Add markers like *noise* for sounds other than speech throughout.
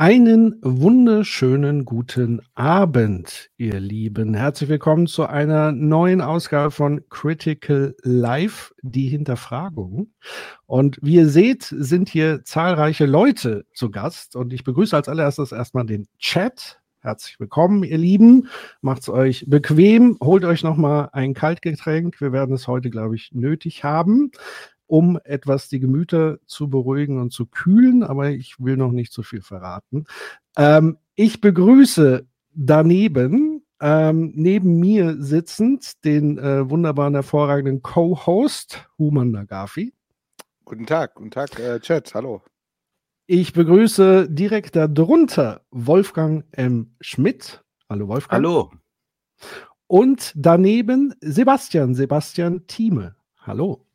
Einen wunderschönen guten Abend, ihr Lieben. Herzlich willkommen zu einer neuen Ausgabe von Critical Life, die Hinterfragung. Und wie ihr seht, sind hier zahlreiche Leute zu Gast. Und ich begrüße als allererstes erstmal den Chat. Herzlich willkommen, ihr Lieben. Macht's euch bequem. Holt euch nochmal ein Kaltgetränk. Wir werden es heute, glaube ich, nötig haben um etwas die Gemüter zu beruhigen und zu kühlen, aber ich will noch nicht zu viel verraten. Ähm, ich begrüße daneben, ähm, neben mir sitzend, den äh, wunderbaren, hervorragenden Co-Host Human Nagafi. Guten Tag, guten Tag, äh, Chat, hallo. Ich begrüße direkt darunter Wolfgang M. Schmidt. Hallo Wolfgang. Hallo. Und daneben Sebastian, Sebastian Thieme. Hallo.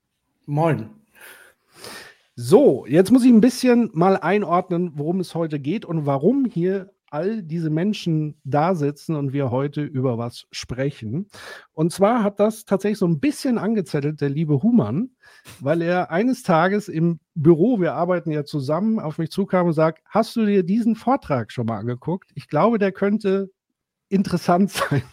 Moin. So, jetzt muss ich ein bisschen mal einordnen, worum es heute geht und warum hier all diese Menschen da sitzen und wir heute über was sprechen. Und zwar hat das tatsächlich so ein bisschen angezettelt, der liebe Humann, weil er eines Tages im Büro, wir arbeiten ja zusammen, auf mich zukam und sagt, hast du dir diesen Vortrag schon mal angeguckt? Ich glaube, der könnte interessant *laughs* sein.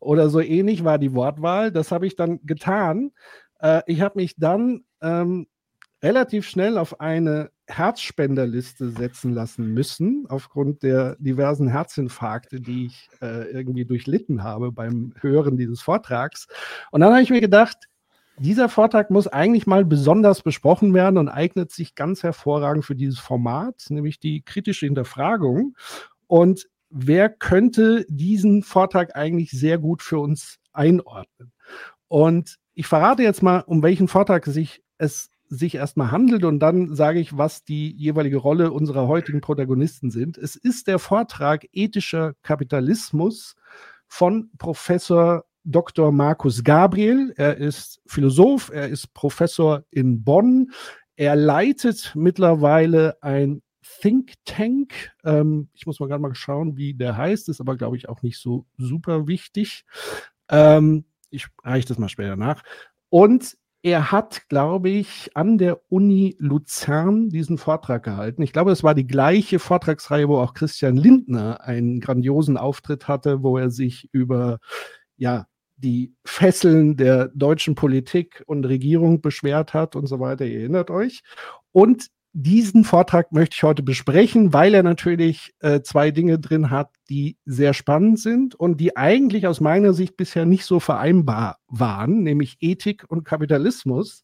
Oder so ähnlich war die Wortwahl. Das habe ich dann getan äh, ich habe mich dann ähm, relativ schnell auf eine Herzspenderliste setzen lassen müssen, aufgrund der diversen Herzinfarkte, die ich äh, irgendwie durchlitten habe beim Hören dieses Vortrags. Und dann habe ich mir gedacht, dieser Vortrag muss eigentlich mal besonders besprochen werden und eignet sich ganz hervorragend für dieses Format, nämlich die kritische Hinterfragung. Und wer könnte diesen Vortrag eigentlich sehr gut für uns einordnen? Und ich verrate jetzt mal, um welchen Vortrag sich es sich erstmal handelt und dann sage ich, was die jeweilige Rolle unserer heutigen Protagonisten sind. Es ist der Vortrag Ethischer Kapitalismus von Professor Dr. Markus Gabriel. Er ist Philosoph, er ist Professor in Bonn. Er leitet mittlerweile ein Think Tank. Ähm, ich muss mal gerade mal schauen, wie der heißt, ist aber, glaube ich, auch nicht so super wichtig. Ähm, ich reiche das mal später nach. Und er hat, glaube ich, an der Uni Luzern diesen Vortrag gehalten. Ich glaube, es war die gleiche Vortragsreihe, wo auch Christian Lindner einen grandiosen Auftritt hatte, wo er sich über ja, die Fesseln der deutschen Politik und Regierung beschwert hat und so weiter. Ihr erinnert euch. Und diesen Vortrag möchte ich heute besprechen, weil er natürlich äh, zwei Dinge drin hat, die sehr spannend sind und die eigentlich aus meiner Sicht bisher nicht so vereinbar waren, nämlich Ethik und Kapitalismus.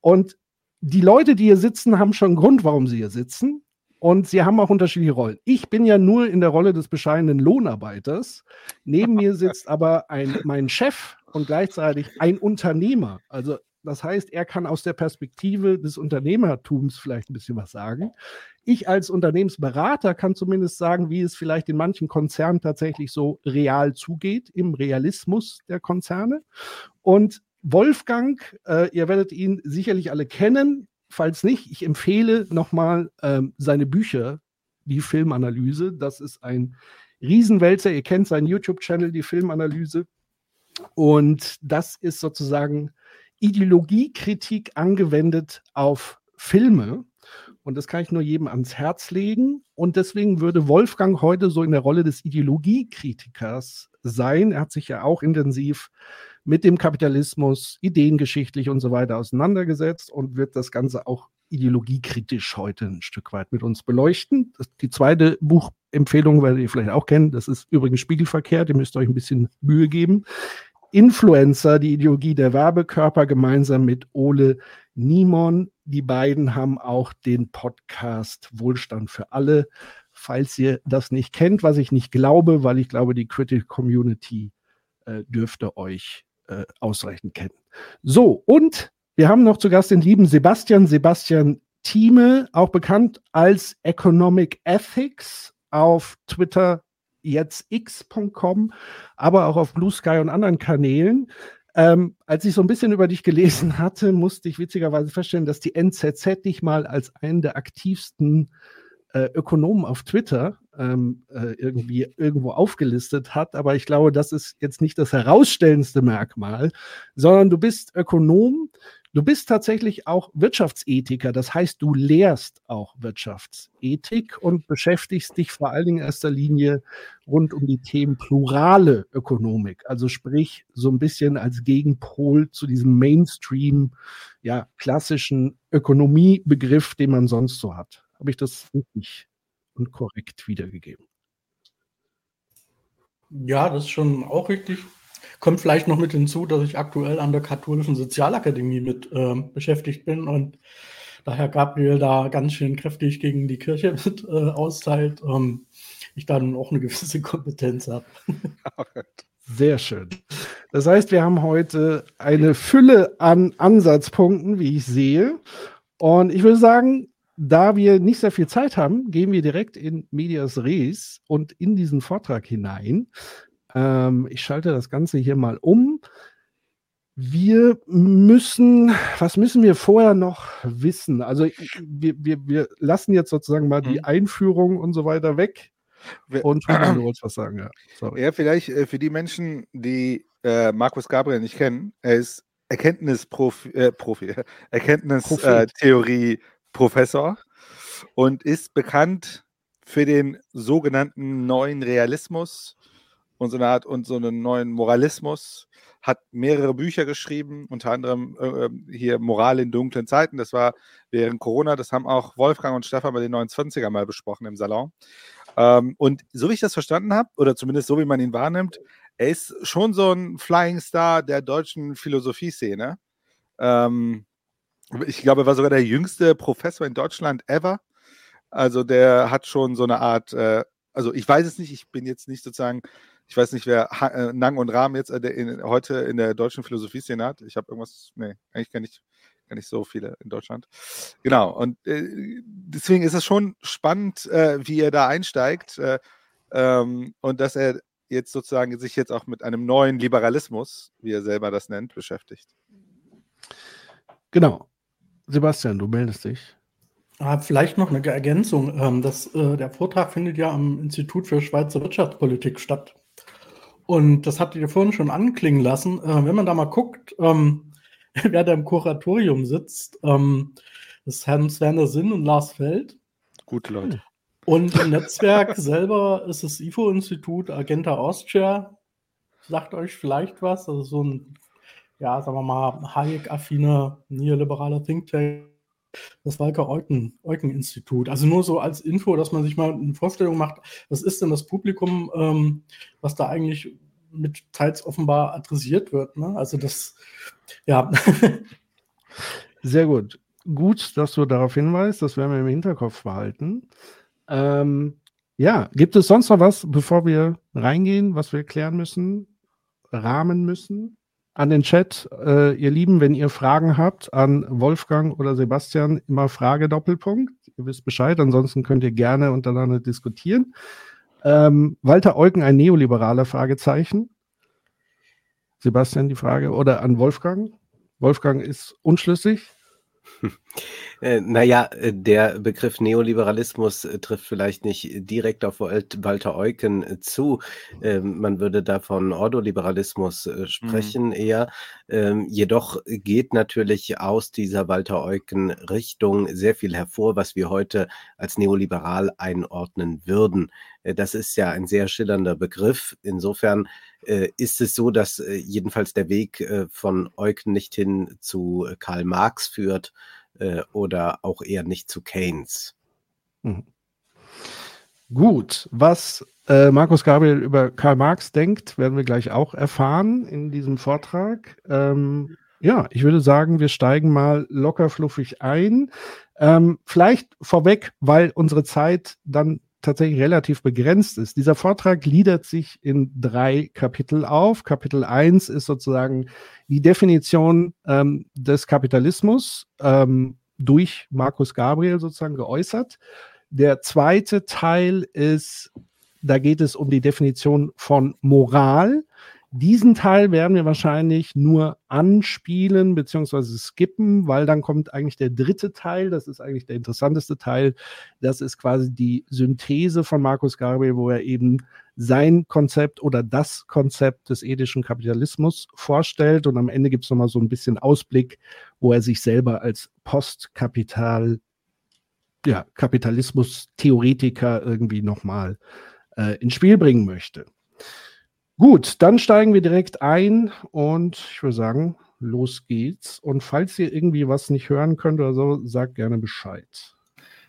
Und die Leute, die hier sitzen, haben schon einen Grund, warum sie hier sitzen. Und sie haben auch unterschiedliche Rollen. Ich bin ja nur in der Rolle des bescheidenen Lohnarbeiters. Neben *laughs* mir sitzt aber ein, mein Chef und gleichzeitig ein Unternehmer. Also das heißt, er kann aus der Perspektive des Unternehmertums vielleicht ein bisschen was sagen. Ich als Unternehmensberater kann zumindest sagen, wie es vielleicht in manchen Konzernen tatsächlich so real zugeht, im Realismus der Konzerne. Und Wolfgang, äh, ihr werdet ihn sicherlich alle kennen. Falls nicht, ich empfehle nochmal ähm, seine Bücher, die Filmanalyse. Das ist ein Riesenwälzer. Ihr kennt seinen YouTube-Channel, die Filmanalyse. Und das ist sozusagen Ideologiekritik angewendet auf Filme. Und das kann ich nur jedem ans Herz legen. Und deswegen würde Wolfgang heute so in der Rolle des Ideologiekritikers sein. Er hat sich ja auch intensiv mit dem Kapitalismus, ideengeschichtlich und so weiter auseinandergesetzt und wird das Ganze auch ideologiekritisch heute ein Stück weit mit uns beleuchten. Die zweite Buchempfehlung werdet ihr vielleicht auch kennen. Das ist übrigens Spiegelverkehrt. Ihr müsst euch ein bisschen Mühe geben. Influencer, die Ideologie der Werbekörper, gemeinsam mit Ole Nimon. Die beiden haben auch den Podcast Wohlstand für alle. Falls ihr das nicht kennt, was ich nicht glaube, weil ich glaube, die Critical Community äh, dürfte euch äh, ausreichend kennen. So, und wir haben noch zu Gast den lieben Sebastian, Sebastian Thieme, auch bekannt als Economic Ethics, auf Twitter jetzt x.com, aber auch auf Blue Sky und anderen Kanälen. Ähm, als ich so ein bisschen über dich gelesen hatte, musste ich witzigerweise feststellen, dass die NZZ dich mal als einen der aktivsten äh, Ökonomen auf Twitter ähm, äh, irgendwie irgendwo aufgelistet hat. Aber ich glaube, das ist jetzt nicht das herausstellendste Merkmal, sondern du bist Ökonom, Du bist tatsächlich auch Wirtschaftsethiker, das heißt, du lehrst auch Wirtschaftsethik und beschäftigst dich vor allen Dingen in erster Linie rund um die Themen plurale Ökonomik, also sprich so ein bisschen als Gegenpol zu diesem Mainstream, ja, klassischen Ökonomiebegriff, den man sonst so hat. Habe ich das richtig und korrekt wiedergegeben? Ja, das ist schon auch richtig. Kommt vielleicht noch mit hinzu, dass ich aktuell an der Katholischen Sozialakademie mit ähm, beschäftigt bin und daher Gabriel da ganz schön kräftig gegen die Kirche *laughs* mit äh, austeilt, ähm, ich dann auch eine gewisse *laughs* Kompetenz habe. Sehr schön. Das heißt, wir haben heute eine Fülle an Ansatzpunkten, wie ich sehe. Und ich würde sagen, da wir nicht sehr viel Zeit haben, gehen wir direkt in Medias Res und in diesen Vortrag hinein. Ähm, ich schalte das Ganze hier mal um. Wir müssen, was müssen wir vorher noch wissen? Also wir, wir, wir lassen jetzt sozusagen mal die mhm. Einführung und so weiter weg. *clears throat* Und du wolltest was sagen, ja. Sorry. Ja, vielleicht äh, für die Menschen, die äh, Markus Gabriel nicht kennen, er ist Erkenntnisprofi, äh, Profi, *laughs* Äh, und ist bekannt für den sogenannten neuen Realismus und so eine Art und so einen neuen Moralismus, hat mehrere Bücher geschrieben, unter anderem äh, ähm, hier Moral in dunklen Zeiten. Das war während Corona, das haben auch Wolfgang und Stefan bei den 29er mal besprochen im Salon. Ähm, und so wie ich das verstanden habe, oder zumindest so wie man ihn wahrnimmt, er ist schon so ein Flying Star der deutschen Philosophie-Szene. Ähm, ich glaube, er war sogar der jüngste Professor in Deutschland ever. Also der hat schon so eine Art, äh, also ich weiß es nicht, ich bin jetzt nicht sozusagen ich weiß nicht, wer ha äh, Nang und Rahm jetzt äh, in, heute in der deutschen Philosophie-Szene hat. Ich habe irgendwas, nee, eigentlich kenne ich, kenn ich so viele in Deutschland. Genau, und äh, deswegen ist es schon spannend, äh, wie er da einsteigt äh, ähm, und dass er jetzt sozusagen sich jetzt auch mit einem neuen Liberalismus, wie er selber das nennt, beschäftigt. Genau. Sebastian, du meldest dich. Ah, vielleicht noch eine Ergänzung. Ähm, das, äh, der Vortrag findet ja am Institut für Schweizer Wirtschaftspolitik statt. Und das habt ihr vorhin schon anklingen lassen. Äh, wenn man da mal guckt, ähm, *laughs* wer da im Kuratorium sitzt, ähm, das ist Hans Werner Sinn und Lars Feld. Gute Leute. Und im Netzwerk *laughs* selber ist das IFO-Institut Agenta Austria. Sagt euch vielleicht was? Also so ein, ja, sagen wir mal, Hayek-affiner, neoliberaler Think Tank das Walker-Eucken-Institut. Also nur so als Info, dass man sich mal eine Vorstellung macht, was ist denn das Publikum, ähm, was da eigentlich mit teils offenbar adressiert wird. Ne? Also das, ja. Sehr gut. Gut, dass du darauf hinweist, das werden wir im Hinterkopf behalten. Ähm, ja, gibt es sonst noch was, bevor wir reingehen, was wir klären müssen, rahmen müssen? An den Chat, äh, ihr Lieben, wenn ihr Fragen habt an Wolfgang oder Sebastian, immer Frage Doppelpunkt. Ihr wisst Bescheid, ansonsten könnt ihr gerne untereinander diskutieren. Ähm, Walter Eugen, ein neoliberaler Fragezeichen. Sebastian die Frage oder an Wolfgang. Wolfgang ist unschlüssig. *laughs* Äh, naja, äh, der Begriff Neoliberalismus äh, trifft vielleicht nicht direkt auf Walter Eucken zu. Ähm, man würde da von Ordoliberalismus mhm. sprechen mhm. eher. Ähm, jedoch geht natürlich aus dieser Walter Eucken Richtung sehr viel hervor, was wir heute als neoliberal einordnen würden. Das ist ja ein sehr schillernder Begriff. Insofern ist es so, dass jedenfalls der Weg von Eucken nicht hin zu Karl Marx führt, äh, oder auch eher nicht zu Keynes. Mhm. Gut, was äh, Markus Gabriel über Karl Marx denkt, werden wir gleich auch erfahren in diesem Vortrag. Ähm, ja, ich würde sagen, wir steigen mal locker fluffig ein. Ähm, vielleicht vorweg, weil unsere Zeit dann tatsächlich relativ begrenzt ist. Dieser Vortrag gliedert sich in drei Kapitel auf. Kapitel 1 ist sozusagen die Definition ähm, des Kapitalismus. Ähm, durch Markus Gabriel sozusagen geäußert. Der zweite Teil ist, da geht es um die Definition von Moral. Diesen Teil werden wir wahrscheinlich nur anspielen bzw. skippen, weil dann kommt eigentlich der dritte Teil, das ist eigentlich der interessanteste Teil. Das ist quasi die Synthese von Markus Gabriel, wo er eben sein Konzept oder das Konzept des ethischen Kapitalismus vorstellt. Und am Ende gibt es nochmal so ein bisschen Ausblick, wo er sich selber als Postkapital, ja, Kapitalismus-Theoretiker irgendwie nochmal äh, ins Spiel bringen möchte. Gut, dann steigen wir direkt ein und ich würde sagen, los geht's. Und falls ihr irgendwie was nicht hören könnt oder so, sagt gerne Bescheid.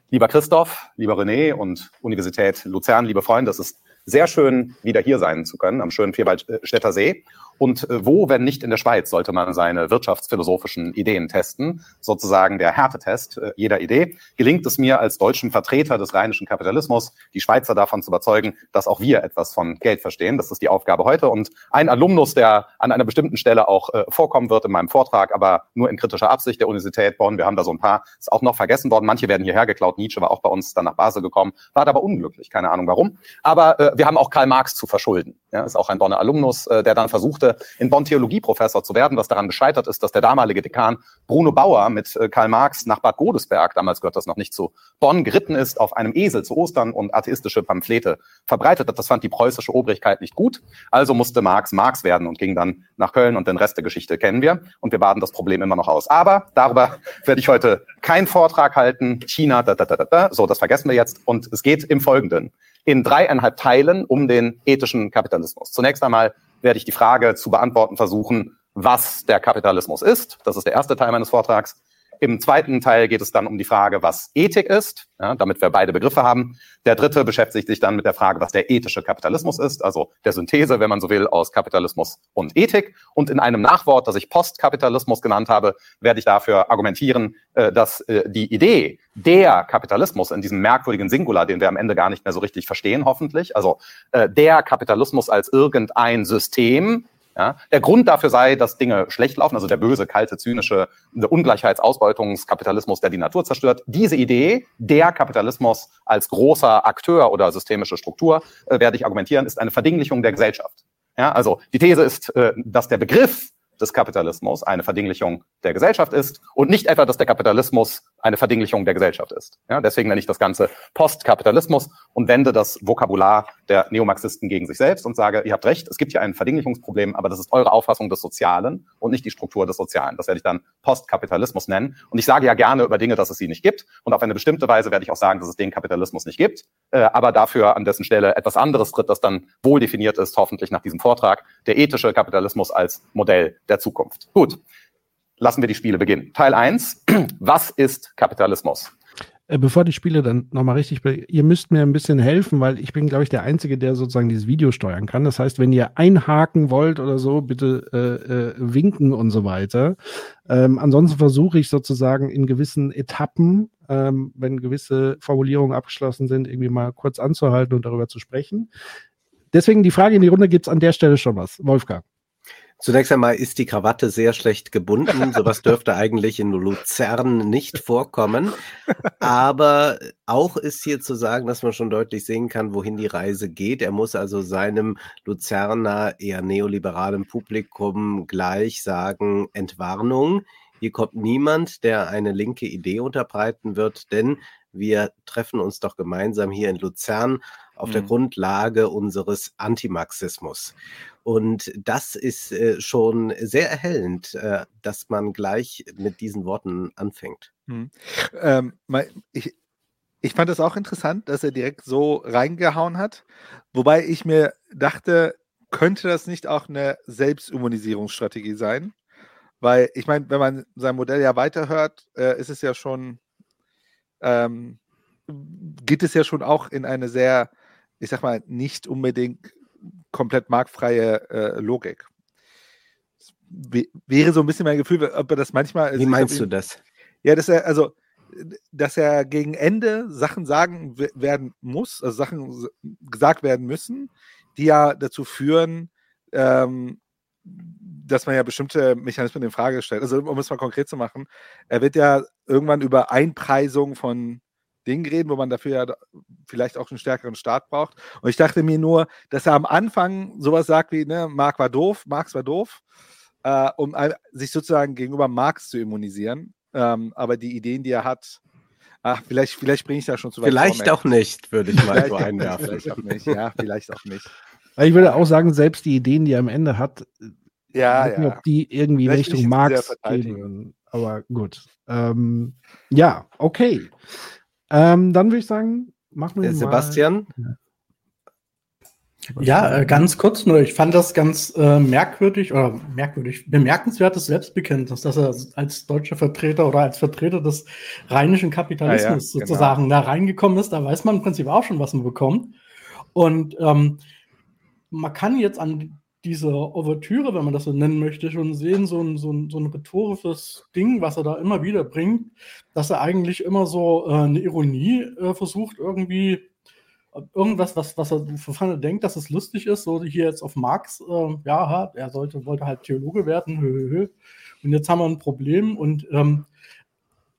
Lieber Christoph, lieber René und Universität Luzern, liebe Freunde, es ist sehr schön, wieder hier sein zu können, am schönen Vierwaldstätter See. Und äh, wo, wenn nicht in der Schweiz, sollte man seine wirtschaftsphilosophischen Ideen testen? Sozusagen der Härtetest äh, jeder Idee. Gelingt es mir als deutschen Vertreter des rheinischen Kapitalismus, die Schweizer davon zu überzeugen, dass auch wir etwas von Geld verstehen? Das ist die Aufgabe heute. Und ein Alumnus, der an einer bestimmten Stelle auch äh, vorkommen wird in meinem Vortrag, aber nur in kritischer Absicht der Universität Bonn, wir haben da so ein paar, ist auch noch vergessen worden. Manche werden hierher geklaut. Nietzsche war auch bei uns dann nach Basel gekommen, war aber unglücklich, keine Ahnung warum. Aber äh, wir haben auch Karl Marx zu verschulden. Ja, ist auch ein Bonner Alumnus, äh, der dann versuchte, in Bonn Theologieprofessor zu werden, was daran gescheitert ist, dass der damalige Dekan Bruno Bauer mit äh, Karl Marx nach Bad Godesberg, damals gehört das noch nicht zu Bonn, geritten ist auf einem Esel zu Ostern und atheistische Pamphlete verbreitet hat. Das fand die preußische Obrigkeit nicht gut. Also musste Marx Marx werden und ging dann nach Köln und den Rest der Geschichte kennen wir. Und wir baden das Problem immer noch aus. Aber darüber *laughs* werde ich heute keinen Vortrag halten. China, da, da, da, da, so, das vergessen wir jetzt. Und es geht im Folgenden in dreieinhalb Teilen um den ethischen Kapitalismus. Zunächst einmal werde ich die Frage zu beantworten versuchen, was der Kapitalismus ist. Das ist der erste Teil meines Vortrags. Im zweiten Teil geht es dann um die Frage, was Ethik ist, ja, damit wir beide Begriffe haben. Der dritte beschäftigt sich dann mit der Frage, was der ethische Kapitalismus ist, also der Synthese, wenn man so will, aus Kapitalismus und Ethik. Und in einem Nachwort, das ich Postkapitalismus genannt habe, werde ich dafür argumentieren, äh, dass äh, die Idee, der Kapitalismus in diesem merkwürdigen Singular, den wir am Ende gar nicht mehr so richtig verstehen, hoffentlich, also äh, der Kapitalismus als irgendein System, ja, der Grund dafür sei, dass Dinge schlecht laufen, also der böse, kalte, zynische Ungleichheitsausbeutungskapitalismus, der die Natur zerstört. Diese Idee, der Kapitalismus als großer Akteur oder systemische Struktur, äh, werde ich argumentieren, ist eine Verdinglichung der Gesellschaft. Ja, also die These ist, äh, dass der Begriff des Kapitalismus eine Verdinglichung der Gesellschaft ist und nicht etwa, dass der Kapitalismus eine Verdinglichung der Gesellschaft ist. Ja, deswegen nenne ich das Ganze Postkapitalismus und wende das Vokabular der Neomarxisten gegen sich selbst und sage, ihr habt recht, es gibt hier ein Verdinglichungsproblem, aber das ist eure Auffassung des Sozialen und nicht die Struktur des Sozialen. Das werde ich dann Postkapitalismus nennen. Und ich sage ja gerne über Dinge, dass es sie nicht gibt. Und auf eine bestimmte Weise werde ich auch sagen, dass es den Kapitalismus nicht gibt, äh, aber dafür an dessen Stelle etwas anderes tritt, das dann wohl definiert ist, hoffentlich nach diesem Vortrag, der ethische Kapitalismus als Modell der Zukunft. Gut, lassen wir die Spiele beginnen. Teil 1. *clears throat* Was ist Kapitalismus? Äh, bevor die Spiele dann nochmal richtig, ihr müsst mir ein bisschen helfen, weil ich bin, glaube ich, der Einzige, der sozusagen dieses Video steuern kann. Das heißt, wenn ihr einhaken wollt oder so, bitte äh, äh, winken und so weiter. Ähm, ansonsten versuche ich sozusagen in gewissen Etappen, ähm, wenn gewisse Formulierungen abgeschlossen sind, irgendwie mal kurz anzuhalten und darüber zu sprechen. Deswegen die Frage in die Runde, gibt es an der Stelle schon was? Wolfgang. Zunächst einmal ist die Krawatte sehr schlecht gebunden. *laughs* Sowas dürfte eigentlich in Luzern nicht vorkommen. Aber auch ist hier zu sagen, dass man schon deutlich sehen kann, wohin die Reise geht. Er muss also seinem Luzerner eher neoliberalen Publikum gleich sagen, Entwarnung. Hier kommt niemand, der eine linke Idee unterbreiten wird, denn wir treffen uns doch gemeinsam hier in Luzern auf mhm. der Grundlage unseres Antimarxismus. Und das ist äh, schon sehr erhellend, äh, dass man gleich mit diesen Worten anfängt. Hm. Ähm, ich, ich fand es auch interessant, dass er direkt so reingehauen hat, wobei ich mir dachte, könnte das nicht auch eine Selbstimmunisierungsstrategie sein? Weil ich meine, wenn man sein Modell ja weiterhört, äh, ist es ja schon, ähm, geht es ja schon auch in eine sehr, ich sag mal, nicht unbedingt komplett marktfreie äh, Logik. wäre so ein bisschen mein Gefühl, ob er das manchmal. Wie meinst du das? Ja, dass er, also, dass er gegen Ende Sachen sagen werden muss, also Sachen gesagt werden müssen, die ja dazu führen, ähm, dass man ja bestimmte Mechanismen in Frage stellt. Also, um es mal konkret zu machen, er wird ja irgendwann über Einpreisung von Dingen reden, wo man dafür ja vielleicht auch einen stärkeren Staat braucht. Und ich dachte mir nur, dass er am Anfang sowas sagt wie, ne, Marx war doof, Marx war doof, äh, um ein- sich sozusagen gegenüber Marx zu immunisieren. Ähm, aber die Ideen, die er hat, ach, vielleicht, vielleicht bringe ich da schon zu weit Vielleicht vorweg. auch nicht, würde ich mal so *laughs* einwerfen. vielleicht auch nicht, ja, vielleicht auch nicht. Ich würde auch sagen, selbst die Ideen, die er am Ende hat, Ja, ja. ob die irgendwie Vielleicht Richtung Marx verteidigen. gehen würden. Aber gut. Ähm, ja, okay. Ähm, dann würde ich sagen, machen wir Äh, mal. Sebastian? Ja, äh, ganz kurz nur. Ich fand das ganz äh, merkwürdig oder merkwürdig, bemerkenswertes Selbstbekenntnis, dass er als deutscher Vertreter oder als Vertreter des rheinischen Kapitalismus Ah ja, genau. sozusagen da reingekommen ist. Da weiß man im Prinzip auch schon, was man bekommt. Und ähm, man kann jetzt an dieser Ouvertüre, wenn man das so nennen möchte, schon sehen, so ein, so ein, so ein rhetorisches Ding, was er da immer wieder bringt, dass er eigentlich immer so äh, eine Ironie äh, versucht, irgendwie irgendwas, was, was er wovon denkt, dass es lustig ist, so hier jetzt auf Marx, äh, ja, er sollte, wollte halt Theologe werden, hö, hö, hö. und jetzt haben wir ein Problem und ähm,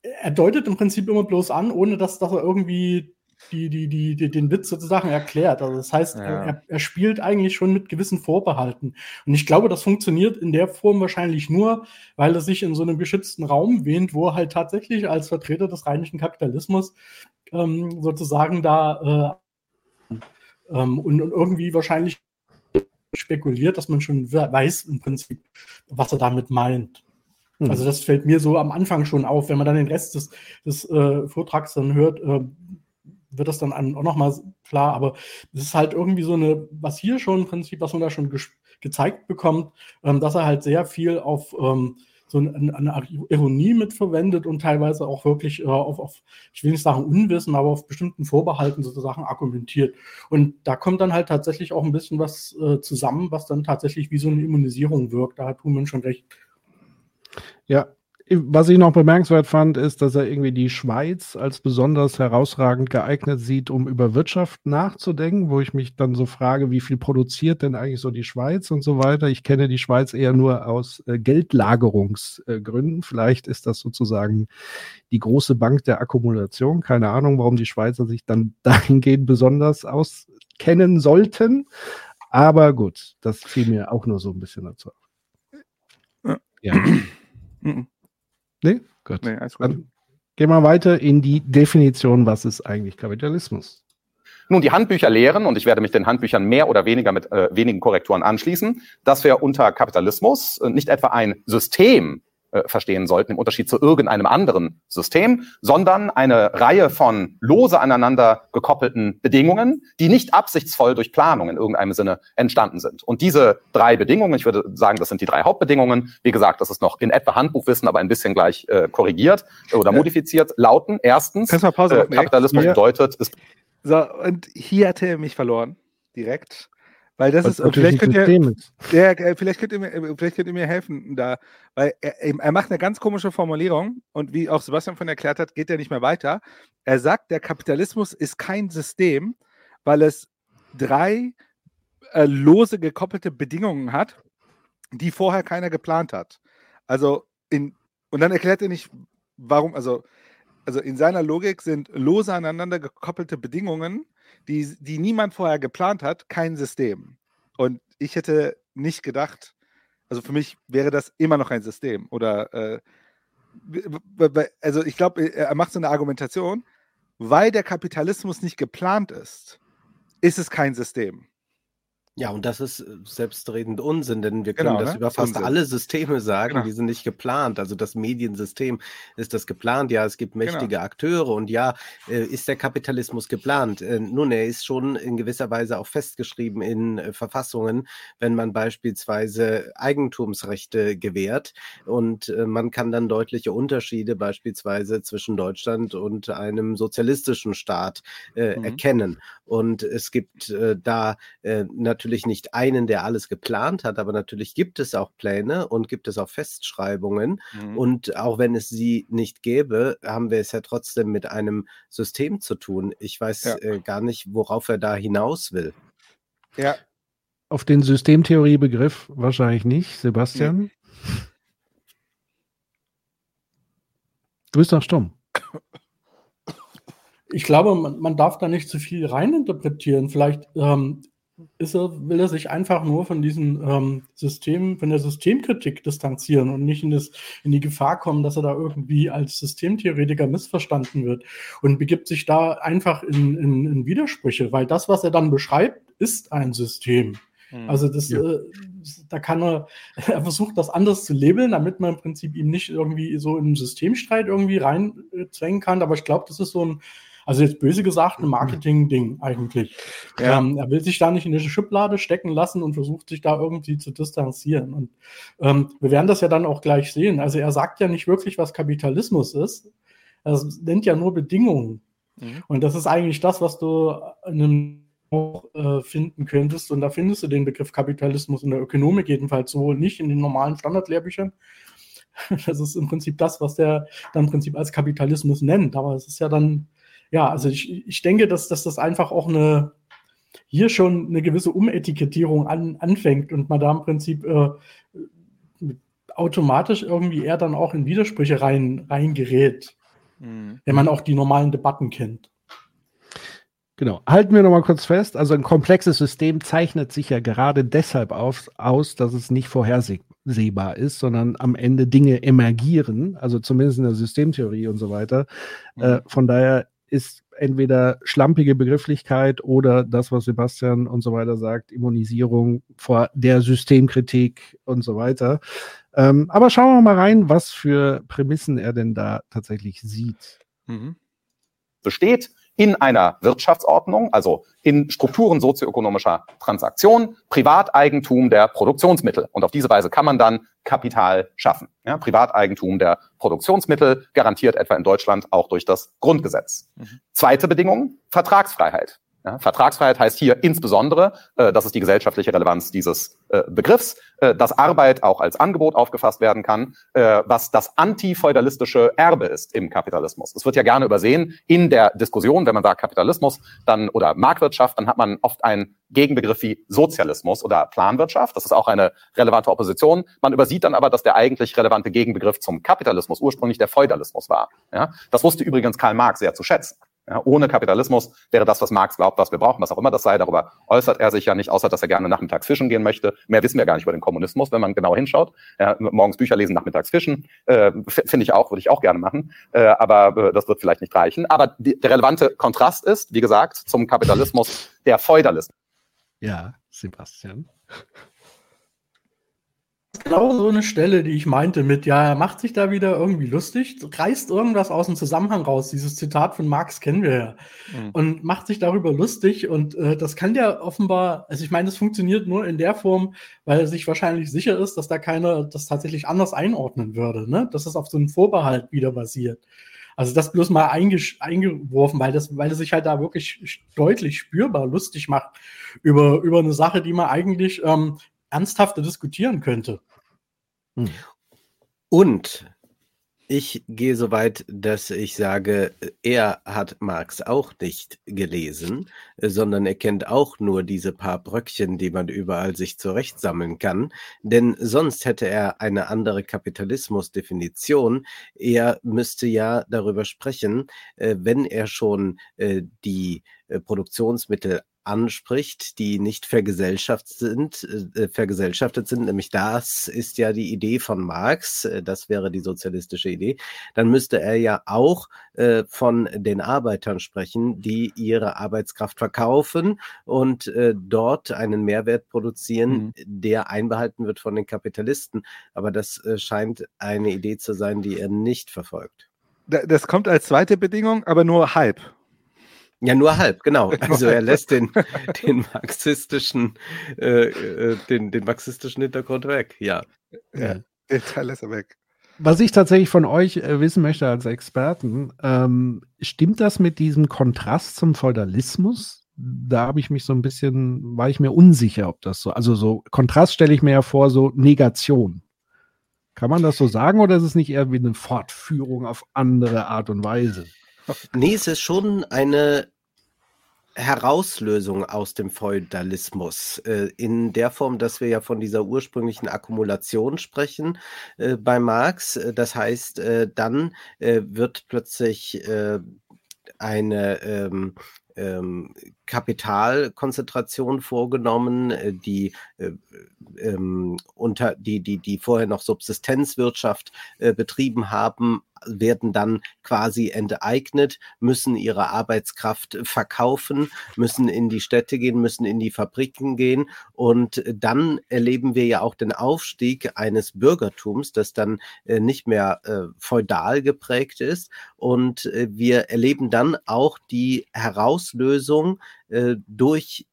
er deutet im Prinzip immer bloß an, ohne dass, dass er irgendwie die, die, die, die, den Witz sozusagen erklärt. Also das heißt, Ja. er, er spielt eigentlich schon mit gewissen Vorbehalten. Und ich glaube, das funktioniert in der Form wahrscheinlich nur, weil er sich in so einem geschützten Raum wähnt, wo er halt tatsächlich als Vertreter des rheinischen Kapitalismus ähm, sozusagen da äh, ähm, und, und irgendwie wahrscheinlich spekuliert, dass man schon we- weiß im Prinzip, was er damit meint. Hm. Also das fällt mir so am Anfang schon auf. Wenn man dann den Rest des, des äh, Vortrags dann hört, äh, wird das dann auch nochmal klar. Aber es ist halt irgendwie so eine, was hier schon im Prinzip, was man da schon gezeigt bekommt, ähm, dass er halt sehr viel auf ähm, so eine, eine Ironie mitverwendet und teilweise auch wirklich äh, auf, auf, ich will nicht sagen Unwissen, aber auf bestimmten Vorbehalten sozusagen argumentiert. Und da kommt dann halt tatsächlich auch ein bisschen was äh, zusammen, was dann tatsächlich wie so eine Immunisierung wirkt. Da hat Human schon recht. Ja, was ich noch bemerkenswert fand, ist, dass er irgendwie die Schweiz als besonders herausragend geeignet sieht, um über Wirtschaft nachzudenken, wo ich mich dann so frage, wie viel produziert denn eigentlich so die Schweiz und so weiter. Ich kenne die Schweiz eher nur aus äh, Geldlagerungsgründen. Vielleicht ist das sozusagen die große Bank der Akkumulation. Keine Ahnung, warum die Schweizer sich dann *laughs* dahingehend besonders auskennen sollten. Aber gut, das fiel mir auch nur so ein bisschen dazu. auf. Ja. Nee, gut. Nee, alles gut. Dann gehen wir weiter in die Definition, was ist eigentlich Kapitalismus? Nun, die Handbücher lehren, und ich werde mich den Handbüchern mehr oder weniger mit äh, wenigen Korrekturen anschließen, dass wir unter Kapitalismus äh, nicht etwa ein System äh, verstehen sollten, im Unterschied zu irgendeinem anderen System, sondern eine Reihe von lose aneinander gekoppelten Bedingungen, die nicht absichtsvoll durch Planung in irgendeinem Sinne entstanden sind. Und diese drei Bedingungen, ich würde sagen, das sind die drei Hauptbedingungen, wie gesagt, das ist noch in etwa Handbuchwissen, aber ein bisschen gleich äh, korrigiert oder Ja. modifiziert, lauten erstens, Pause äh? Kapitalismus bedeutet, es So, und hier hat er mich verloren. Direkt. Weil das Was ist, vielleicht könnt ihr, ist. Ja, vielleicht könnt ihr mir, äh, vielleicht könnt ihr mir helfen da, weil er, er er macht eine ganz komische Formulierung und wie auch Sebastian von erklärt hat, geht er nicht mehr weiter. Er sagt, der Kapitalismus ist kein System, weil es drei äh, lose gekoppelte Bedingungen hat, die vorher keiner geplant hat. Also in und dann erklärt er nicht, warum, also also in seiner Logik sind lose aneinander gekoppelte Bedingungen, die, die niemand vorher geplant hat, kein System. Und ich hätte nicht gedacht, also für mich wäre das immer noch ein System. Oder äh, also ich glaube, er macht so eine Argumentation, weil der Kapitalismus nicht geplant ist, ist es kein System. Ja, und das ist äh, selbstredend Unsinn, denn wir können Genau, das ne? über fast Unsinn. alle Systeme sagen, Genau. die sind nicht geplant. Also das Mediensystem ist das geplant. Ja, es gibt Genau. mächtige Akteure und ja, äh, ist der Kapitalismus geplant. Äh, nun, er ist schon in gewisser Weise auch festgeschrieben in Verfassungen, wenn man beispielsweise Eigentumsrechte gewährt und man kann dann deutliche Unterschiede beispielsweise zwischen Deutschland und einem sozialistischen Staat äh, Mhm. erkennen. Und es gibt äh, da äh, natürlich nicht einen, der alles geplant hat, aber natürlich gibt es auch Pläne und gibt es auch Festschreibungen. Mhm. Und auch wenn es sie nicht gäbe, haben wir es ja trotzdem mit einem System zu tun. Ich weiß Ja. äh, gar nicht, worauf er da hinaus will. ja, Auf den Systemtheoriebegriff wahrscheinlich nicht, Sebastian. Du bist doch stumm. *coughs* Ich glaube, man, man darf da nicht zu viel reininterpretieren. Vielleicht ähm, ist er, will er sich einfach nur von diesem ähm, System, von der Systemkritik distanzieren und nicht in, das, in die Gefahr kommen, dass er da irgendwie als Systemtheoretiker missverstanden wird und begibt sich da einfach in, in, in Widersprüche, weil das, was er dann beschreibt, ist ein System. Mhm. Also das, Ja. äh, da kann er, *laughs* er versucht das anders zu labeln, damit man im Prinzip ihm nicht irgendwie so in einen Systemstreit irgendwie reinzwängen kann. Aber ich glaube, das ist so ein, also jetzt böse gesagt, ein Marketing-Ding eigentlich. Ja. Ähm, er will sich da nicht in eine Schublade stecken lassen und versucht sich da irgendwie zu distanzieren. Und ähm, wir werden das ja dann auch gleich sehen. Also er sagt ja nicht wirklich, was Kapitalismus ist. Er nennt ja nur Bedingungen. Mhm. Und das ist eigentlich das, was du in einem auch äh, finden könntest. Und da findest du den Begriff Kapitalismus in der Ökonomik jedenfalls so nicht in den normalen Standardlehrbüchern. *laughs* Das ist im Prinzip das, was der dann im Prinzip als Kapitalismus nennt. Aber es ist ja dann, ja, also ich, ich denke, dass, dass das einfach auch eine, hier schon eine gewisse Umetikettierung an, anfängt und man da im Prinzip äh, automatisch irgendwie eher dann auch in Widersprüche rein, reingerät, Mhm. wenn man auch die normalen Debatten kennt. Genau. Halten wir nochmal kurz fest. Also ein komplexes System zeichnet sich ja gerade deshalb auf, aus, dass es nicht vorhersehbar ist, sondern am Ende Dinge emergieren, also zumindest in der Systemtheorie und so weiter. Äh, von daher ist entweder schlampige Begrifflichkeit oder das, was Sebastian und so weiter sagt, Immunisierung vor der Systemkritik und so weiter. Ähm, aber schauen wir mal rein, was für Prämissen er denn da tatsächlich sieht. Mhm. besteht in einer Wirtschaftsordnung, also in Strukturen sozioökonomischer Transaktionen, Privateigentum der Produktionsmittel. Und auf diese Weise kann man dann Kapital schaffen. Ja, Privateigentum der Produktionsmittel garantiert etwa in Deutschland auch durch das Grundgesetz. Zweite Bedingung, Vertragsfreiheit. Ja, Vertragsfreiheit heißt hier insbesondere, äh, das ist die gesellschaftliche Relevanz dieses äh, Begriffs, äh, dass Arbeit auch als Angebot aufgefasst werden kann, äh, was das antifeudalistische Erbe ist im Kapitalismus. Es wird ja gerne übersehen in der Diskussion, wenn man sagt Kapitalismus dann oder Marktwirtschaft, dann hat man oft einen Gegenbegriff wie Sozialismus oder Planwirtschaft. Das ist auch eine relevante Opposition. Man übersieht dann aber, dass der eigentlich relevante Gegenbegriff zum Kapitalismus ursprünglich der Feudalismus war. Ja, das wusste übrigens Karl Marx sehr zu schätzen. Ja, ohne Kapitalismus wäre das, was Marx glaubt, was wir brauchen, was auch immer das sei. Darüber äußert er sich ja nicht, außer dass er gerne nachmittags fischen gehen möchte. Mehr wissen wir gar nicht über den Kommunismus, wenn man genau hinschaut. Ja, morgens Bücher lesen, nachmittags fischen, äh, finde ich auch, würde ich auch gerne machen. Äh, aber äh, das wird vielleicht nicht reichen. Aber die, der relevante Kontrast ist, wie gesagt, zum Kapitalismus der Feudalismus. Ja, Sebastian. Genau so eine Stelle, die ich meinte mit, ja, er macht sich da wieder irgendwie lustig, reißt irgendwas aus dem Zusammenhang raus. Dieses Zitat von Marx kennen wir ja. Mhm. Und macht sich darüber lustig. Und äh, das kann der offenbar, also ich meine, das funktioniert nur in der Form, weil er sich wahrscheinlich sicher ist, dass da keiner das tatsächlich anders einordnen würde, ne? Dass es auf so einem Vorbehalt wieder basiert. Also das bloß mal eingeworfen, weil das, weil er sich halt da wirklich deutlich spürbar lustig macht über, über eine Sache, die man eigentlich ähm, ernsthafter diskutieren könnte. Und ich gehe so weit, dass ich sage, er hat Marx auch nicht gelesen, sondern er kennt auch nur diese paar Bröckchen, die man überall sich zurechtsammeln kann. Denn sonst hätte er eine andere Kapitalismusdefinition. Er müsste ja darüber sprechen, äh, wenn er schon äh, die äh, Produktionsmittel anspricht, die nicht vergesellschaftet sind, äh, vergesellschaftet sind, nämlich das ist ja die Idee von Marx, äh, das wäre die sozialistische Idee, dann müsste er ja auch äh, von den Arbeitern sprechen, die ihre Arbeitskraft verkaufen und äh, dort einen Mehrwert produzieren, der einbehalten wird von den Kapitalisten. Aber das äh, scheint eine Idee zu sein, die er nicht verfolgt. Da- Das kommt als zweite Bedingung, aber nur halb. Ja, nur halb, genau. *laughs* Also er lässt den, den marxistischen, äh, äh, den, den marxistischen Hintergrund weg, ja. Ja, den Teil ist er weg. Was ich tatsächlich von euch äh, wissen möchte als Experten, ähm, stimmt das mit diesem Kontrast zum Feudalismus? Da habe ich mich so ein bisschen, war ich mir unsicher, ob das so, also so Kontrast stelle ich mir ja vor, so Negation. Kann man das so sagen oder ist es nicht eher wie eine Fortführung auf andere Art und Weise? Nee, es ist schon eine Herauslösung aus dem Feudalismus äh, in der Form, dass wir ja von dieser ursprünglichen Akkumulation sprechen äh, bei Marx. Äh, das heißt, äh, dann äh, wird plötzlich äh, eine ähm, ähm, Kapitalkonzentration vorgenommen, die äh, ähm, unter die die die vorher noch Subsistenzwirtschaft äh, betrieben haben, werden dann quasi enteignet, müssen ihre Arbeitskraft verkaufen, müssen in die Städte gehen, müssen in die Fabriken gehen. Und dann erleben wir ja auch den Aufstieg eines Bürgertums, das dann äh, nicht mehr äh, feudal geprägt ist. Und äh, wir erleben dann auch die Herauslösung durch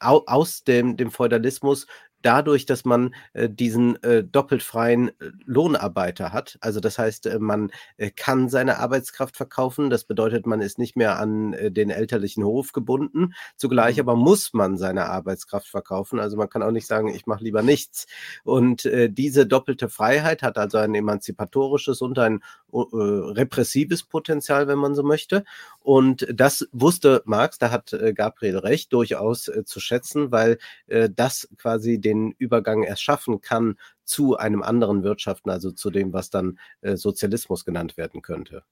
aus dem, dem Feudalismus dadurch, dass man äh, diesen äh, doppelt freien äh, Lohnarbeiter hat. Also das heißt, äh, man äh, kann seine Arbeitskraft verkaufen. Das bedeutet, man ist nicht mehr an äh, den elterlichen Hof gebunden. Zugleich mhm. aber muss man seine Arbeitskraft verkaufen. Also man kann auch nicht sagen, ich mache lieber nichts. Und äh, diese doppelte Freiheit hat also ein emanzipatorisches und ein äh, repressives Potenzial, wenn man so möchte. Und das wusste Marx, da hat äh, Gabriel recht, durchaus äh, zu schätzen, weil äh, das quasi den Übergang erst schaffen kann zu einem anderen Wirtschaften, also zu dem, was dann Sozialismus genannt werden könnte.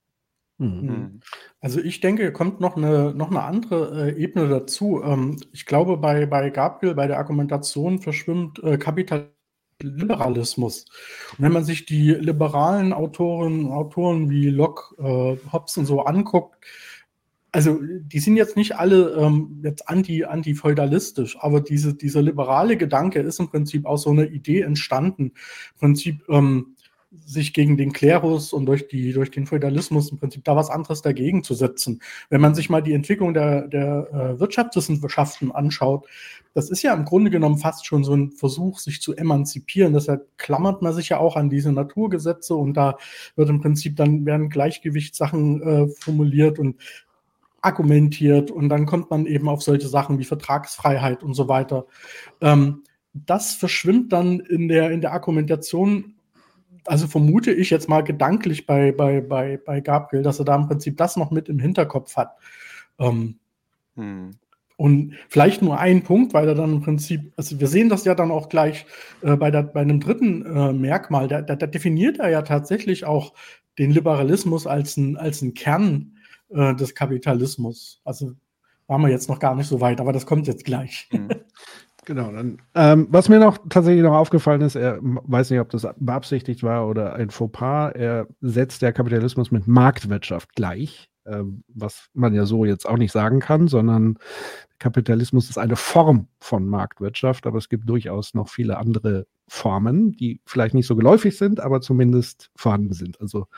Mhm. mhm. Also ich denke, kommt noch eine, noch eine andere äh, Ebene dazu. Ähm, ich glaube, bei, bei Gabriel, bei der Argumentation verschwimmt äh, Kapitalliberalismus. Und wenn man sich die liberalen Autoren, Autoren wie Locke, äh, Hobbes und so anguckt, also die sind jetzt nicht alle ähm, jetzt anti, anti-feudalistisch, aber diese, dieser liberale Gedanke ist im Prinzip aus so einer Idee entstanden. Im Prinzip ähm, sich gegen den Klerus und durch, die, durch den Feudalismus im Prinzip da was anderes dagegen zu setzen. Wenn man sich mal die Entwicklung der, der äh, Wirtschaftswissenschaften anschaut, das ist ja im Grunde genommen fast schon so ein Versuch, sich zu emanzipieren. Deshalb klammert man sich ja auch an diese Naturgesetze und da wird im Prinzip dann werden Gleichgewichtssachen äh, formuliert und argumentiert und dann kommt man eben auf solche Sachen wie Vertragsfreiheit und so weiter. Ähm, das verschwimmt dann in der, in der Argumentation, also vermute ich jetzt mal gedanklich bei, bei, bei, bei Gabriel, dass er da im Prinzip das noch mit im Hinterkopf hat. Ähm, hm. Und vielleicht nur ein Punkt, weil er dann im Prinzip, also wir sehen das ja dann auch gleich äh, bei, der, bei einem dritten äh, Merkmal, da, da, da definiert er ja tatsächlich auch den Liberalismus als ein, als ein Kern äh, des Kapitalismus. Also waren wir jetzt noch gar nicht so weit, aber das kommt jetzt gleich. Mhm. *laughs* Genau, dann, ähm, was mir noch tatsächlich noch aufgefallen ist, er weiß nicht, ob das beabsichtigt war oder ein Fauxpas, er setzt der Kapitalismus mit Marktwirtschaft gleich, ähm, was man ja so jetzt auch nicht sagen kann, sondern Kapitalismus ist eine Form von Marktwirtschaft, aber es gibt durchaus noch viele andere Formen, die vielleicht nicht so geläufig sind, aber zumindest vorhanden sind. Also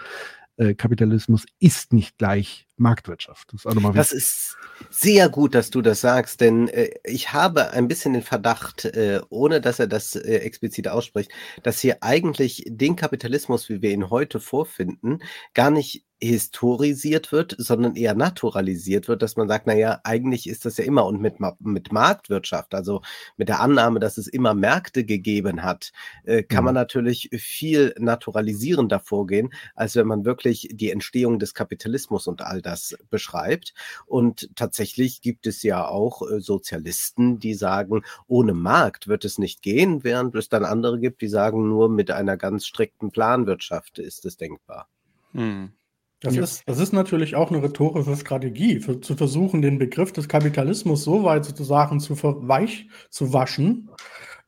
äh, Kapitalismus ist nicht gleich Marktwirtschaft. Das ist, das ist sehr gut, dass du das sagst, denn äh, ich habe ein bisschen den Verdacht, äh, ohne dass er das äh, explizit ausspricht, dass hier eigentlich den Kapitalismus, wie wir ihn heute vorfinden, gar nicht historisiert wird, sondern eher naturalisiert wird, dass man sagt, na ja, eigentlich ist das ja immer und mit, mit Marktwirtschaft, also mit der Annahme, dass es immer Märkte gegeben hat, äh, kann mhm. man natürlich viel naturalisierender vorgehen, als wenn man wirklich die Entstehung des Kapitalismus und all das beschreibt. Und tatsächlich gibt es ja auch äh, Sozialisten, die sagen, ohne Markt wird es nicht gehen, während es dann andere gibt, die sagen, nur mit einer ganz strikten Planwirtschaft ist es denkbar. Mhm. Das, ja. ist, das ist natürlich auch eine rhetorische Strategie, für, zu versuchen, den Begriff des Kapitalismus so weit sozusagen zu verweich zu waschen,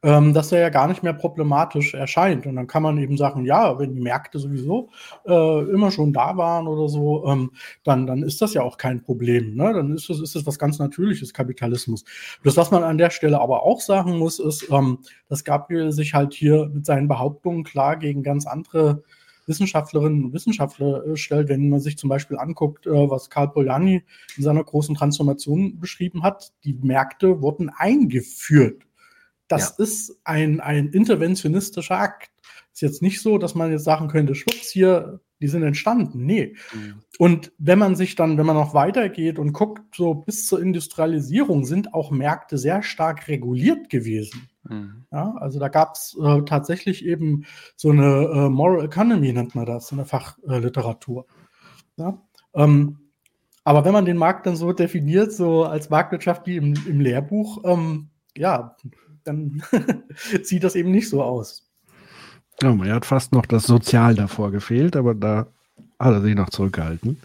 ähm, dass er ja gar nicht mehr problematisch erscheint. Und dann kann man eben sagen, ja, wenn die Märkte sowieso äh, immer schon da waren oder so, ähm, dann, dann ist das ja auch kein Problem. Ne? Dann ist das, ist das was ganz Natürliches, Kapitalismus. Das, was man an der Stelle aber auch sagen muss, ist, ähm, dass Gabriel sich halt hier mit seinen Behauptungen klar gegen ganz andere Wissenschaftlerinnen und Wissenschaftler äh, stellt, wenn man sich zum Beispiel anguckt, äh, was Karl Polanyi in seiner großen Transformation beschrieben hat. Die Märkte wurden eingeführt. Das ja. ist ein, ein interventionistischer Akt. Ist jetzt nicht so, dass man jetzt sagen könnte, schwupps, hier, die sind entstanden. Nee. Mhm. Und wenn man sich dann, wenn man noch weitergeht und guckt, so bis zur Industrialisierung sind auch Märkte sehr stark reguliert gewesen. Mhm. Ja, also da gab es äh, tatsächlich eben so eine äh, Moral Economy, nennt man das in der Fachliteratur. Ja? Ähm, Aber wenn man den Markt dann so definiert, so als Marktwirtschaft wie im, im Lehrbuch, ähm, ja, dann *laughs* sieht das eben nicht so aus. Ja, mir hat fast noch das Sozial davor gefehlt, aber da hat er sich noch zurückgehalten.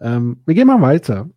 Ähm, wir gehen mal weiter.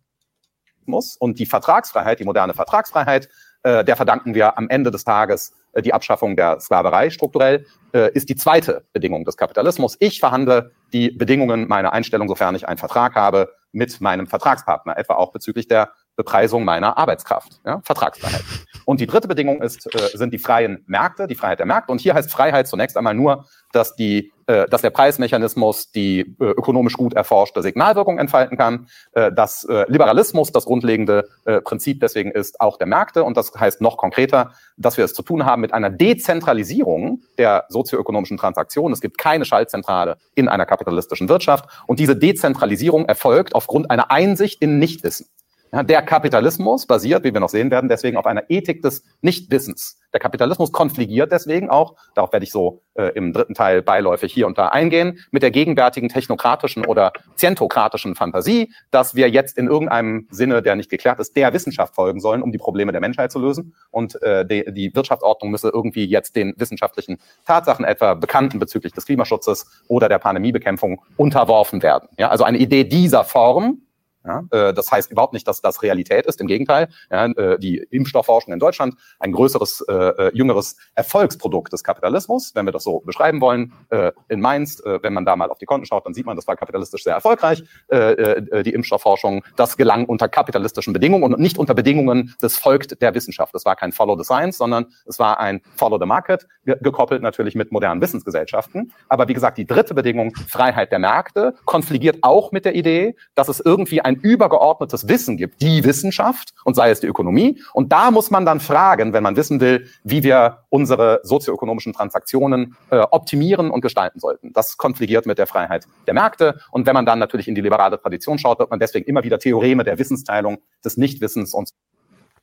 Muss. Und die Vertragsfreiheit, die moderne Vertragsfreiheit, äh, der verdanken wir am Ende des Tages äh, die Abschaffung der Sklaverei strukturell, äh, ist die zweite Bedingung des Kapitalismus. Ich verhandle die Bedingungen meiner Einstellung, sofern ich einen Vertrag habe, mit meinem Vertragspartner, etwa auch bezüglich der Bepreisung meiner Arbeitskraft, ja, Vertragsfreiheit. Und die dritte Bedingung ist, äh, sind die freien Märkte, die Freiheit der Märkte. Und hier heißt Freiheit zunächst einmal nur, dass, die, äh, dass der Preismechanismus die äh, ökonomisch gut erforschte Signalwirkung entfalten kann, äh, dass äh, Liberalismus das grundlegende äh, Prinzip deswegen ist auch der Märkte. Und das heißt noch konkreter, dass wir es zu tun haben mit einer Dezentralisierung der sozioökonomischen Transaktionen. Es gibt keine Schaltzentrale in einer kapitalistischen Wirtschaft. Und diese Dezentralisierung erfolgt aufgrund einer Einsicht in Nichtwissen. Ja, der Kapitalismus basiert, wie wir noch sehen werden, deswegen auf einer Ethik des Nichtwissens. Der Kapitalismus konfligiert deswegen auch, darauf werde ich so äh, im dritten Teil beiläufig hier und da eingehen, mit der gegenwärtigen technokratischen oder zientokratischen Fantasie, dass wir jetzt in irgendeinem Sinne, der nicht geklärt ist, der Wissenschaft folgen sollen, um die Probleme der Menschheit zu lösen. Und äh, die, die Wirtschaftsordnung müsse irgendwie jetzt den wissenschaftlichen Tatsachen, etwa bekannten bezüglich des Klimaschutzes oder der Pandemiebekämpfung, unterworfen werden. Ja, also eine Idee dieser Form, ja, äh, das heißt überhaupt nicht, dass das Realität ist. Im Gegenteil, ja, äh, die Impfstoffforschung in Deutschland ein größeres, äh, äh, jüngeres Erfolgsprodukt des Kapitalismus, wenn wir das so beschreiben wollen. Äh, in Mainz, äh, wenn man da mal auf die Konten schaut, dann sieht man, das war kapitalistisch sehr erfolgreich. Die Impfstoffforschung, das gelang unter kapitalistischen Bedingungen und nicht unter Bedingungen des Folgt der Wissenschaft. Das war kein Follow the Science, sondern es war ein Follow the Market, ge gekoppelt natürlich mit modernen Wissensgesellschaften. Aber wie gesagt, die dritte Bedingung, Freiheit der Märkte, konfligiert auch mit der Idee, dass es irgendwie ein übergeordnetes Wissen gibt, die Wissenschaft und sei es die Ökonomie. Und da muss man dann fragen, wenn man wissen will, wie wir unsere sozioökonomischen Transaktionen äh, optimieren und gestalten sollten. Das konfligiert mit der Freiheit der Märkte. Und wenn man dann natürlich in die liberale Tradition schaut, wird man deswegen immer wieder Theoreme der Wissensteilung, des Nichtwissens und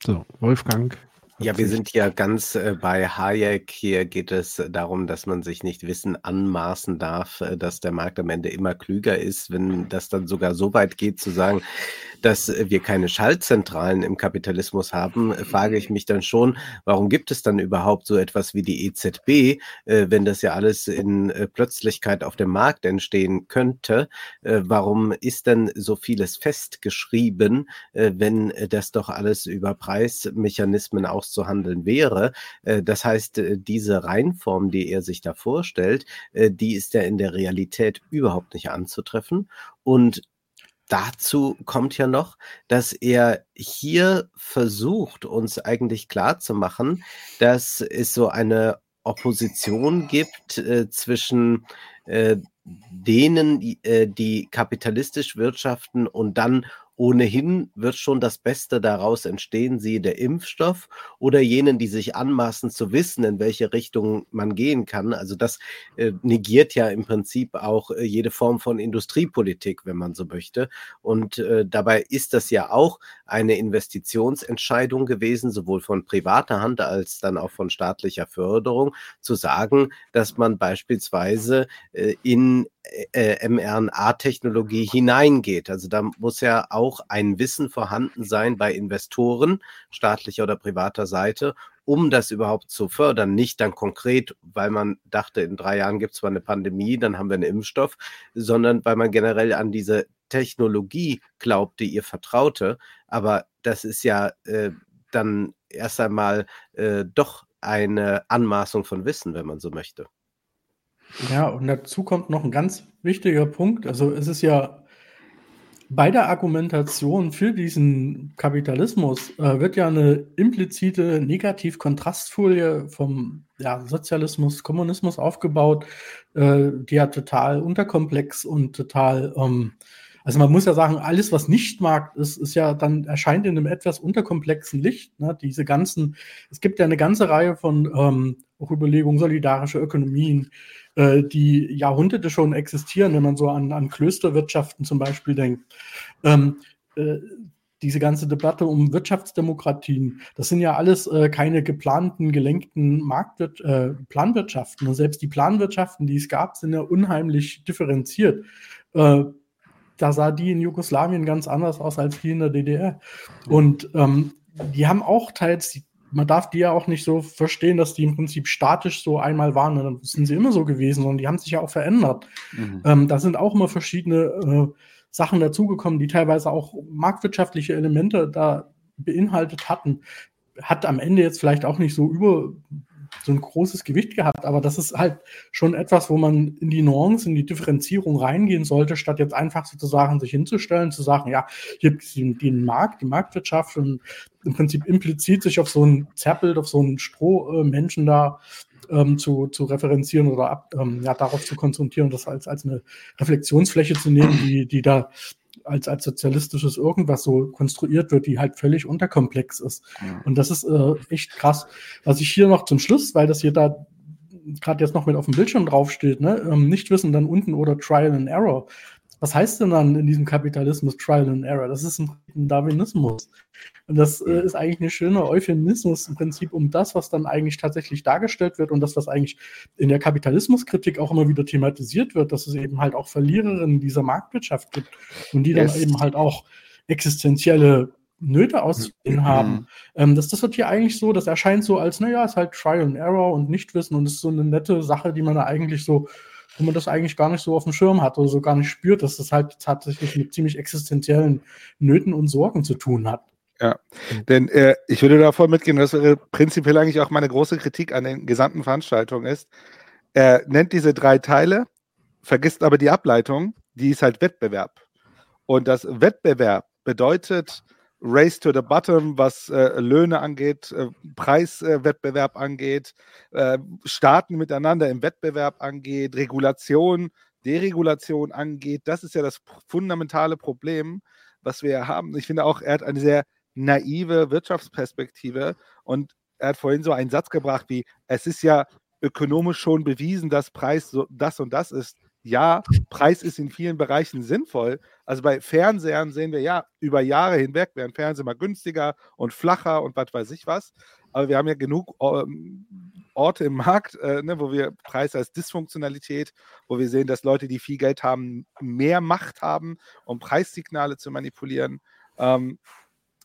so, Wolfgang, ja, wir sind ja ganz äh, bei Hayek. Hier geht es darum, dass man sich nicht Wissen anmaßen darf, äh, dass der Markt am Ende immer klüger ist. Wenn das dann sogar so weit geht zu sagen, dass wir keine Schaltzentralen im Kapitalismus haben, frage ich mich dann schon, warum gibt es dann überhaupt so etwas wie die EZB, äh, wenn das ja alles in äh, Plötzlichkeit auf dem Markt entstehen könnte? Äh, warum ist denn so vieles festgeschrieben, wenn das doch alles über Preismechanismen auszuhandeln wäre? Das heißt, diese Reinform, die er sich da vorstellt, die ist ja in der Realität überhaupt nicht anzutreffen. Und dazu kommt ja noch, dass er hier versucht, uns eigentlich klarzumachen, dass es so eine Opposition gibt äh, zwischen äh, denen, die, äh, die kapitalistisch wirtschaften und dann ohnehin wird schon das Beste daraus entstehen, siehe der Impfstoff oder jenen, die sich anmaßen zu wissen, in welche Richtung man gehen kann. Also das äh, negiert ja im Prinzip auch äh, jede Form von Industriepolitik, wenn man so möchte. Und äh, dabei ist das ja auch eine Investitionsentscheidung gewesen, sowohl von privater Hand als dann auch von staatlicher Förderung, zu sagen, dass man beispielsweise äh, in äh, mRNA-Technologie hineingeht. Also da muss ja auch ein Wissen vorhanden sein bei Investoren, staatlicher oder privater Seite, um das überhaupt zu fördern. Nicht dann konkret, weil man dachte, in drei Jahren gibt es zwar eine Pandemie, dann haben wir einen Impfstoff, sondern weil man generell an diese Technologie glaubte, ihr vertraute. Aber das ist ja äh, dann erst einmal äh, doch eine Anmaßung von Wissen, wenn man so möchte. Ja, und dazu kommt noch ein ganz wichtiger Punkt. Also es ist ja bei der Argumentation für diesen Kapitalismus äh, wird ja eine implizite Negativ-Kontrastfolie vom ja, Sozialismus, Kommunismus aufgebaut, äh, die ja total unterkomplex und total ähm, also man muss ja sagen, alles, was nicht Markt ist, ist ja dann erscheint in einem etwas unterkomplexen Licht. Ne? Diese ganzen, es gibt ja eine ganze Reihe von ähm, auch Überlegungen, solidarische Ökonomien, äh, die Jahrhunderte schon existieren, wenn man so an, an Klösterwirtschaften zum Beispiel denkt. Ähm, äh, diese ganze Debatte um Wirtschaftsdemokratien, das sind ja alles äh, keine geplanten, gelenkten Marktwirt äh, Planwirtschaften. Und selbst die Planwirtschaften, die es gab, sind ja unheimlich differenziert. Äh, da sah die in Jugoslawien ganz anders aus als die in der DDR. Und ähm, die haben auch teils, die, man darf die ja auch nicht so verstehen, dass die im Prinzip statisch so einmal waren, dann sind sie immer so gewesen und die haben sich ja auch verändert. Mhm. Ähm, da sind auch immer verschiedene äh, Sachen dazugekommen, die teilweise auch marktwirtschaftliche Elemente da beinhaltet hatten. Hat am Ende jetzt vielleicht auch nicht so über so ein großes Gewicht gehabt, aber das ist halt schon etwas, wo man in die Nuance, in die Differenzierung reingehen sollte, statt jetzt einfach sozusagen sich hinzustellen, zu sagen, ja, hier gibt es den, den, Markt, die Marktwirtschaft und im Prinzip implizit sich auf so ein Zerrbild, auf so einen Strohmenschen da ähm, zu, zu referenzieren oder ab, ähm, ja, darauf zu konzentrieren, das als, als eine Reflexionsfläche zu nehmen, die, die da als, als sozialistisches irgendwas so konstruiert wird, die halt völlig unterkomplex ist. Ja. Und das ist äh, echt krass. Was ich hier noch zum Schluss, weil das hier da gerade jetzt noch mit auf dem Bildschirm draufsteht, ne, ähm, nicht wissen dann unten oder Trial and Error. Was heißt denn dann in diesem Kapitalismus Trial and Error? Das ist ein Darwinismus. Und das äh, ist eigentlich ein schöner Euphemismus im Prinzip um das, was dann eigentlich tatsächlich dargestellt wird und das, was eigentlich in der Kapitalismuskritik auch immer wieder thematisiert wird, dass es eben halt auch Verliererinnen dieser Marktwirtschaft gibt und die yes. dann eben halt auch existenzielle Nöte auszusehen mhm. haben. Ähm, das, das wird hier eigentlich so, das erscheint so als, naja, es ist halt Trial and Error und Nichtwissen und es ist so eine nette Sache, die man da eigentlich so wo man das eigentlich gar nicht so auf dem Schirm hat oder so gar nicht spürt, dass das halt tatsächlich mit ziemlich existenziellen Nöten und Sorgen zu tun hat. Ja, denn äh, ich würde da voll mitgehen, das wäre prinzipiell eigentlich auch meine große Kritik an den gesamten Veranstaltungen ist, er nennt diese drei Teile, vergisst aber die Ableitung, die ist halt Wettbewerb. Und das Wettbewerb bedeutet, Race to the Bottom, was äh, Löhne angeht, äh, Preiswettbewerb angeht, äh, Staaten miteinander im Wettbewerb angeht, Regulation, Deregulation angeht. Das ist ja das fundamentale Problem, was wir haben. Ich finde auch, er hat eine sehr naive Wirtschaftsperspektive und er hat vorhin so einen Satz gebracht wie, es ist ja ökonomisch schon bewiesen, dass Preis so das und das ist ja, Preis ist in vielen Bereichen sinnvoll. Also bei Fernsehern sehen wir ja, über Jahre hinweg werden Fernseher mal günstiger und flacher und was weiß ich was. Aber wir haben ja genug ähm, Orte im Markt, äh, ne, wo wir Preis als Dysfunktionalität, wo wir sehen, dass Leute, die viel Geld haben, mehr Macht haben, um Preissignale zu manipulieren. Ähm,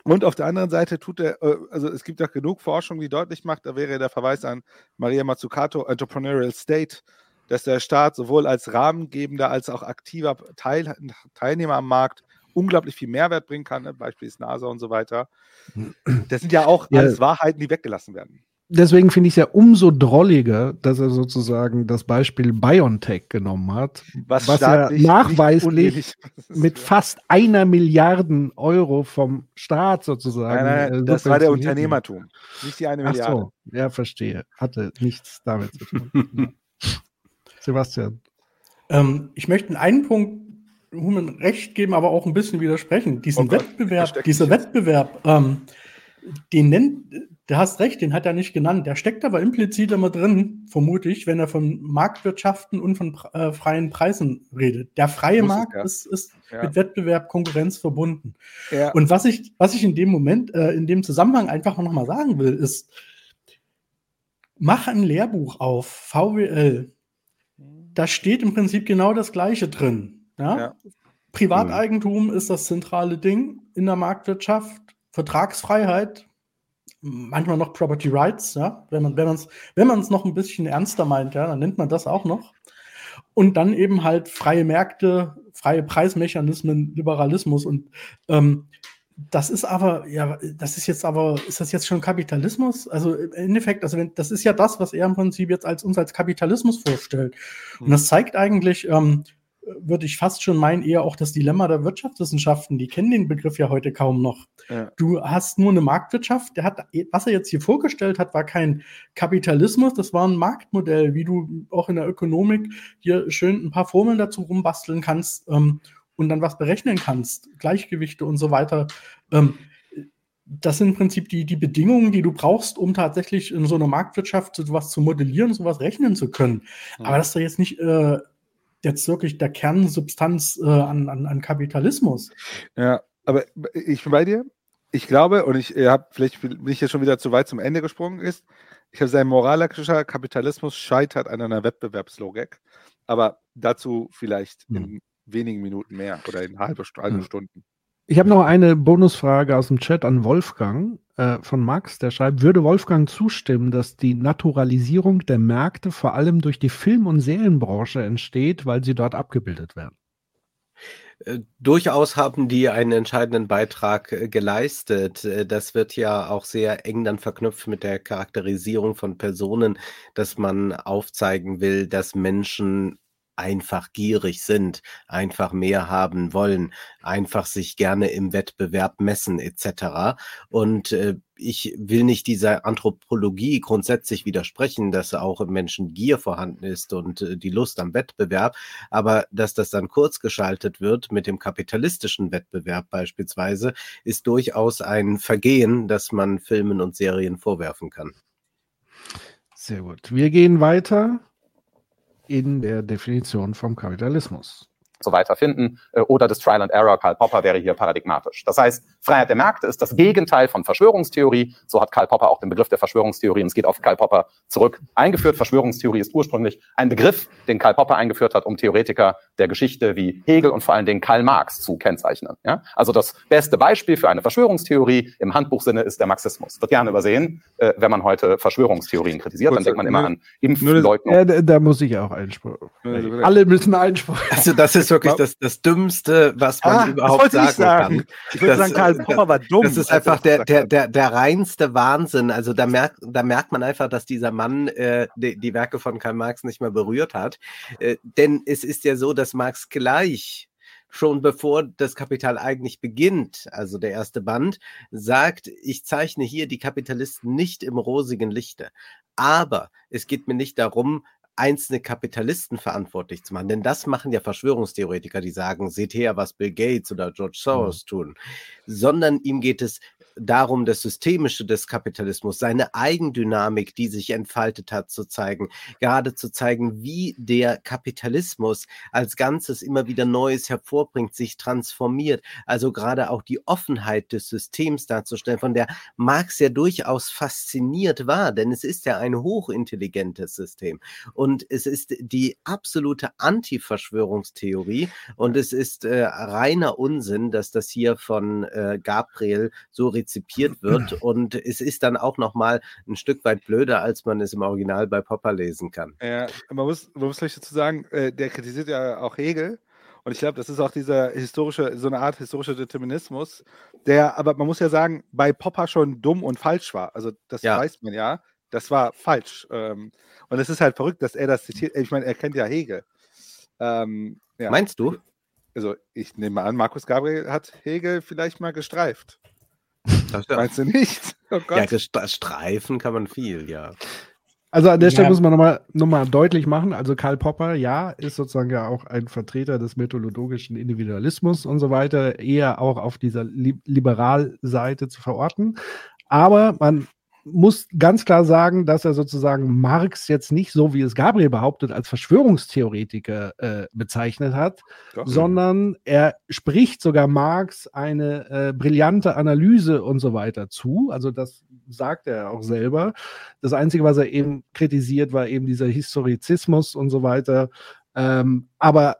und auf der anderen Seite tut er, äh, also es gibt auch genug Forschung, die deutlich macht, da wäre der Verweis an Maria Mazzucato, Entrepreneurial State, dass der Staat sowohl als rahmengebender als auch aktiver Teil, Teilnehmer am Markt unglaublich viel Mehrwert bringen kann, ne? Beispiel NASA und so weiter. Das sind ja auch ja. alles Wahrheiten, die weggelassen werden. Deswegen finde ich es ja umso drolliger, dass er sozusagen das Beispiel BioNTech genommen hat, was, was ja nachweislich mit fast einer Milliarde Euro vom Staat sozusagen. Nein, nein, äh, das war der Unternehmertum, nicht die eine Milliarde. Ach so, ja, verstehe. Hatte nichts damit zu tun. *laughs* Sebastian. Ähm, ich möchte in einen Punkt Human recht geben, aber auch ein bisschen widersprechen. Diesen oh Wettbewerb, dieser Wettbewerb, ähm, den nennt, du hast recht, den hat er nicht genannt. Der steckt aber implizit immer drin, vermute ich, wenn er von Marktwirtschaften und von äh, freien Preisen redet. Der freie Muss Markt es, ja. ist, ist ja. mit Wettbewerb, Konkurrenz verbunden. Ja. Und was ich, was ich in dem Moment, äh, in dem Zusammenhang einfach noch mal sagen will, ist, mach ein Lehrbuch auf, VWL, da steht im Prinzip genau das Gleiche drin. Privateigentum mhm. ist das zentrale Ding in der Marktwirtschaft. Vertragsfreiheit, manchmal noch Property Rights, ja, wenn man wenn es wenn man es noch ein bisschen ernster meint, ja, dann nennt man das auch noch. Und dann eben halt freie Märkte, freie Preismechanismen, Liberalismus und ähm, das ist aber, ja, das ist jetzt aber, ist das jetzt schon Kapitalismus? Also im Endeffekt, also wenn, das ist ja das, was er im Prinzip jetzt als uns als Kapitalismus vorstellt. Und das zeigt eigentlich, ähm, würde ich fast schon meinen, eher auch das Dilemma der Wirtschaftswissenschaften. Die kennen den Begriff ja heute kaum noch. Ja. Du hast nur eine Marktwirtschaft. Der hat, was er jetzt hier vorgestellt hat, war kein Kapitalismus, das war ein Marktmodell, wie du auch in der Ökonomik hier schön ein paar Formeln dazu rumbasteln kannst. Ähm, und dann was berechnen kannst, Gleichgewichte und so weiter. Ähm, das sind im Prinzip die, die Bedingungen, die du brauchst, um tatsächlich in so einer Marktwirtschaft sowas zu modellieren, sowas rechnen zu können. Mhm. Aber das ist doch jetzt nicht äh, jetzt wirklich der Kernsubstanz äh, an, an, an Kapitalismus. Ja, aber ich bin bei dir. Ich glaube, und ich habe, vielleicht bin ich jetzt schon wieder zu weit zum Ende gesprungen, ist, ich habe sein moralischer Kapitalismus scheitert an einer Wettbewerbslogik. Aber dazu vielleicht mhm. in wenigen Minuten mehr oder in halbe, halbe Stunden. Ich habe noch eine Bonusfrage aus dem Chat an Wolfgang äh, von Max, der schreibt, würde Wolfgang zustimmen, dass die Naturalisierung der Märkte vor allem durch die Film- und Serienbranche entsteht, weil sie dort abgebildet werden? Äh, durchaus haben die einen entscheidenden Beitrag äh, geleistet. Äh, das wird ja auch sehr eng dann verknüpft mit der Charakterisierung von Personen, dass man aufzeigen will, dass Menschen einfach gierig sind, einfach mehr haben wollen, einfach sich gerne im Wettbewerb messen etc. Und äh, ich will nicht dieser Anthropologie grundsätzlich widersprechen, dass auch im Menschen Gier vorhanden ist und äh, die Lust am Wettbewerb, aber dass das dann kurz geschaltet wird mit dem kapitalistischen Wettbewerb beispielsweise, ist durchaus ein Vergehen, das man Filmen und Serien vorwerfen kann. Sehr gut. Wir gehen weiter in der Definition vom Kapitalismus so weiter finden. Äh, oder das Trial and Error, Karl Popper wäre hier paradigmatisch. Das heißt, Freiheit der Märkte ist das Gegenteil von Verschwörungstheorie. So hat Karl Popper auch den Begriff der Verschwörungstheorie, und es geht auf Karl Popper zurück, eingeführt. Verschwörungstheorie ist ursprünglich ein Begriff, den Karl Popper eingeführt hat, um Theoretiker der Geschichte wie Hegel und vor allen Dingen Karl Marx zu kennzeichnen. Ja? Also das beste Beispiel für eine Verschwörungstheorie im Handbuchsinne ist der Marxismus. Wird gerne übersehen, äh, wenn man heute Verschwörungstheorien kritisiert, dann denkt man immer an Impfleugnung. Ja, da muss ich auch Einspruch. Alle müssen Einspruch. Also das ist wirklich das, das Dümmste, was man ah, überhaupt sagen, sagen, kann. Ich würde sagen, Karl Popper war dumm. Das ist einfach der, der, der, der reinste Wahnsinn. Also da merkt, da merkt man einfach, dass dieser Mann äh, die, die Werke von Karl Marx nicht mehr berührt hat. Äh, denn es ist ja so, dass Marx gleich schon bevor das Kapital eigentlich beginnt, also der erste Band, sagt, ich zeichne hier die Kapitalisten nicht im rosigen Lichte. Aber es geht mir nicht darum, einzelne Kapitalisten verantwortlich zu machen. Denn das machen ja Verschwörungstheoretiker, die sagen, seht her, was Bill Gates oder George mhm. Soros mhm. tun. Sondern ihm geht es darum, das Systemische des Kapitalismus, seine Eigendynamik, die sich entfaltet hat, zu zeigen. Gerade zu zeigen, wie der Kapitalismus als Ganzes immer wieder Neues hervorbringt, sich transformiert. Also gerade auch die Offenheit des Systems darzustellen, von der Marx ja durchaus fasziniert war, denn es ist ja ein hochintelligentes System. Und es ist die absolute Anti-Verschwörungstheorie und es ist äh, reiner Unsinn, dass das hier von äh, Gabriel so rezipiert wird. *laughs* Und es ist dann auch nochmal ein Stück weit blöder, als man es im Original bei Popper lesen kann. Ja, man muss, man muss vielleicht dazu sagen, äh, der kritisiert ja auch Hegel. Und ich glaube, das ist auch dieser historische, so eine Art historischer Determinismus, der, aber man muss ja sagen, bei Popper schon dumm und falsch war. Also das ja. weiß man ja. Das war falsch. Ähm, und es ist halt verrückt, dass er das zitiert. Ich meine, er kennt ja Hegel. Ähm, ja. Meinst du? Also ich nehme an, Markus Gabriel hat Hegel vielleicht mal gestreift. Das ja. Meinst du nicht? *laughs* Oh ja, streifen kann man viel, ja. Also an der Stelle ja. muss man nochmal noch mal deutlich machen, also Karl Popper, ja, ist sozusagen ja auch ein Vertreter des methodologischen Individualismus und so weiter, eher auch auf dieser Liberalseite zu verorten. Aber man muss ganz klar sagen, dass er sozusagen Marx jetzt nicht so, wie es Gabriel behauptet, als Verschwörungstheoretiker äh, bezeichnet hat, Doch. sondern er spricht sogar Marx eine äh, brillante Analyse und so weiter zu. Also das sagt er auch selber. Das Einzige, was er eben kritisiert, war eben dieser Historizismus und so weiter. Ähm, aber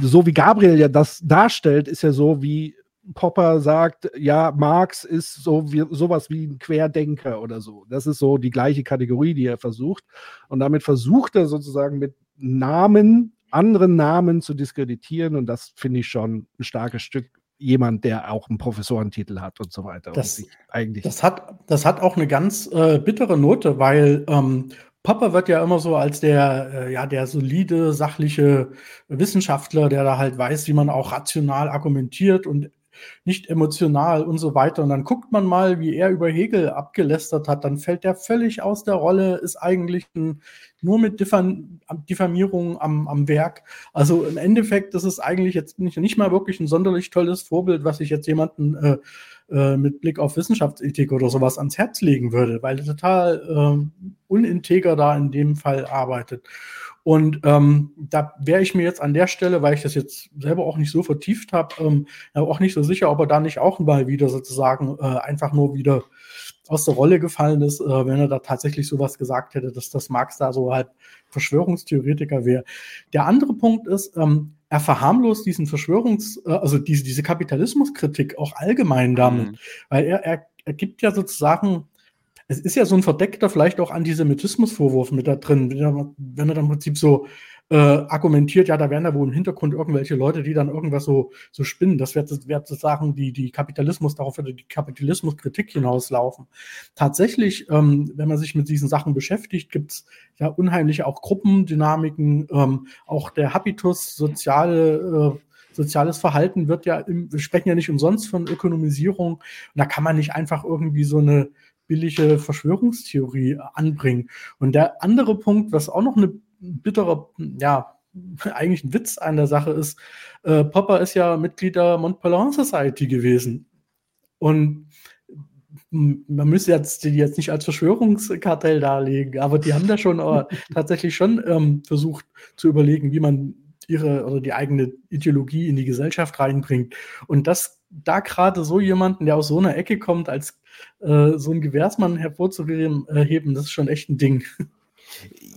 so wie Gabriel ja das darstellt, ist ja so, wie Popper sagt, ja, Marx ist so wie, sowas wie ein Querdenker oder so. Das ist so die gleiche Kategorie, die er versucht. Und damit versucht er sozusagen mit Namen, anderen Namen zu diskreditieren. Und das finde ich schon ein starkes Stück. Jemand, der auch einen Professorentitel hat und so weiter. Das, eigentlich das, hat, das hat auch eine ganz äh, bittere Note, weil ähm, Popper wird ja immer so als der, äh, ja, der solide, sachliche Wissenschaftler, der da halt weiß, wie man auch rational argumentiert und nicht emotional und so weiter. Und dann guckt man mal, wie er über Hegel abgelästert hat, dann fällt der völlig aus der Rolle, ist eigentlich ein, nur mit Diffam Diffamierung am, am Werk. Also im Endeffekt ist es eigentlich jetzt nicht, nicht mal wirklich ein sonderlich tolles Vorbild, was ich jetzt jemanden äh, äh, mit Blick auf Wissenschaftsethik oder sowas ans Herz legen würde, weil er total äh, uninteger da in dem Fall arbeitet. Und ähm, da wäre ich mir jetzt an der Stelle, weil ich das jetzt selber auch nicht so vertieft habe, ähm, auch nicht so sicher, ob er da nicht auch mal wieder sozusagen äh, einfach nur wieder aus der Rolle gefallen ist, äh, wenn er da tatsächlich sowas gesagt hätte, dass das Marx da so halt Verschwörungstheoretiker wäre. Der andere Punkt ist, ähm, er verharmlost diesen Verschwörungs-, äh, also diese, diese Kapitalismuskritik auch allgemein damit, mhm. weil er, er, er gibt ja sozusagen es ist ja so ein verdeckter, vielleicht auch Antisemitismusvorwurf mit da drin, wenn er dann im Prinzip so äh, argumentiert, ja, da wären da wohl im Hintergrund irgendwelche Leute, die dann irgendwas so, so spinnen. Das wird, wird sozusagen die, die Kapitalismus, darauf würde die Kapitalismuskritik hinauslaufen. Tatsächlich, ähm, wenn man sich mit diesen Sachen beschäftigt, gibt es ja unheimliche auch Gruppendynamiken, ähm, auch der Habitus, soziale äh, soziales Verhalten wird ja, im, wir sprechen ja nicht umsonst von Ökonomisierung. Und da kann man nicht einfach irgendwie so eine billige Verschwörungstheorie anbringen. Und der andere Punkt, was auch noch eine bittere, ja, *laughs* eigentlich ein Witz an der Sache ist, äh, Popper ist ja Mitglied der Montpellier Society gewesen. Und man müsste jetzt die jetzt nicht als Verschwörungskartell darlegen, aber die haben da schon äh, *laughs* tatsächlich schon ähm, versucht zu überlegen, wie man ihre oder die eigene Ideologie in die Gesellschaft reinbringt. Und das da gerade so jemanden, der aus so einer Ecke kommt, als äh, so ein Gewährsmann hervorzuheben, äh, das ist schon echt ein Ding.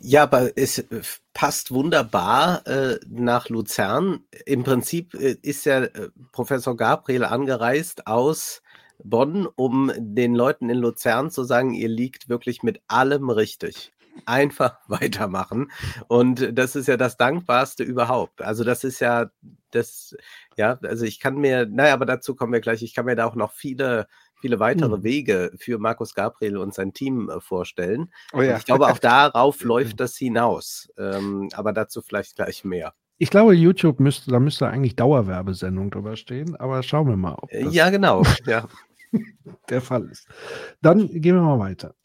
Ja, aber es äh, passt wunderbar äh, nach Luzern. Im Prinzip äh, ist ja Professor Gabriel angereist aus Bonn, um den Leuten in Luzern zu sagen, ihr liegt wirklich mit allem richtig. Einfach *laughs* weitermachen. Und das ist ja das Dankbarste überhaupt. Also das ist ja das, ja, also ich kann mir, naja, aber dazu kommen wir gleich, ich kann mir da auch noch viele viele weitere mhm. Wege für Markus Gabriel und sein Team äh, vorstellen. Oh ja. Ich glaube, auch darauf *laughs* läuft das hinaus. Ähm, aber dazu vielleicht gleich mehr. Ich glaube, YouTube müsste, da müsste eigentlich Dauerwerbesendung drüber stehen, aber schauen wir mal. Ob ja, genau. ja. *laughs* der Fall ist. Dann gehen wir mal weiter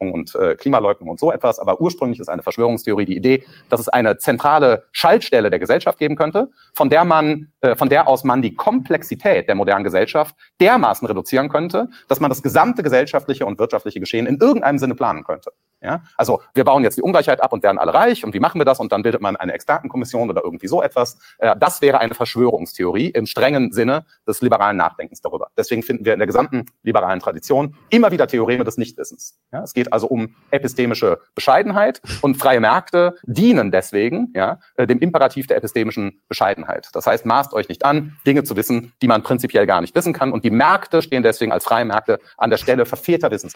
und äh, Klimaleugnung und so etwas. Aber ursprünglich ist eine Verschwörungstheorie die Idee, dass es eine zentrale Schaltstelle der Gesellschaft geben könnte, von der man, äh, von der aus man die Komplexität der modernen Gesellschaft dermaßen reduzieren könnte, dass man das gesamte gesellschaftliche und wirtschaftliche Geschehen in irgendeinem Sinne planen könnte. Ja? Also wir bauen jetzt die Ungleichheit ab und werden alle reich und wie machen wir das? Und dann bildet man eine Expertenkommission oder irgendwie so etwas. Äh, das wäre eine Verschwörungstheorie im strengen Sinne des liberalen Nachdenkens darüber. Deswegen finden wir in der gesamten liberalen Tradition immer wieder Theoreme des Nichtwissens. Ja? Es geht also um epistemische Bescheidenheit und freie Märkte dienen deswegen ja, äh, dem Imperativ der epistemischen Bescheidenheit. Das heißt, maßt euch nicht an, Dinge zu wissen, die man prinzipiell gar nicht wissen kann. Und die Märkte stehen deswegen als freie Märkte an der Stelle verfehlter Wissens.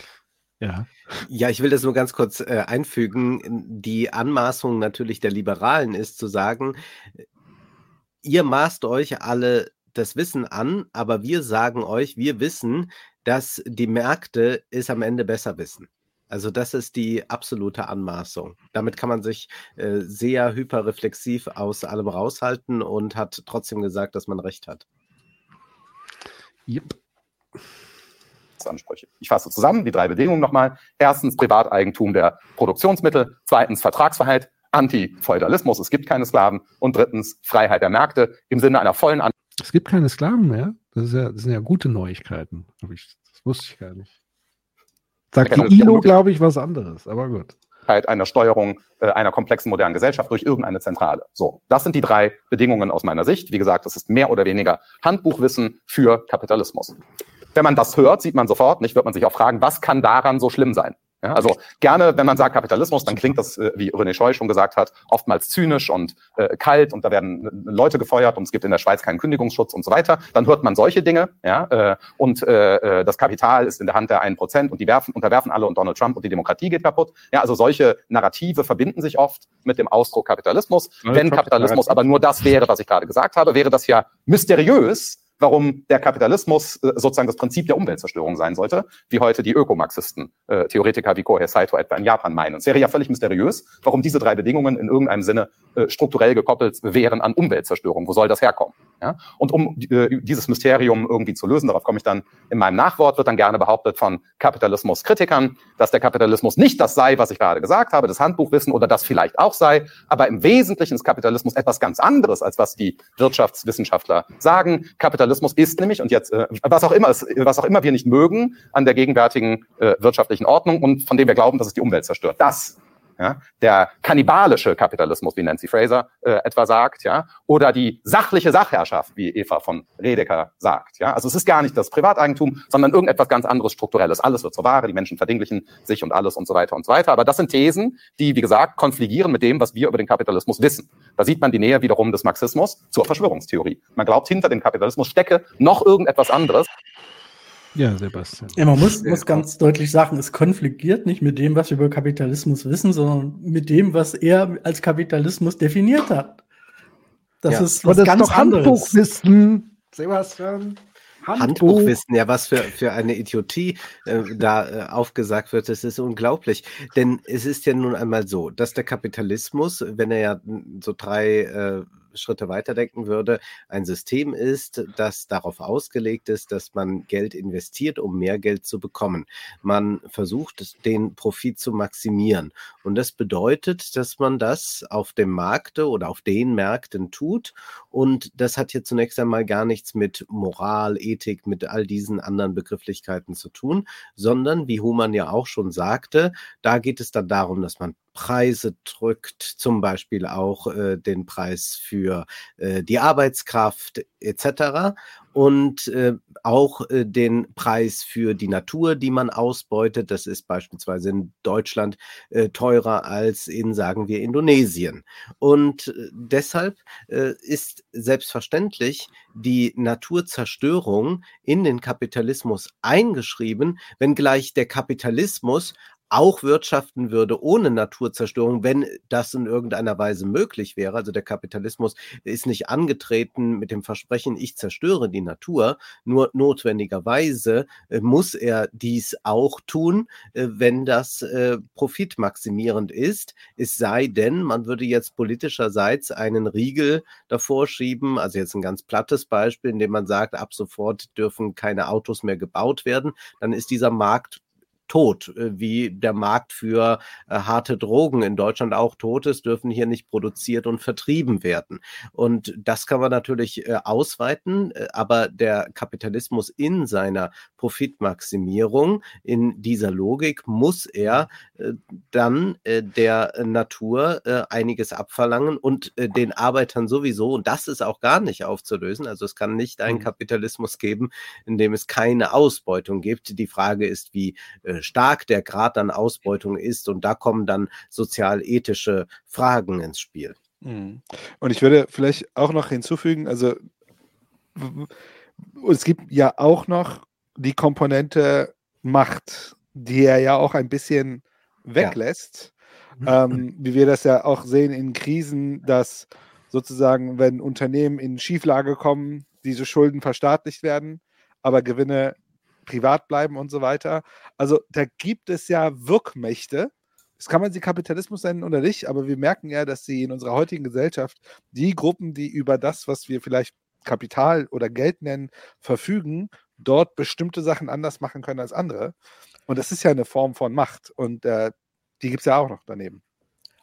Ja. ja, ich will das nur ganz kurz äh, einfügen. Die Anmaßung natürlich der Liberalen ist zu sagen, ihr maßt euch alle das Wissen an, aber wir sagen euch, wir wissen, dass die Märkte es am Ende besser wissen. Also das ist die absolute Anmaßung. Damit kann man sich äh, sehr hyperreflexiv aus allem raushalten und hat trotzdem gesagt, dass man recht hat. Yep. Ansprüche. Ich fasse zusammen die drei Bedingungen nochmal. Erstens Privateigentum der Produktionsmittel. Zweitens Vertragsfreiheit. Antifeudalismus, es gibt keine Sklaven. Und drittens Freiheit der Märkte im Sinne einer vollen An Es gibt keine Sklaven mehr. Das, ja, das sind ja gute Neuigkeiten. Ich, das wusste ich gar nicht. Sagt die ILO, glaube ich, was anderes, aber gut. Einer Steuerung äh, einer komplexen modernen Gesellschaft durch irgendeine Zentrale. So, das sind die drei Bedingungen aus meiner Sicht. Wie gesagt, das ist mehr oder weniger Handbuchwissen für Kapitalismus. Wenn man das hört, sieht man sofort, nicht, wird man sich auch fragen, was kann daran so schlimm sein? Ja, also gerne, wenn man sagt Kapitalismus, dann klingt das, äh, wie René Scheu schon gesagt hat, oftmals zynisch und äh, kalt und da werden äh, Leute gefeuert und es gibt in der Schweiz keinen Kündigungsschutz und so weiter. Dann hört man solche Dinge, ja, äh, und äh, äh das Kapital ist in der Hand der einen Prozent und die werfen, unterwerfen alle und Donald Trump und die Demokratie geht kaputt. Ja, also solche Narrative verbinden sich oft mit dem Ausdruck Kapitalismus. Wenn Kapitalismus aber nur das wäre, was ich gerade gesagt habe, wäre das ja mysteriös, warum der Kapitalismus äh, sozusagen das Prinzip der Umweltzerstörung sein sollte, wie heute die Ökomarxisten, äh, Theoretiker wie Kohei Saito etwa in Japan meinen. Es wäre ja völlig mysteriös, warum diese drei Bedingungen in irgendeinem Sinne äh, strukturell gekoppelt wären an Umweltzerstörung. Wo soll das herkommen? Ja? Und um äh, dieses Mysterium irgendwie zu lösen, darauf komme ich dann in meinem Nachwort, wird dann gerne behauptet von Kapitalismuskritikern, dass der Kapitalismus nicht das sei, was ich gerade gesagt habe, das Handbuchwissen oder das vielleicht auch sei, aber im Wesentlichen ist Kapitalismus etwas ganz anderes, als was die Wirtschaftswissenschaftler sagen. Kapitalismus ist nämlich, und jetzt, äh, was auch immer, es, was auch immer wir nicht mögen an der gegenwärtigen äh, wirtschaftlichen Ordnung und von dem wir glauben, dass es die Umwelt zerstört. Das ja, der kannibalische Kapitalismus, wie Nancy Fraser äh, etwa sagt, ja, oder die sachliche Sachherrschaft, wie Eva von Redeker sagt. Ja. Also es ist gar nicht das Privateigentum, sondern irgendetwas ganz anderes Strukturelles. Alles wird zur Ware, die Menschen verdinglichen sich und alles und so weiter und so weiter. Aber das sind Thesen, die, wie gesagt, konfligieren mit dem, was wir über den Kapitalismus wissen. Da sieht man die Nähe wiederum des Marxismus zur Verschwörungstheorie. Man glaubt, hinter dem Kapitalismus stecke noch irgendetwas anderes. Ja, Sebastian. Ja, man muss, muss ganz deutlich sagen, es konfligiert nicht mit dem, was wir über Kapitalismus wissen, sondern mit dem, was er als Kapitalismus definiert hat. Das Ja. ist was das ist ganz doch anderes. Handbuchwissen, Sebastian. Handbuchwissen, ja, was für, für eine Idiotie äh, da äh, aufgesagt wird, das ist unglaublich. Denn es ist ja nun einmal so, dass der Kapitalismus, wenn er ja so drei äh, Schritte weiterdenken würde, ein System ist, das darauf ausgelegt ist, dass man Geld investiert, um mehr Geld zu bekommen. Man versucht, den Profit zu maximieren. Und das bedeutet, dass man das auf dem Markte oder auf den Märkten tut. Und das hat hier zunächst einmal gar nichts mit Moral, Ethik, mit all diesen anderen Begrifflichkeiten zu tun, sondern, wie Humann ja auch schon sagte, da geht es dann darum, dass man Preise drückt, zum Beispiel auch äh, den Preis für äh, die Arbeitskraft etc. Und äh, auch äh, den Preis für die Natur, die man ausbeutet. Das ist beispielsweise in Deutschland äh, teurer als in, sagen wir, Indonesien. Und äh, deshalb äh, ist selbstverständlich die Naturzerstörung in den Kapitalismus eingeschrieben, wenngleich der Kapitalismus auch wirtschaften würde ohne Naturzerstörung, wenn das in irgendeiner Weise möglich wäre. Also der Kapitalismus ist nicht angetreten mit dem Versprechen, ich zerstöre die Natur, nur notwendigerweise äh, muss er dies auch tun, äh, wenn das äh, profitmaximierend ist. Es sei denn, man würde jetzt politischerseits einen Riegel davor schieben, also jetzt ein ganz plattes Beispiel, indem man sagt, ab sofort dürfen keine Autos mehr gebaut werden, dann ist dieser Markt tot, äh, wie der Markt für äh, harte Drogen in Deutschland auch tot ist, dürfen hier nicht produziert und vertrieben werden. Und das kann man natürlich äh, ausweiten, äh, aber der Kapitalismus in seiner Profitmaximierung, in dieser Logik, muss er äh, dann äh, der Natur einiges abverlangen und den Arbeitern sowieso. Und das ist auch gar nicht aufzulösen. Also es kann nicht einen Kapitalismus geben, in dem es keine Ausbeutung gibt. Die Frage ist, wie äh, stark der Grad an Ausbeutung ist. Und da kommen dann sozial-ethische Fragen ins Spiel. Mhm. Und ich würde vielleicht auch noch hinzufügen, also es gibt ja auch noch die Komponente Macht, die er ja auch ein bisschen weglässt, ähm, wie wir das ja auch sehen in Krisen, dass sozusagen, wenn Unternehmen in Schieflage kommen, diese Schulden verstaatlicht werden, aber Gewinne privat bleiben und so weiter. Also da gibt es ja Wirkmächte. Das kann man sie Kapitalismus nennen oder nicht, aber wir merken ja, dass sie in unserer heutigen Gesellschaft die Gruppen, die über das, was wir vielleicht Kapital oder Geld nennen, verfügen, dort bestimmte Sachen anders machen können als andere. Und das ist ja eine Form von Macht und äh, die gibt es ja auch noch daneben.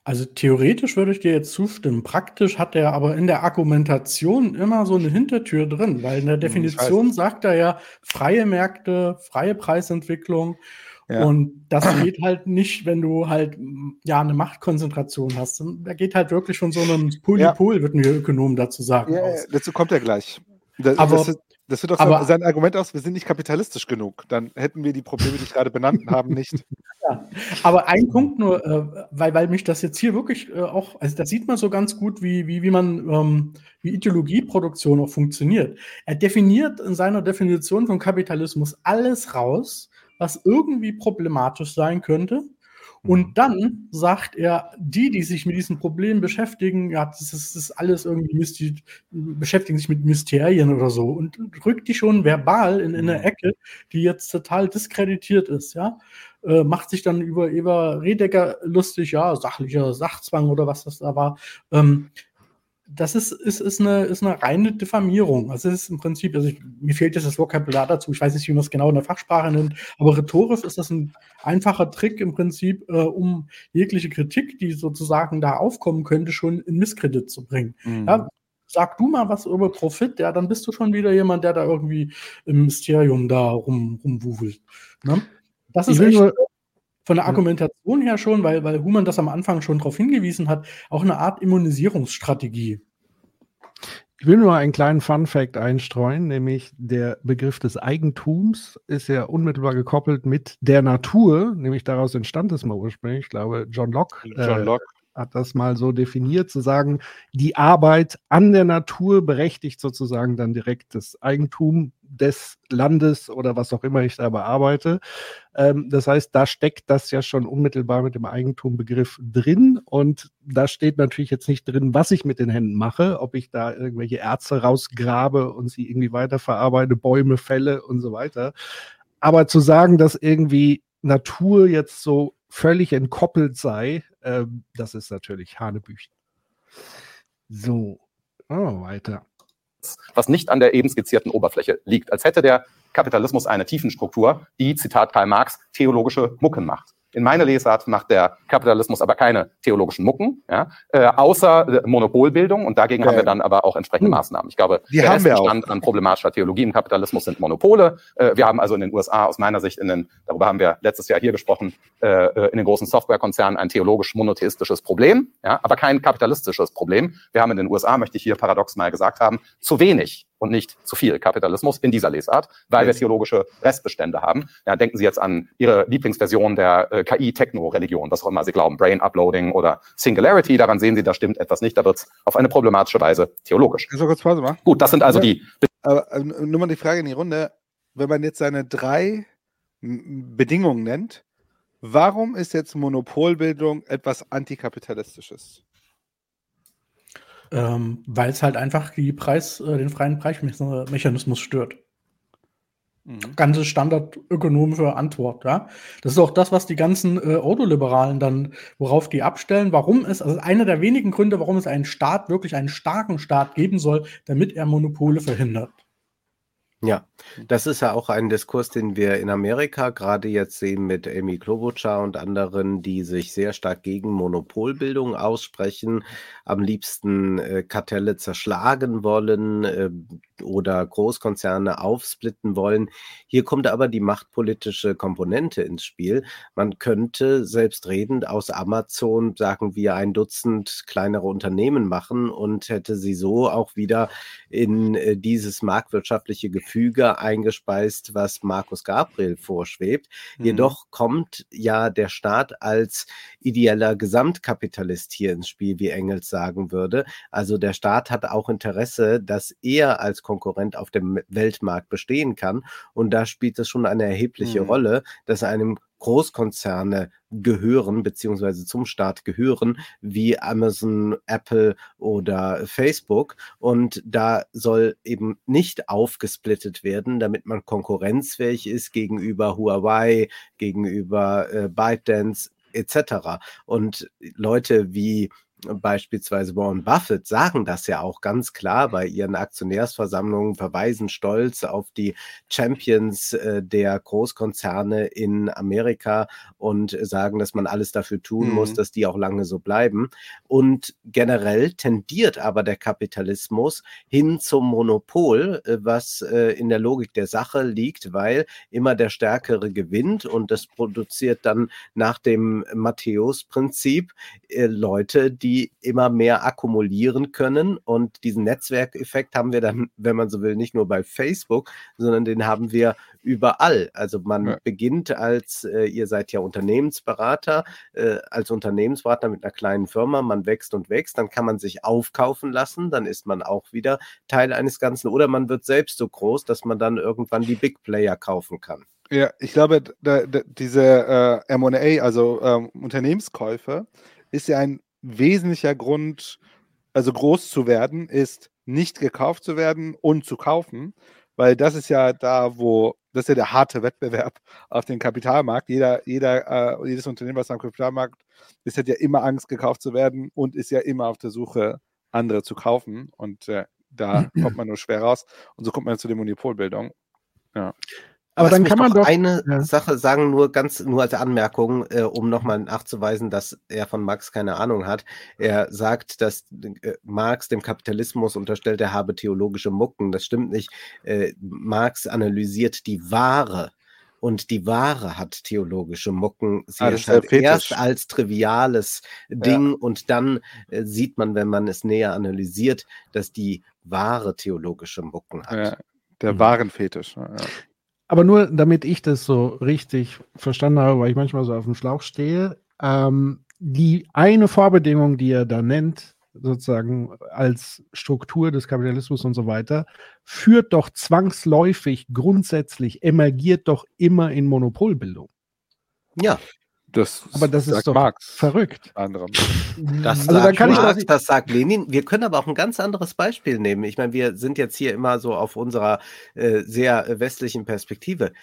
Also theoretisch würde ich dir jetzt zustimmen. Praktisch hat er aber in der Argumentation immer so eine Hintertür drin, weil in der Hm, Definition sagt er ja freie Märkte, freie Preisentwicklung. Ja. Und das geht halt nicht, wenn du halt ja eine Machtkonzentration hast. Da geht halt wirklich von so einem Polypol, würden wir Ökonomen dazu sagen. Ja, aus. ja, dazu kommt er gleich. Da, Aber- das, ist- das wird auch sein, Argument aus, wir sind nicht kapitalistisch genug. Dann hätten wir die Probleme, die ich gerade benannt haben, nicht. *laughs* Aber ein Punkt nur, äh, weil, weil mich das jetzt hier wirklich äh, auch, also da sieht man so ganz gut, wie, wie, wie man, ähm, wie Ideologieproduktion auch funktioniert. Er definiert in seiner Definition von Kapitalismus alles raus, was irgendwie problematisch sein könnte. Und dann sagt er, die, die sich mit diesen Problemen beschäftigen, ja, das ist, das ist alles irgendwie mysti beschäftigen sich mit Mysterien oder so und rückt die schon verbal in, in eine Ecke, die jetzt total diskreditiert ist, ja. Äh, macht sich dann über Eva Redecker lustig, ja, sachlicher Sachzwang oder was das da war. Ähm, das ist, ist, ist, eine, ist eine reine Diffamierung. Also es ist im Prinzip, also ich, mir fehlt jetzt das Vokabular dazu, ich weiß nicht, wie man es genau in der Fachsprache nennt, aber rhetorisch ist das ein einfacher Trick im Prinzip, äh, um jegliche Kritik, die sozusagen da aufkommen könnte, schon in Misskredit zu bringen. Mhm. Ja, sag du mal was über Profit, ja, dann bist du schon wieder jemand, der da irgendwie im Mysterium da rum, rumwuselt. Ne? Das Ich ist echt, nur, von der Argumentation her schon, weil, weil Human das am Anfang schon darauf hingewiesen hat, auch eine Art Immunisierungsstrategie. Ich will nur einen kleinen Fun-Fact einstreuen, nämlich der Begriff des Eigentums ist ja unmittelbar gekoppelt mit der Natur, nämlich daraus entstand es mal ursprünglich. Ich glaube, John Locke, John äh, Locke. hat das mal so definiert, zu sagen, die Arbeit an der Natur berechtigt sozusagen dann direkt das Eigentum des Landes oder was auch immer ich da bearbeite. Ähm, das heißt, da steckt das ja schon unmittelbar mit dem Eigentumbegriff drin und da steht natürlich jetzt nicht drin, was ich mit den Händen mache, ob ich da irgendwelche Erze rausgrabe und sie irgendwie weiterverarbeite, Bäume fälle und so weiter. Aber zu sagen, dass irgendwie Natur jetzt so völlig entkoppelt sei, ähm, das ist natürlich Hanebüchen. So, oh, weiter. Was nicht an der eben skizzierten Oberfläche liegt. Als hätte der Kapitalismus eine Tiefenstruktur, die, Zitat Karl Marx, theologische Mucken macht. In meiner Lesart macht der Kapitalismus aber keine theologischen Mucken, ja, äh, außer äh, Monopolbildung und dagegen Ja. haben wir dann aber auch entsprechende Hm. Maßnahmen. Ich glaube, Die der haben wir. Restbestand an problematischer Theologie im Kapitalismus sind Monopole. Äh, wir haben also in den USA aus meiner Sicht in den, darüber haben wir letztes Jahr hier gesprochen, äh, äh, in den großen Softwarekonzernen ein theologisch monotheistisches Problem, ja, aber kein kapitalistisches Problem. Wir haben in den USA, möchte ich hier paradox mal gesagt haben, zu wenig und nicht zu viel Kapitalismus in dieser Lesart, weil wir theologische Restbestände haben. Ja, denken Sie jetzt an Ihre Lieblingsversion der äh, KI-Techno-Religion, was auch immer Sie glauben, Brain Uploading oder Singularity. Daran sehen Sie, da stimmt etwas nicht. Da wird es auf eine problematische Weise theologisch. Du kurz Pause machen? Gut, das sind also die Aber äh, nur mal die Frage in die Runde. Wenn man jetzt seine drei Bedingungen nennt, warum ist jetzt Monopolbildung etwas Antikapitalistisches? Ähm, weil es halt einfach die Preis, äh, den freien Preismechanismus stört. Mhm. Ganze standardökonomische Antwort, ja. Das ist auch das, was die ganzen äh, Autoliberalen dann, worauf die abstellen, warum es, also einer der wenigen Gründe, warum es einen Staat, wirklich einen starken Staat geben soll, damit er Monopole verhindert. Ja, das ist ja auch ein Diskurs, den wir in Amerika gerade jetzt sehen mit Amy Klobuchar und anderen, die sich sehr stark gegen Monopolbildung aussprechen, am liebsten äh, Kartelle zerschlagen wollen äh, oder Großkonzerne aufsplitten wollen. Hier kommt aber die machtpolitische Komponente ins Spiel. Man könnte selbstredend aus Amazon, sagen wir, ein Dutzend kleinere Unternehmen machen und hätte sie so auch wieder in äh, dieses marktwirtschaftliche Gefüge eingespeist, was Markus Gabriel vorschwebt. Mhm. Jedoch kommt ja der Staat als ideeller Gesamtkapitalist hier ins Spiel, wie Engels sagen würde. Also der Staat hat auch Interesse, dass er als Konkurrent auf dem Weltmarkt bestehen kann. Und da spielt es schon eine erhebliche Mhm. Rolle, dass einem Großkonzerne gehören, beziehungsweise zum Staat gehören, wie Amazon, Apple oder Facebook. Und da soll eben nicht aufgesplittet werden, damit man konkurrenzfähig ist gegenüber Huawei, gegenüber äh, ByteDance etc. Und Leute wie beispielsweise Warren Buffett sagen das ja auch ganz klar bei ihren Aktionärsversammlungen, verweisen stolz auf die Champions äh, der Großkonzerne in Amerika und sagen, dass man alles dafür tun Mhm. muss, dass die auch lange so bleiben. Und generell tendiert aber der Kapitalismus hin zum Monopol, äh, was äh, in der Logik der Sache liegt, weil immer der Stärkere gewinnt und das produziert dann nach dem Matthäus-Prinzip Leute, die immer mehr akkumulieren können. Und diesen Netzwerkeffekt haben wir dann, *laughs* wenn man so will, nicht nur bei Facebook, sondern den haben wir überall. Also man Ja. beginnt als, äh, ihr seid ja Unternehmensberater, äh, als Unternehmensberater mit einer kleinen Firma, man wächst und wächst, dann kann man sich aufkaufen lassen, dann ist man auch wieder Teil eines Ganzen. Oder man wird selbst so groß, dass man dann irgendwann die Big Player kaufen kann. Ja, ich glaube, da, da, diese äh, M&A, also ähm, Unternehmenskäufe, ist ja ein wesentlicher Grund, also groß zu werden, ist nicht gekauft zu werden und zu kaufen, weil das ist ja da, wo, das ist ja der harte Wettbewerb auf dem Kapitalmarkt. Jeder, jeder, äh, jedes Unternehmen, was am Kapitalmarkt ist, hat ja immer Angst, gekauft zu werden und ist ja immer auf der Suche, andere zu kaufen. Und äh, da *clears throat* kommt man nur schwer raus. Und so kommt man zu der Monopolbildung. Ja. Aber Lass dann kann man doch. eine Ja. Sache sagen, nur ganz, nur als Anmerkung, äh, um nochmal nachzuweisen, dass er von Marx keine Ahnung hat. Er sagt, dass äh, Marx dem Kapitalismus unterstellt, er habe theologische Mucken. Das stimmt nicht. Äh, Marx analysiert die Ware und die Ware hat theologische Mucken. Sie Ah, erscheint erst als triviales Ding und dann äh, sieht man, wenn man es näher analysiert, dass die Ware theologische Mucken hat. Ja, der Mhm. Warenfetisch. Ja. Aber nur damit ich das so richtig verstanden habe, weil ich manchmal so auf dem Schlauch stehe, ähm, die eine Vorbedingung, die er da nennt, sozusagen als Struktur des Kapitalismus und so weiter, führt doch zwangsläufig, grundsätzlich, emergiert doch immer in Monopolbildung. Ja, Das, Aber das ist sagt doch Marx. verrückt. Anderem. das Also da sagt kann ich Marx, das- das sagt Lenin. Wir können aber auch ein ganz anderes Beispiel nehmen. Ich meine, wir sind jetzt hier immer so auf unserer äh, sehr westlichen Perspektive.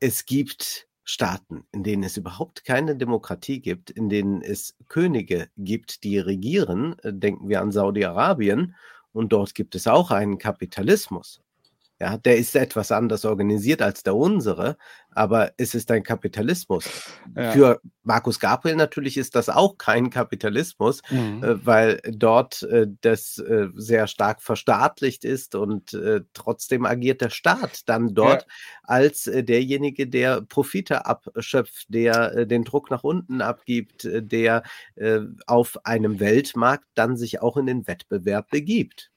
Es gibt Staaten, in denen es überhaupt keine Demokratie gibt, in denen es Könige gibt, die regieren. Denken wir an Saudi-Arabien. Und dort gibt es auch einen Kapitalismus. Ja, der ist etwas anders organisiert als der unsere, aber es ist ein Kapitalismus. Ja. Für Markus Gabriel natürlich ist das auch kein Kapitalismus, Mhm. äh, weil dort äh, das äh, sehr stark verstaatlicht ist und äh, trotzdem agiert der Staat dann dort als äh, derjenige, der Profite abschöpft, der äh, den Druck nach unten abgibt, der auf einem Weltmarkt dann sich auch in den Wettbewerb begibt.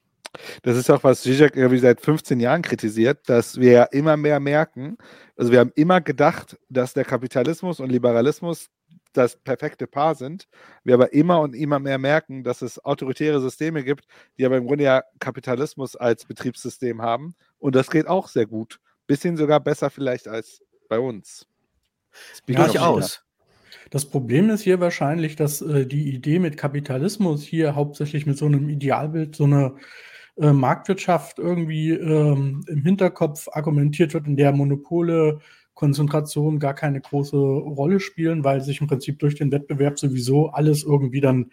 Das ist auch, was Zizek irgendwie seit 15 Jahren kritisiert, dass wir ja immer mehr merken, also wir haben immer gedacht, dass der Kapitalismus und Liberalismus das perfekte Paar sind. Wir aber immer und immer mehr merken, dass es autoritäre Systeme gibt, die aber im Grunde ja Kapitalismus als Betriebssystem haben. Und das geht auch sehr gut. Bisschen sogar besser vielleicht als bei uns. Speaking Ja. Durchaus. Das Problem ist hier wahrscheinlich, dass äh, die Idee mit Kapitalismus hier hauptsächlich mit so einem Idealbild, so einer äh, Marktwirtschaft irgendwie ähm, im Hinterkopf argumentiert wird, in der Monopole, Konzentration gar keine große Rolle spielen, weil sich im Prinzip durch den Wettbewerb sowieso alles irgendwie dann,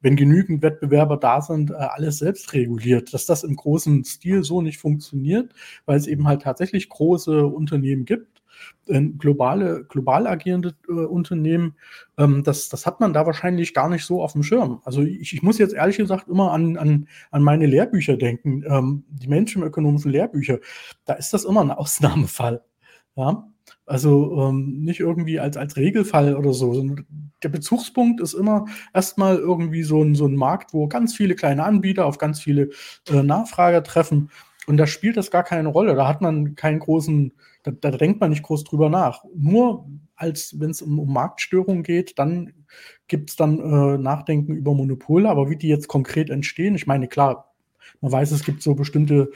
wenn genügend Wettbewerber da sind, äh, alles selbst reguliert. Dass das im großen Stil so nicht funktioniert, weil es eben halt tatsächlich große Unternehmen gibt, äh, globale, global agierende äh, Unternehmen, ähm, das, das hat man da wahrscheinlich gar nicht so auf dem Schirm. Also ich, ich muss jetzt ehrlich gesagt immer an, an, an meine Lehrbücher denken, ähm, die menschenökonomischen Lehrbücher. Da ist das immer ein Ausnahmefall. Ja? Also ähm, nicht irgendwie als, als Regelfall oder so. Der Bezugspunkt ist immer erstmal irgendwie so ein, so ein Markt, wo ganz viele kleine Anbieter auf ganz viele äh, Nachfrager treffen. Und da spielt das gar keine Rolle. Da hat man keinen großen, da, da denkt man nicht groß drüber nach. Nur als wenn es um, um Marktstörungen geht, dann gibt es dann äh, Nachdenken über Monopole, aber wie die jetzt konkret entstehen, ich meine, klar, man weiß, es gibt so bestimmte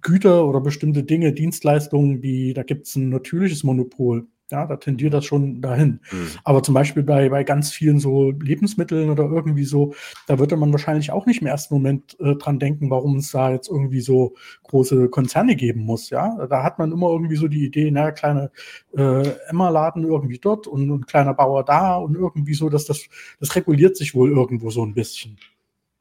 Güter oder bestimmte Dinge, Dienstleistungen, die, da gibt es ein natürliches Monopol. Ja, da tendiert das schon dahin. Mhm. Aber zum Beispiel bei, bei ganz vielen so Lebensmitteln oder irgendwie so, da würde man wahrscheinlich auch nicht im ersten Moment äh, dran denken, warum es da jetzt irgendwie so große Konzerne geben muss. Ja, da hat man immer irgendwie so die Idee, naja, kleine äh, Emma-Laden irgendwie dort und ein kleiner Bauer da und irgendwie so, dass das, das reguliert sich wohl irgendwo so ein bisschen.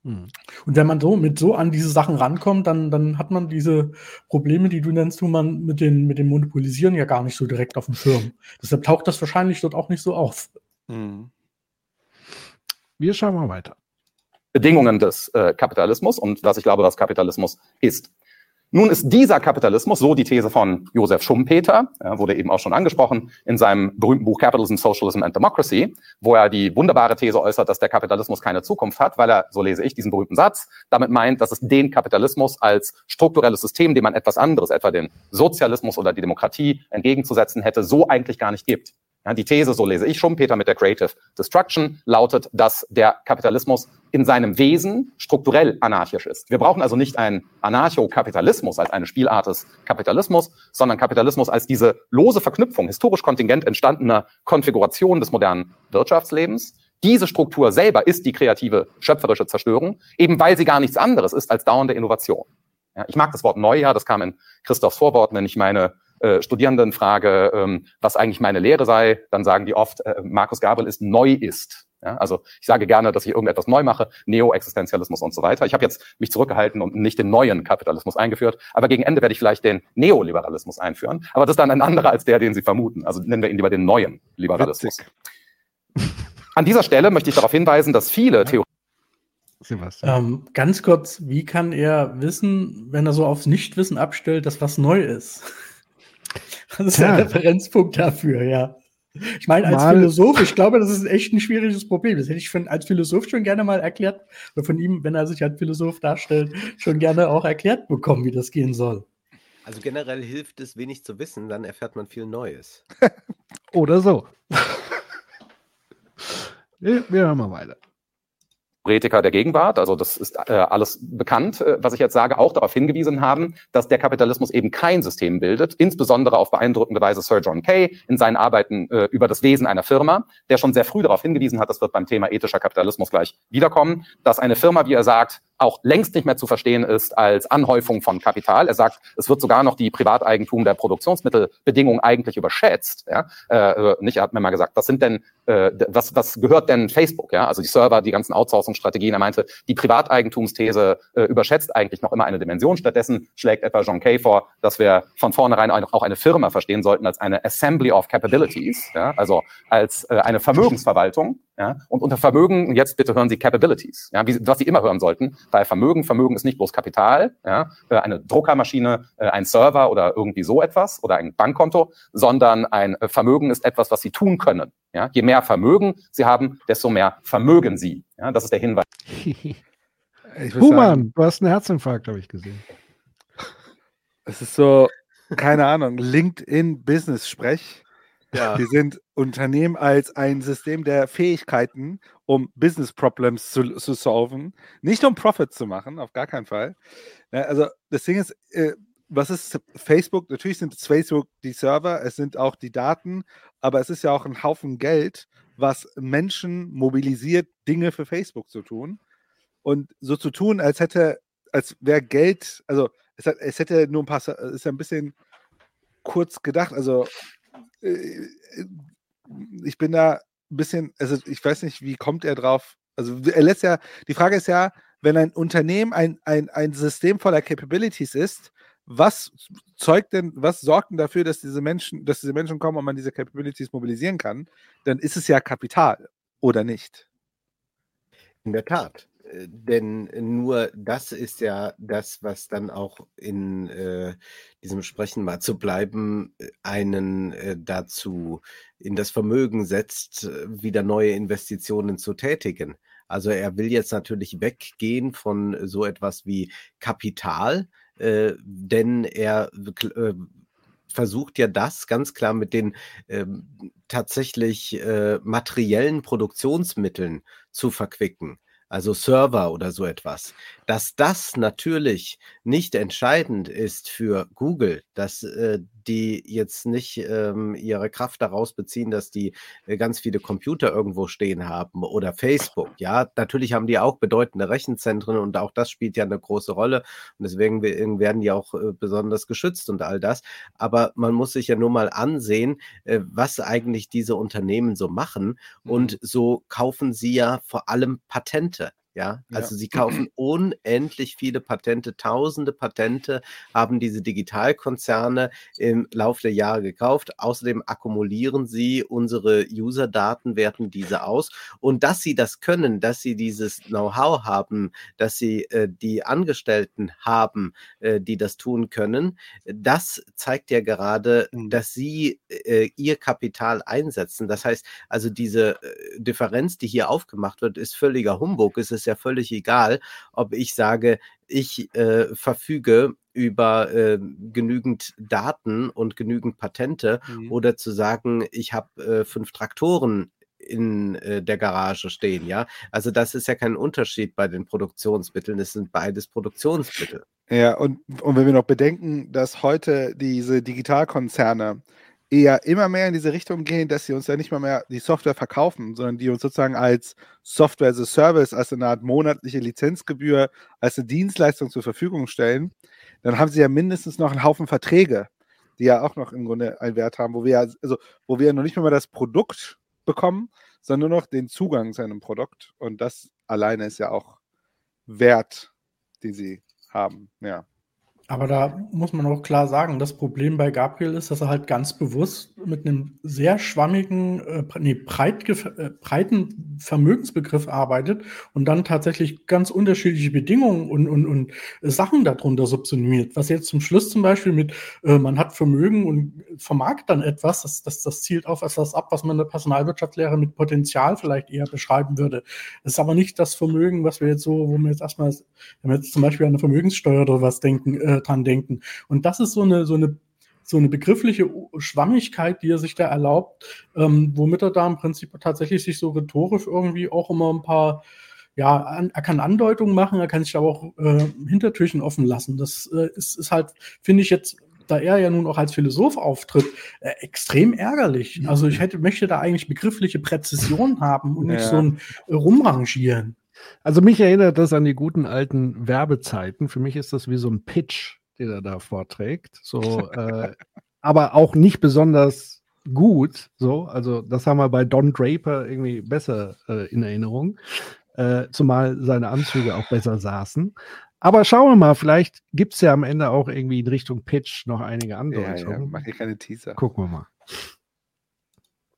Hm. Und wenn man so mit so an diese Sachen rankommt, dann, dann hat man diese Probleme, die du nennst, du man mit den, mit dem Monopolisieren ja gar nicht so direkt auf dem Schirm. Deshalb taucht das wahrscheinlich dort auch nicht so auf. Mhm. Wir schauen mal weiter. Bedingungen des äh, Kapitalismus und was ich glaube, was Kapitalismus ist. Nun ist dieser Kapitalismus, so die These von Josef Schumpeter, wurde eben auch schon angesprochen, in seinem berühmten Buch Capitalism, Socialism and Democracy, wo er die wunderbare These äußert, dass der Kapitalismus keine Zukunft hat, weil er, so lese ich diesen berühmten Satz, damit meint, dass es den Kapitalismus als strukturelles System, dem man etwas anderes, etwa den Sozialismus oder die Demokratie entgegenzusetzen hätte, so eigentlich gar nicht gibt. Ja, die These, so lese ich Schumpeter mit der Creative Destruction, lautet, dass der Kapitalismus in seinem Wesen strukturell anarchisch ist. Wir brauchen also nicht einen Anarchokapitalismus als eine Spielart des Kapitalismus, sondern Kapitalismus als diese lose Verknüpfung historisch kontingent entstandener Konfiguration des modernen Wirtschaftslebens. Diese Struktur selber ist die kreative, schöpferische Zerstörung, eben weil sie gar nichts anderes ist als dauernde Innovation. Ja, ich mag das Wort Neujahr, das kam in Christophs Vorwort, wenn ich meine äh, Studierenden frage, ähm, was eigentlich meine Lehre sei, dann sagen die oft, äh, Markus Gabriel ist neu ist. Ja, also ich sage gerne, dass ich irgendetwas neu mache, Neo-Existenzialismus und so weiter. Ich habe jetzt mich zurückgehalten und nicht den neuen Kapitalismus eingeführt, aber gegen Ende werde ich vielleicht den Neoliberalismus einführen. Aber das ist dann ein anderer als der, den Sie vermuten. Also nennen wir ihn lieber den neuen Liberalismus. Witzig. An dieser Stelle möchte ich darauf hinweisen, dass viele Theorien Sebastian. Ähm, ganz kurz, wie kann er wissen, wenn er so aufs Nichtwissen abstellt, dass was neu ist? Das ist der Tja. Referenzpunkt dafür, ja. Ich meine, als Mal- Philosoph, ich glaube, das ist echt ein schwieriges Problem. Das hätte ich von, als Philosoph schon gerne mal erklärt, oder von ihm, wenn er sich als Philosoph darstellt, schon gerne auch erklärt bekommen, wie das gehen soll. Also generell hilft es, wenig zu wissen, dann erfährt man viel Neues. *laughs* Oder so. *laughs* wir, wir hören mal weiter. Theoretiker der Gegenwart, also das ist äh, alles bekannt, äh, was ich jetzt sage, auch darauf hingewiesen haben, dass der Kapitalismus eben kein System bildet, insbesondere auf beeindruckende Weise Sir John Kay in seinen Arbeiten äh, über das Wesen einer Firma, der schon sehr früh darauf hingewiesen hat, das wird beim Thema ethischer Kapitalismus gleich wiederkommen, dass eine Firma, wie er sagt, auch längst nicht mehr zu verstehen ist als Anhäufung von Kapital. Er sagt, es wird sogar noch die Privateigentum der Produktionsmittelbedingungen eigentlich überschätzt. Ja? Äh, nicht, er hat mir mal gesagt, was sind denn, äh, was, was gehört denn Facebook? Ja? Also die Server, die ganzen Outsourcing-Strategien. Er meinte, die Privateigentumsthese äh, überschätzt eigentlich noch immer eine Dimension. Stattdessen schlägt etwa John Kay vor, dass wir von vornherein auch auch eine Firma verstehen sollten als eine Assembly of Capabilities, ja? also als äh, eine Vermögensverwaltung. Ja? Und unter Vermögen, jetzt bitte hören Sie Capabilities, ja? Wie, was Sie immer hören sollten, bei Vermögen. Vermögen ist nicht bloß Kapital, ja? äh, eine Druckermaschine, äh, ein Server oder irgendwie so etwas oder ein Bankkonto, sondern ein äh, Vermögen ist etwas, was Sie tun können. Ja? Je mehr Vermögen Sie haben, desto mehr vermögen Sie. Ja? Das ist der Hinweis. *laughs* Human, du hast einen Herzinfarkt, habe ich gesehen. es ist so, keine Ahnung, LinkedIn-Business-Sprech. Ja. Wir sind Unternehmen als ein System der Fähigkeiten, um Business Problems zu, zu solven, nicht um Profit zu machen, auf gar keinen Fall. Also das Ding ist, äh, was ist Facebook? Natürlich sind es Facebook die Server, es sind auch die Daten, aber es ist ja auch ein Haufen Geld, was Menschen mobilisiert, Dinge für Facebook zu tun. Und so zu tun, als hätte, als wäre Geld, also es, hat, es hätte nur ein paar, ist ja ein bisschen kurz gedacht. Also ich bin da ein bisschen, also ich weiß nicht, wie kommt er drauf? Also er lässt ja, die Frage ist ja, wenn ein Unternehmen ein, ein, ein System voller Capabilities ist, was zeugt denn, was sorgt denn dafür, dass diese Menschen, dass diese Menschen kommen und man diese Capabilities mobilisieren kann? Dann ist es ja Kapital, oder nicht? In der Tat. Äh, Denn nur das ist ja das, was dann auch in äh, diesem Sprechen mal zu bleiben, äh, einen äh, dazu in das Vermögen setzt, äh, wieder neue Investitionen zu tätigen. Also er will jetzt natürlich weggehen von so etwas wie Kapital, äh, denn er versucht ja das ganz klar mit den ähm, tatsächlich äh, materiellen Produktionsmitteln zu verquicken also Server oder so etwas, dass das natürlich nicht entscheidend ist für Google, dass äh, die jetzt nicht ähm, ihre Kraft daraus beziehen, dass die äh, ganz viele Computer irgendwo stehen haben oder Facebook. Ja, natürlich haben die auch bedeutende Rechenzentren und auch das spielt ja eine große Rolle und deswegen we- werden die auch äh, besonders geschützt und all das. Aber man muss sich ja nur mal ansehen, äh, was eigentlich diese Unternehmen so machen und so kaufen sie ja vor allem Patente. Ja, Ja. also sie kaufen unendlich viele Patente, tausende Patente haben diese Digitalkonzerne im Laufe der Jahre gekauft. Außerdem akkumulieren sie unsere User-Daten, werten diese aus. Und dass sie das können, dass sie dieses Know-how haben, dass sie äh, die Angestellten haben, äh, die das tun können, das zeigt ja gerade, Mhm. dass sie äh, ihr Kapital einsetzen. Das heißt, also diese äh, Differenz, die hier aufgemacht wird, ist völliger Humbug. Es ist ja völlig egal, ob ich sage, ich äh, verfüge über äh, genügend Daten und genügend Patente Mhm. oder zu sagen, ich habe äh, fünf Traktoren in äh, der Garage stehen, ja. Also das ist ja kein Unterschied bei den Produktionsmitteln, es sind beides Produktionsmittel. Ja, und, und wenn wir noch bedenken, dass heute diese Digitalkonzerne eher immer mehr in diese Richtung gehen, dass sie uns ja nicht mal mehr die Software verkaufen, sondern die uns sozusagen als Software as a Service, als eine Art monatliche Lizenzgebühr, als eine Dienstleistung zur Verfügung stellen, dann haben sie ja mindestens noch einen Haufen Verträge, die ja auch noch im Grunde einen Wert haben, wo wir ja, also wo wir ja noch nicht mal das Produkt bekommen, sondern nur noch den Zugang zu einem Produkt. Und das alleine ist ja auch Wert, den sie haben. Ja. Aber da muss man auch klar sagen, das Problem bei Gabriel ist, dass er halt ganz bewusst mit einem sehr schwammigen, äh, nee, breit äh, breiten Vermögensbegriff arbeitet und dann tatsächlich ganz unterschiedliche Bedingungen und, und, und Sachen darunter subsumiert. Was jetzt zum Schluss zum Beispiel mit, äh, man hat Vermögen und vermarkt dann etwas, das, das, das zielt auf etwas ab, was man in der Personalwirtschaftslehre mit Potenzial vielleicht eher beschreiben würde. Das ist aber nicht das Vermögen, was wir jetzt so, wo wir jetzt erstmal, wenn wir jetzt zum Beispiel an eine Vermögenssteuer oder was denken, äh, dran denken. Und das ist so eine, so eine, so eine begriffliche Schwammigkeit, die er sich da erlaubt, ähm, womit er da im Prinzip tatsächlich sich so rhetorisch irgendwie auch immer ein paar ja, an, er kann Andeutungen machen, er kann sich aber auch äh, Hintertürchen offen lassen. Das äh, ist, ist halt, finde ich jetzt, da er ja nun auch als Philosoph auftritt, äh, extrem ärgerlich. Also ich hätte, möchte da eigentlich begriffliche Präzision haben und nicht ja. so ein äh, Rumrangieren. Also mich erinnert das an die guten alten Werbezeiten. Für mich ist das wie so ein Pitch, den er da vorträgt. So, *laughs* äh, aber auch nicht besonders gut. So, also das haben wir bei Don Draper irgendwie besser äh, in Erinnerung. Äh, zumal seine Anzüge auch besser saßen. Aber schauen wir mal, vielleicht gibt es ja am Ende auch irgendwie in Richtung Pitch noch einige Andeutungen. Ja, ja, mach hier keine Teaser. Gucken wir mal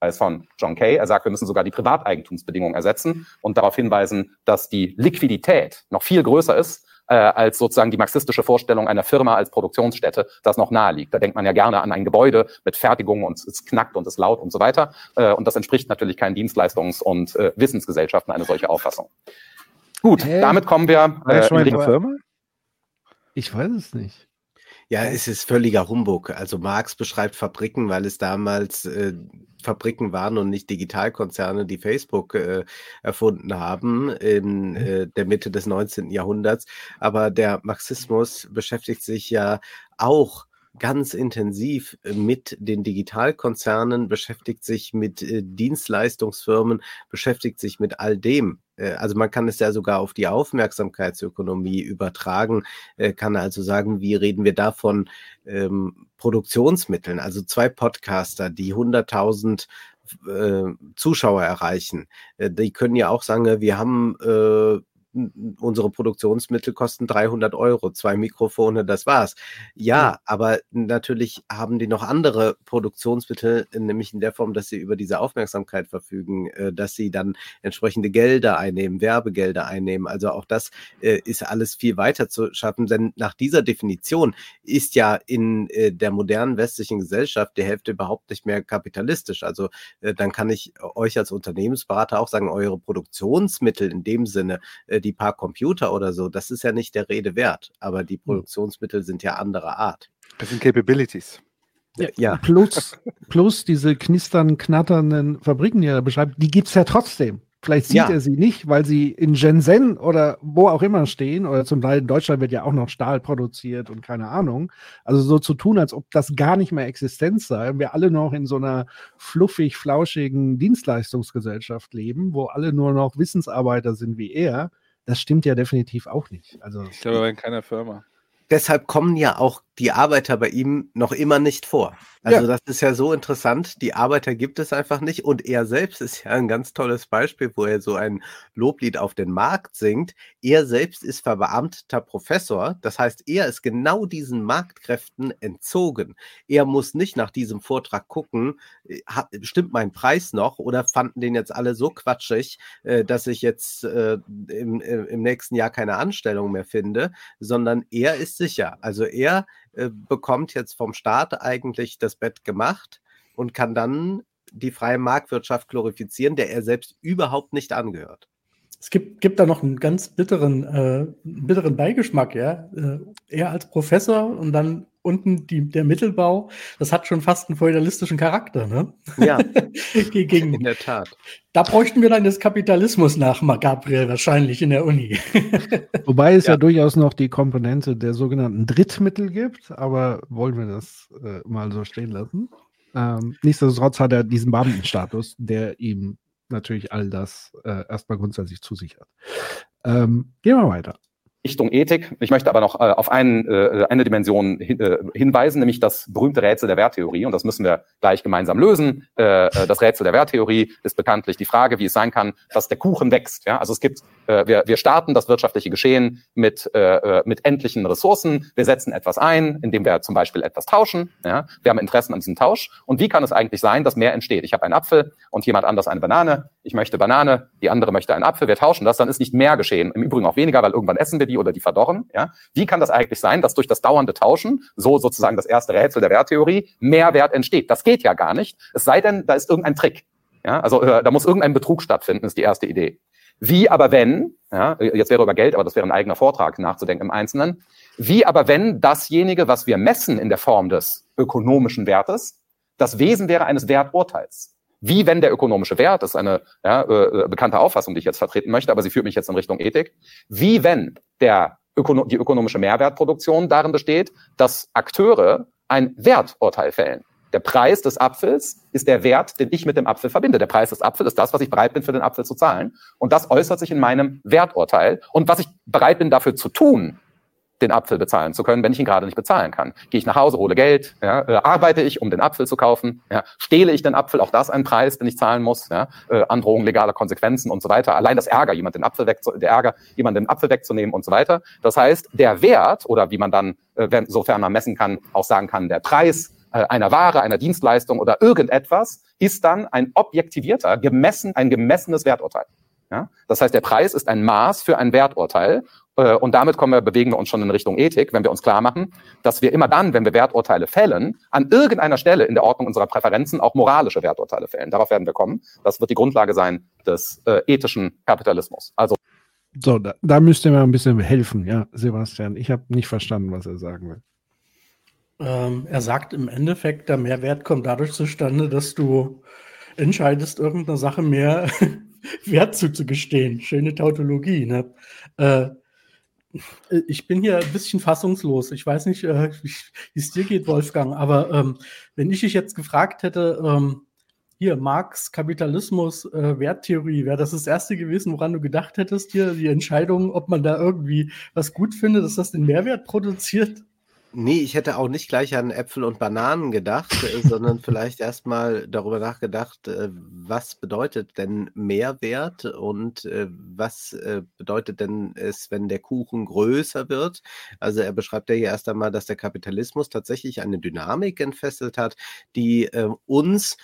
ist von John Kay. Er sagt, wir müssen sogar die Privateigentumsbedingungen ersetzen und darauf hinweisen, dass die Liquidität noch viel größer ist äh, als sozusagen die marxistische Vorstellung einer Firma als Produktionsstätte, das noch nahe liegt. Da denkt man ja gerne an ein Gebäude mit Fertigung und es knackt und es laut und so weiter. Äh, und das entspricht natürlich keinen Dienstleistungs- und äh, Wissensgesellschaften eine solche Auffassung. Gut, Hä? damit kommen wir. Äh, in die Firma? Ich weiß es nicht. Ja, es ist völliger Humbug. Also Marx beschreibt Fabriken, weil es damals äh, Fabriken waren und nicht Digitalkonzerne, die Facebook äh, erfunden haben in mhm. äh, der Mitte des 19. Jahrhunderts. Aber der Marxismus beschäftigt sich ja auch ganz intensiv mit den Digitalkonzernen, beschäftigt sich mit äh, Dienstleistungsfirmen, beschäftigt sich mit all dem. Äh, also man kann es ja sogar auf die Aufmerksamkeitsökonomie übertragen, äh, kann also sagen, wie reden wir davon ähm, Produktionsmitteln, also zwei Podcaster, die 100.000 äh, Zuschauer erreichen. Die können ja auch sagen, wir haben äh, unsere Produktionsmittel kosten 300 Euro, zwei Mikrofone, das war's. Ja, aber natürlich haben die noch andere Produktionsmittel, nämlich in der Form, dass sie über diese Aufmerksamkeit verfügen, äh, dass sie dann entsprechende Gelder einnehmen, Werbegelder einnehmen. Also auch das äh, ist alles viel weiter zu schaffen, denn nach dieser Definition ist ja in äh, der modernen westlichen Gesellschaft die Hälfte überhaupt nicht mehr kapitalistisch. Also dann kann ich euch als Unternehmensberater auch sagen, eure Produktionsmittel in dem Sinne, die die paar Computer oder so, das ist ja nicht der Rede wert. Aber die hm. Produktionsmittel sind ja anderer Art. Das sind Capabilities. Ja, ja. Plus, plus diese knistern, knatternden Fabriken, die er beschreibt, die gibt es ja trotzdem. Vielleicht sieht ja. er sie nicht, weil sie in Shenzhen oder wo auch immer stehen. Oder zum Teil in Deutschland wird ja auch noch Stahl produziert und keine Ahnung. Also so zu tun, als ob das gar nicht mehr Existenz sei und wir alle noch in so einer fluffig, flauschigen Dienstleistungsgesellschaft leben, wo alle nur noch Wissensarbeiter sind wie er das stimmt ja definitiv auch nicht. Also, ich glaube, in keiner Firma. Deshalb kommen ja auch die Arbeiter bei ihm noch immer nicht vor. Also ja. das ist ja so interessant. Die Arbeiter gibt es einfach nicht. Und er selbst ist ja ein ganz tolles Beispiel, wo er so ein Loblied auf den Markt singt. Er selbst ist verbeamteter Professor. Das heißt, er ist genau diesen Marktkräften entzogen. Er muss nicht nach diesem Vortrag gucken, äh, stimmt mein Preis noch oder fanden den jetzt alle so quatschig, äh, dass ich jetzt äh, im, im nächsten Jahr keine Anstellung mehr finde, sondern er ist sicher. Also er äh, bekommt jetzt vom Staat eigentlich das Bett gemacht und kann dann die freie Marktwirtschaft glorifizieren, der er selbst überhaupt nicht angehört. Es gibt, gibt da noch einen ganz bitteren, äh, bitteren Beigeschmack, ja. Äh, er als Professor und dann unten die, der Mittelbau, das hat schon fast einen feudalistischen Charakter, ne? Ja, *laughs* Gegen, in der Tat. Da bräuchten wir dann des Kapitalismus nach, Gabriel, wahrscheinlich in der Uni. *laughs* Wobei es ja. ja. durchaus noch die Komponente der sogenannten Drittmittel gibt, aber wollen wir das äh, mal so stehen lassen? Ähm, nichtsdestotrotz hat er diesen Beamtenstatus, der ihm natürlich all das äh, erstmal grundsätzlich zusichert. Ähm, gehen wir weiter. Richtung Ethik. Ich möchte aber noch äh, auf einen, äh, eine Dimension hin, äh, hinweisen, nämlich das berühmte Rätsel der Werttheorie. Und das müssen wir gleich gemeinsam lösen. Äh, äh, das Rätsel der Werttheorie ist bekanntlich die Frage, wie es sein kann, dass der Kuchen wächst. Ja? Also es gibt, äh, wir, wir starten das wirtschaftliche Geschehen mit, mit endlichen Ressourcen. Wir setzen etwas ein, indem wir zum Beispiel etwas tauschen. Ja? Wir haben Interessen an diesem Tausch. Und wie kann es eigentlich sein, dass mehr entsteht? Ich habe einen Apfel und jemand anders eine Banane. Ich möchte Banane, die andere möchte einen Apfel. Wir tauschen das, dann ist nicht mehr geschehen. Im Übrigen auch weniger, weil irgendwann essen wir die oder die verdorren. Ja? Wie kann das eigentlich sein, dass durch das dauernde Tauschen, so sozusagen das erste Rätsel der Werttheorie, mehr Wert entsteht? Das geht ja gar nicht. Es sei denn, da ist irgendein Trick. Ja? Also äh, da muss irgendein Betrug stattfinden, ist die erste Idee. Wie aber wenn, ja, jetzt wäre über Geld, aber das wäre ein eigener Vortrag nachzudenken im Einzelnen, wie aber wenn dasjenige, was wir messen in der Form des ökonomischen Wertes, das Wesen wäre eines Werturteils? Wie wenn der ökonomische Wert, das ist eine ja, äh, bekannte Auffassung, die ich jetzt vertreten möchte, aber sie führt mich jetzt in Richtung Ethik, wie wenn der Ökono die ökonomische Mehrwertproduktion darin besteht, dass Akteure ein Werturteil fällen. Der Preis des Apfels ist der Wert, den ich mit dem Apfel verbinde. Der Preis des Apfels ist das, was ich bereit bin, für den Apfel zu zahlen. Und das äußert sich in meinem Werturteil. Und was ich bereit bin, dafür zu tun, den Apfel bezahlen zu können, wenn ich ihn gerade nicht bezahlen kann. Gehe ich nach Hause, hole Geld, ja, äh, arbeite ich, um den Apfel zu kaufen, ja, stehle ich den Apfel, auch das ein Preis, den ich zahlen muss, ja, äh, Androhung legaler Konsequenzen und so weiter. Allein das Ärger, jemand den Apfel weg, der Ärger, jemand den Apfel wegzunehmen und so weiter. Das heißt, der Wert oder wie man dann, äh, wenn, sofern man messen kann, auch sagen kann, der Preis äh, einer Ware, einer Dienstleistung oder irgendetwas ist dann ein objektivierter, gemessen, ein gemessenes Werturteil. Ja? Das heißt, der Preis ist ein Maß für ein Werturteil und damit kommen wir, bewegen wir uns schon in Richtung Ethik, wenn wir uns klar machen, dass wir immer dann, wenn wir Werturteile fällen, an irgendeiner Stelle in der Ordnung unserer Präferenzen auch moralische Werturteile fällen. Darauf werden wir kommen. Das wird die Grundlage sein des äh, ethischen Kapitalismus. Also so, da, da müsst ihr mir ein bisschen helfen, ja, Sebastian. Ich habe nicht verstanden, was er sagen will. Ähm, er sagt im Endeffekt, der Mehrwert kommt dadurch zustande, dass du entscheidest, irgendeiner Sache mehr *laughs* Wert zuzugestehen. Schöne Tautologie. Ne? Äh, ich bin hier ein bisschen fassungslos. Ich weiß nicht, äh, wie es dir geht, Wolfgang, aber ähm, wenn ich dich jetzt gefragt hätte, ähm, hier Marx, Kapitalismus, äh, Werttheorie, wäre das das erste gewesen, woran du gedacht hättest, hier die Entscheidung, ob man da irgendwie was gut findet, dass das den Mehrwert produziert? Nee, ich hätte auch nicht gleich an Äpfel und Bananen gedacht, äh, *laughs* sondern vielleicht erstmal darüber nachgedacht, äh, was bedeutet denn Mehrwert und äh, was bedeutet denn es, wenn der Kuchen größer wird? Also er beschreibt ja hier erst einmal, dass der Kapitalismus tatsächlich eine Dynamik entfesselt hat, die uns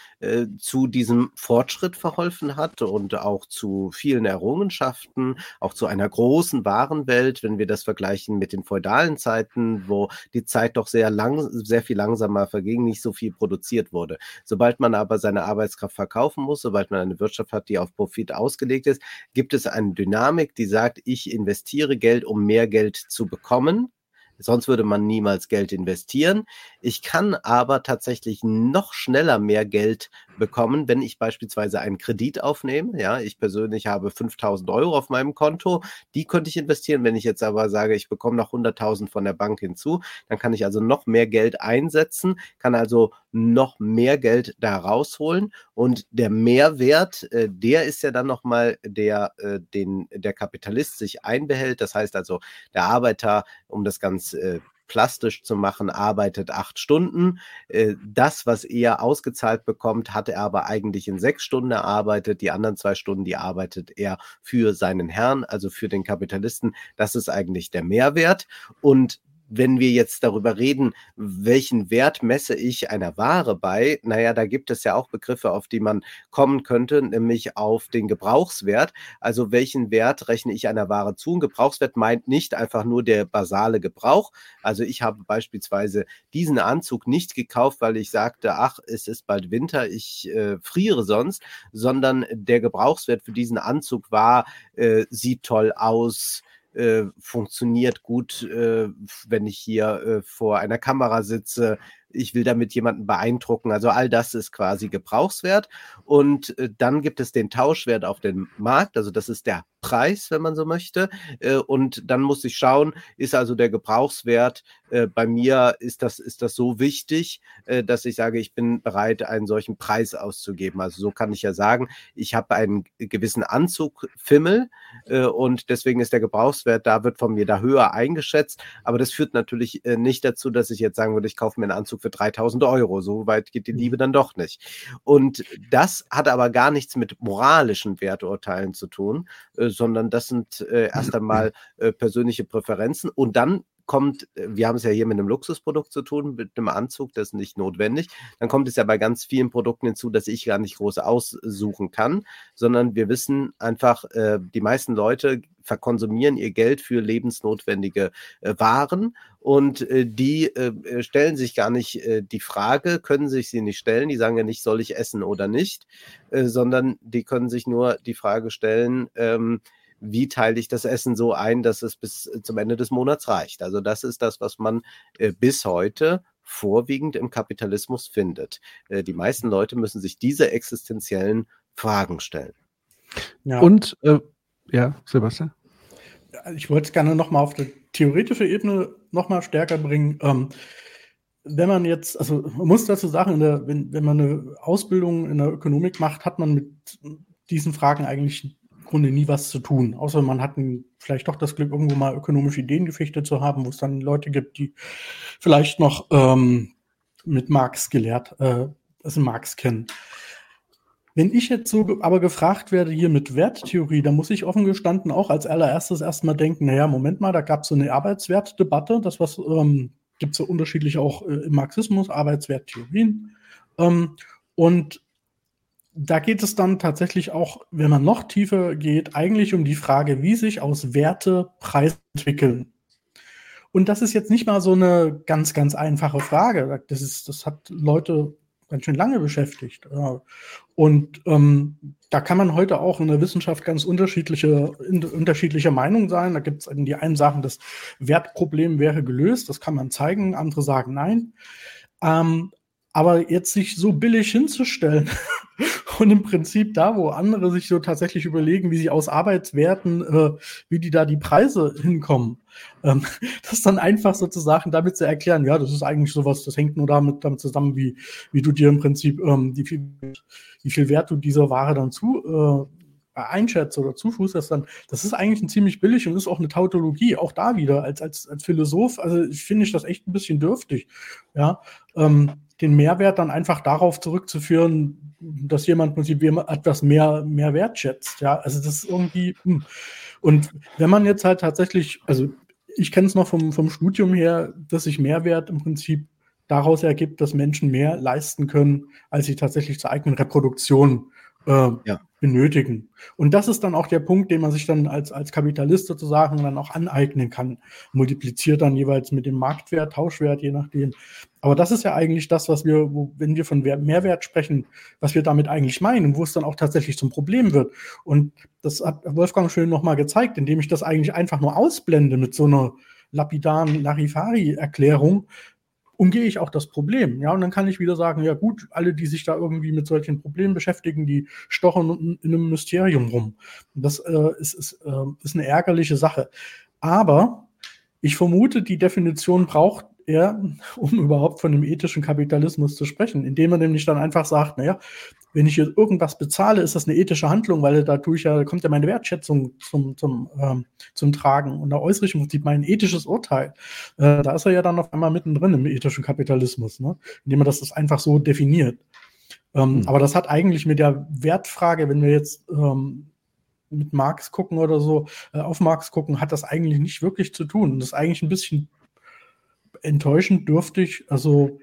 zu diesem Fortschritt verholfen hat und auch zu vielen Errungenschaften, auch zu einer großen Warenwelt, wenn wir das vergleichen mit den feudalen Zeiten, wo die Zeit doch sehr lang, sehr viel langsamer verging, nicht so viel produziert wurde. Sobald man aber seine Arbeitskraft verkaufen muss, sobald man eine Wirtschaft hat, die auf Profit ausgelegt ist, gibt es eine Dynamik, die sagt, ich investiere Geld, um mehr Geld zu bekommen. Sonst würde man niemals Geld investieren. Ich kann aber tatsächlich noch schneller mehr Geld bekommen, wenn ich beispielsweise einen Kredit aufnehme. Ja, ich persönlich habe 5000 Euro auf meinem Konto. Die könnte ich investieren. Wenn ich jetzt aber sage, ich bekomme noch 100.000 von der Bank hinzu, dann kann ich also noch mehr Geld einsetzen, kann also noch mehr Geld da rausholen. Und der Mehrwert, äh, der ist ja dann nochmal der, äh, den der Kapitalist sich einbehält. Das heißt also, der Arbeiter, um das ganz äh, plastisch zu machen, arbeitet acht Stunden. Äh, das, was er ausgezahlt bekommt, hat er aber eigentlich in sechs Stunden erarbeitet. Die anderen zwei Stunden, die arbeitet er für seinen Herrn, also für den Kapitalisten. Das ist eigentlich der Mehrwert. Und wenn wir jetzt darüber reden, welchen Wert messe ich einer Ware bei, naja, da gibt es ja auch Begriffe, auf die man kommen könnte, nämlich auf den Gebrauchswert. Also welchen Wert rechne ich einer Ware zu? Ein Gebrauchswert meint nicht einfach nur der basale Gebrauch. Also ich habe beispielsweise diesen Anzug nicht gekauft, weil ich sagte, ach, es ist bald Winter, ich äh, friere sonst, sondern der Gebrauchswert für diesen Anzug war, äh, sieht toll aus, äh, funktioniert gut, äh, wenn ich hier äh, vor einer Kamera sitze. Ich will damit jemanden beeindrucken. Also all das ist quasi Gebrauchswert. Und äh, dann gibt es den Tauschwert auf dem Markt. Also das ist der Preis, wenn man so möchte. Äh, und dann muss ich schauen, ist also der Gebrauchswert äh, bei mir, ist das, ist das so wichtig, äh, dass ich sage, ich bin bereit, einen solchen Preis auszugeben. Also so kann ich ja sagen, ich habe einen gewissen Anzug Fimmel und deswegen ist der Gebrauchswert, da wird von mir da höher eingeschätzt. Aber das führt natürlich nicht dazu, dass ich jetzt sagen würde, ich kaufe mir einen Anzug für 3000 Euro. So weit geht die mhm. Liebe dann doch nicht. Und das hat aber gar nichts mit moralischen Werturteilen zu tun, sondern das sind äh, erst *laughs* einmal äh, persönliche Präferenzen. Und dann kommt, äh, wir haben es ja hier mit einem Luxusprodukt zu tun, mit einem Anzug, das ist nicht notwendig. Dann kommt es ja bei ganz vielen Produkten hinzu, dass ich gar nicht groß aussuchen kann, sondern wir wissen einfach, äh, die meisten Leute verkonsumieren ihr Geld für lebensnotwendige äh, Waren und äh, die äh, stellen sich gar nicht äh, die Frage, können sich sie nicht stellen, die sagen ja nicht, soll ich essen oder nicht, äh, sondern die können sich nur die Frage stellen, ähm, wie teile ich das Essen so ein, dass es bis äh, zum Ende des Monats reicht. Also das ist das, was man äh, bis heute vorwiegend im Kapitalismus findet. Äh, die meisten Leute müssen sich diese existenziellen Fragen stellen. Ja. Und äh, ja, Sebastian? Ich wollte es gerne nochmal auf die theoretische Ebene nochmal stärker bringen. Ähm, wenn man jetzt, also man muss dazu sagen, der, wenn, wenn man eine Ausbildung in der Ökonomik macht, hat man mit diesen Fragen eigentlich Grunde nie was zu tun. Außer man hat ein, vielleicht doch das Glück, irgendwo mal ökonomische Ideengefechte zu haben, wo es dann Leute gibt, die vielleicht noch ähm, mit Marx gelehrt, äh, also Marx kennen. Wenn ich jetzt so aber gefragt werde hier mit Werttheorie, dann muss ich offen gestanden auch als allererstes erstmal denken, naja, Moment mal, da gab es so eine Arbeitswertdebatte, das was ähm, gibt es so unterschiedlich auch äh, im Marxismus, Arbeitswerttheorien. Ähm, und da geht es dann tatsächlich auch, wenn man noch tiefer geht, eigentlich um die Frage, wie sich aus Werte Preise entwickeln. Und das ist jetzt nicht mal so eine ganz, ganz einfache Frage. Das, ist, das hat Leute ganz schön lange beschäftigt. Und ähm, da kann man heute auch in der Wissenschaft ganz unterschiedliche, unterschiedliche Meinungen sein. Da gibt es die einen sagen, das Wertproblem wäre gelöst, das kann man zeigen, andere sagen nein. Ähm, aber jetzt sich so billig hinzustellen *laughs* und im Prinzip da, wo andere sich so tatsächlich überlegen, wie sie aus Arbeitswerten, äh, wie die da die Preise hinkommen, ähm, *laughs* das dann einfach sozusagen damit zu erklären, ja, das ist eigentlich sowas, das hängt nur damit, damit zusammen, wie, wie du dir im Prinzip, ähm, die viel, wie viel Wert du dieser Ware dann zu, äh, einschätzt oder zufußt, das dann, das ist eigentlich ein ziemlich billig und ist auch eine Tautologie, auch da wieder als, als, als Philosoph, also finde ich das echt ein bisschen dürftig, ja, ähm, den Mehrwert dann einfach darauf zurückzuführen, dass jemand im Prinzip etwas mehr, mehr wertschätzt. Ja, also das ist irgendwie. Hm. Und wenn man jetzt halt tatsächlich, also ich kenne es noch vom, vom Studium her, dass sich Mehrwert im Prinzip daraus ergibt, dass Menschen mehr leisten können, als sie tatsächlich zur eigenen Reproduktion äh, ja. benötigen. Und das ist dann auch der Punkt, den man sich dann als, als Kapitalist sozusagen dann auch aneignen kann. Multipliziert dann jeweils mit dem Marktwert, Tauschwert, je nachdem. Aber das ist ja eigentlich das, was wir, wo, wenn wir von Mehrwert sprechen, was wir damit eigentlich meinen, wo es dann auch tatsächlich zum Problem wird. Und das hat Wolfgang schön nochmal gezeigt, indem ich das eigentlich einfach nur ausblende mit so einer lapidaren Larifari-Erklärung, umgehe ich auch das Problem. Ja, und dann kann ich wieder sagen, ja gut, alle, die sich da irgendwie mit solchen Problemen beschäftigen, die stochen in einem Mysterium rum. Das äh, ist, ist, äh, ist eine ärgerliche Sache. Aber ich vermute, die Definition braucht er, um überhaupt von dem ethischen Kapitalismus zu sprechen, indem er nämlich dann einfach sagt, naja, wenn ich hier irgendwas bezahle, ist das eine ethische Handlung, weil da tue ich ja, kommt ja meine Wertschätzung zum, zum, ähm, zum Tragen. Und da äußere ich im Prinzip mein ethisches Urteil. Äh, da ist er ja dann auf einmal mittendrin im ethischen Kapitalismus, ne? indem er das, das einfach so definiert. Ähm, mhm. Aber das hat eigentlich mit der Wertfrage, wenn wir jetzt ähm, mit Marx gucken oder so, äh, auf Marx gucken, hat das eigentlich nicht wirklich zu tun. Das ist eigentlich ein bisschen enttäuschend dürftig. Also,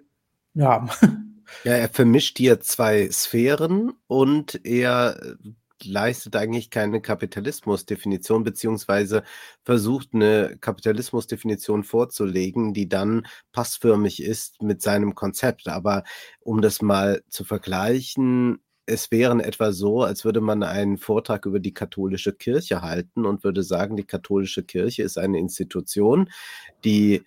ja. *laughs* Ja, er vermischt hier zwei Sphären und er äh, leistet eigentlich keine Kapitalismusdefinition, beziehungsweise versucht eine Kapitalismusdefinition vorzulegen, die dann passförmig ist mit seinem Konzept. Aber um das mal zu vergleichen, es wäre etwa so, als würde man einen Vortrag über die katholische Kirche halten und würde sagen, die katholische Kirche ist eine Institution, die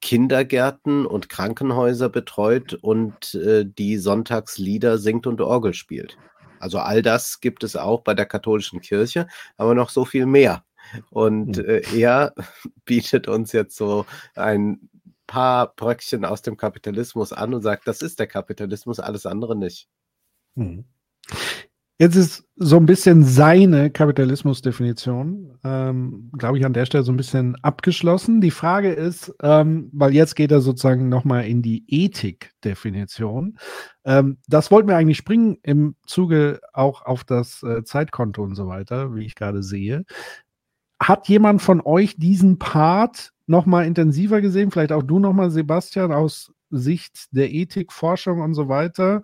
Kindergärten und Krankenhäuser betreut und äh, die Sonntagslieder singt und Orgel spielt. Also all das gibt es auch bei der katholischen Kirche, aber noch so viel mehr. Und Hm. äh, er *laughs* bietet uns jetzt so ein paar Bröckchen aus dem Kapitalismus an und sagt, das ist der Kapitalismus, alles andere nicht. Hm. Jetzt ist so ein bisschen seine Kapitalismusdefinition, ähm, glaube ich, an der Stelle so ein bisschen abgeschlossen. Die Frage ist, ähm, weil jetzt geht er sozusagen nochmal in die Ethikdefinition. Ähm, das wollten wir eigentlich springen im Zuge auch auf das äh, Zeitkonto und so weiter, wie ich gerade sehe. Hat jemand von euch diesen Part nochmal intensiver gesehen? Vielleicht auch du nochmal, Sebastian, aus Sicht der Ethikforschung und so weiter.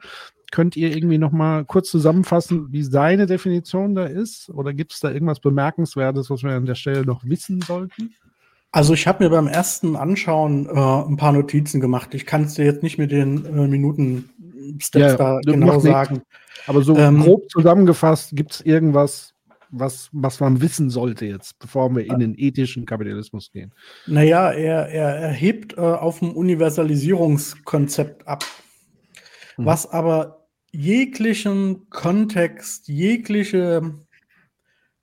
Könnt ihr irgendwie noch mal kurz zusammenfassen, wie seine Definition da ist? Oder gibt es da irgendwas Bemerkenswertes, was wir an der Stelle noch wissen sollten? Also ich habe mir beim ersten Anschauen äh, ein paar Notizen gemacht. Ich kann es dir jetzt nicht mit den äh, Minuten-Steps Ja, da genau nichts. sagen. Aber so Ähm, grob zusammengefasst, gibt es irgendwas, was, was man wissen sollte jetzt, bevor wir in den ethischen Kapitalismus gehen? Naja, er, er, er hebt äh, auf dem Universalisierungskonzept ab, Mhm. was aber jeglichen Kontext, jegliche,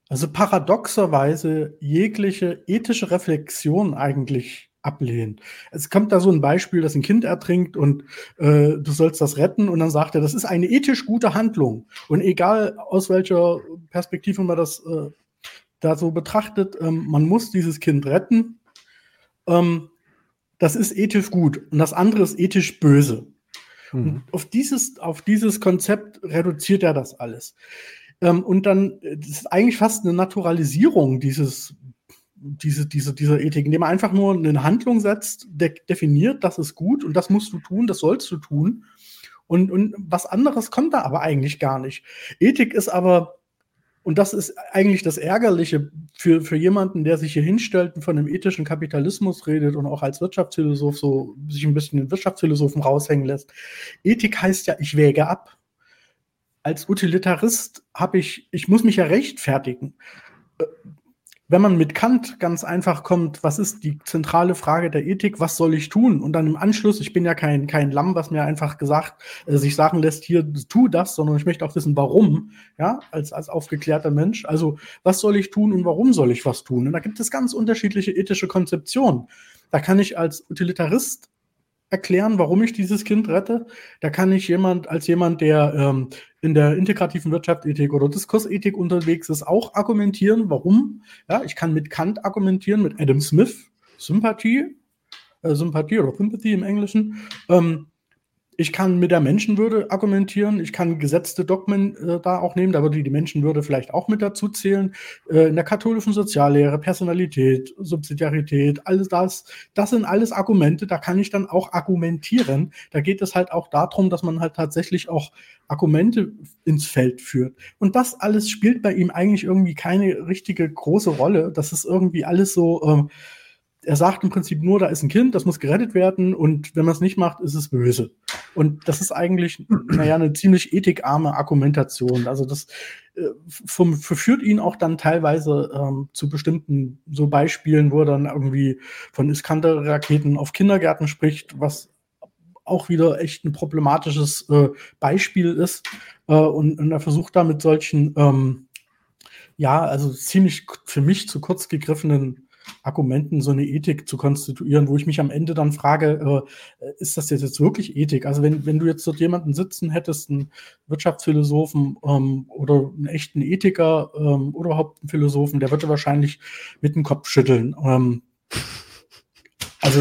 also paradoxerweise jegliche ethische Reflexion eigentlich ablehnt. Es kommt da so ein Beispiel, dass ein Kind ertrinkt und äh, du sollst das retten und dann sagt er, das ist eine ethisch gute Handlung. Und egal aus welcher Perspektive man das äh, da so betrachtet, ähm, man muss dieses Kind retten. Ähm, das ist ethisch gut und das andere ist ethisch böse. Mhm. Und auf dieses, auf dieses Konzept reduziert er das alles. Ähm, und dann, äh, das ist eigentlich fast eine Naturalisierung dieses, diese, diese, dieser Ethik, indem man einfach nur eine Handlung setzt, de definiert, das ist gut und das musst du tun, das sollst du tun. Und, und was anderes kommt da aber eigentlich gar nicht. Ethik ist aber, und das ist eigentlich das Ärgerliche für, für jemanden, der sich hier hinstellt und von dem ethischen Kapitalismus redet und auch als Wirtschaftsphilosoph so sich ein bisschen den Wirtschaftsphilosophen raushängen lässt. Ethik heißt ja, ich wäge ab. Als Utilitarist habe ich, ich muss mich ja rechtfertigen. Wenn man mit Kant ganz einfach kommt, was ist die zentrale Frage der Ethik, was soll ich tun? Und dann im Anschluss, ich bin ja kein, kein Lamm, was mir einfach gesagt, äh, sich sagen lässt, hier, tu das, sondern ich möchte auch wissen, warum, ja, als, als aufgeklärter Mensch. Also, was soll ich tun und warum soll ich was tun? Und da gibt es ganz unterschiedliche ethische Konzeptionen. Da kann ich als Utilitarist erklären, warum ich dieses Kind rette. Da kann ich jemand als jemand, der ähm, in der integrativen Wirtschaftsethik oder Diskursethik unterwegs ist, auch argumentieren, warum. Ja, ich kann mit Kant argumentieren, mit Adam Smith, Sympathie, äh, Sympathie oder Sympathy im Englischen. Ähm, ich kann mit der Menschenwürde argumentieren, ich kann gesetzte Dogmen äh, da auch nehmen, da würde die Menschenwürde vielleicht auch mit dazu zählen. Äh, in der katholischen Soziallehre, Personalität, Subsidiarität, alles das, das sind alles Argumente, da kann ich dann auch argumentieren. Da geht es halt auch darum, dass man halt tatsächlich auch Argumente ins Feld führt. Und das alles spielt bei ihm eigentlich irgendwie keine richtige große Rolle. Das ist irgendwie alles so. ähm, er sagt im Prinzip nur, da ist ein Kind, das muss gerettet werden und wenn man es nicht macht, ist es böse. Und das ist eigentlich, naja, eine ziemlich ethikarme Argumentation. Also das äh, verführt ihn auch dann teilweise ähm, zu bestimmten so Beispielen, wo er dann irgendwie von Iskander-Raketen auf Kindergärten spricht, was auch wieder echt ein problematisches äh, Beispiel ist. Äh, und, und er versucht da mit solchen, ähm, ja, also ziemlich für mich zu kurz gegriffenen Argumenten so eine Ethik zu konstituieren, wo ich mich am Ende dann frage, äh, ist das jetzt, jetzt wirklich Ethik? Also wenn, wenn du jetzt dort jemanden sitzen hättest, einen Wirtschaftsphilosophen ähm, oder einen echten Ethiker ähm, oder überhaupt einen Philosophen, der würde wahrscheinlich mit dem Kopf schütteln. Ähm, also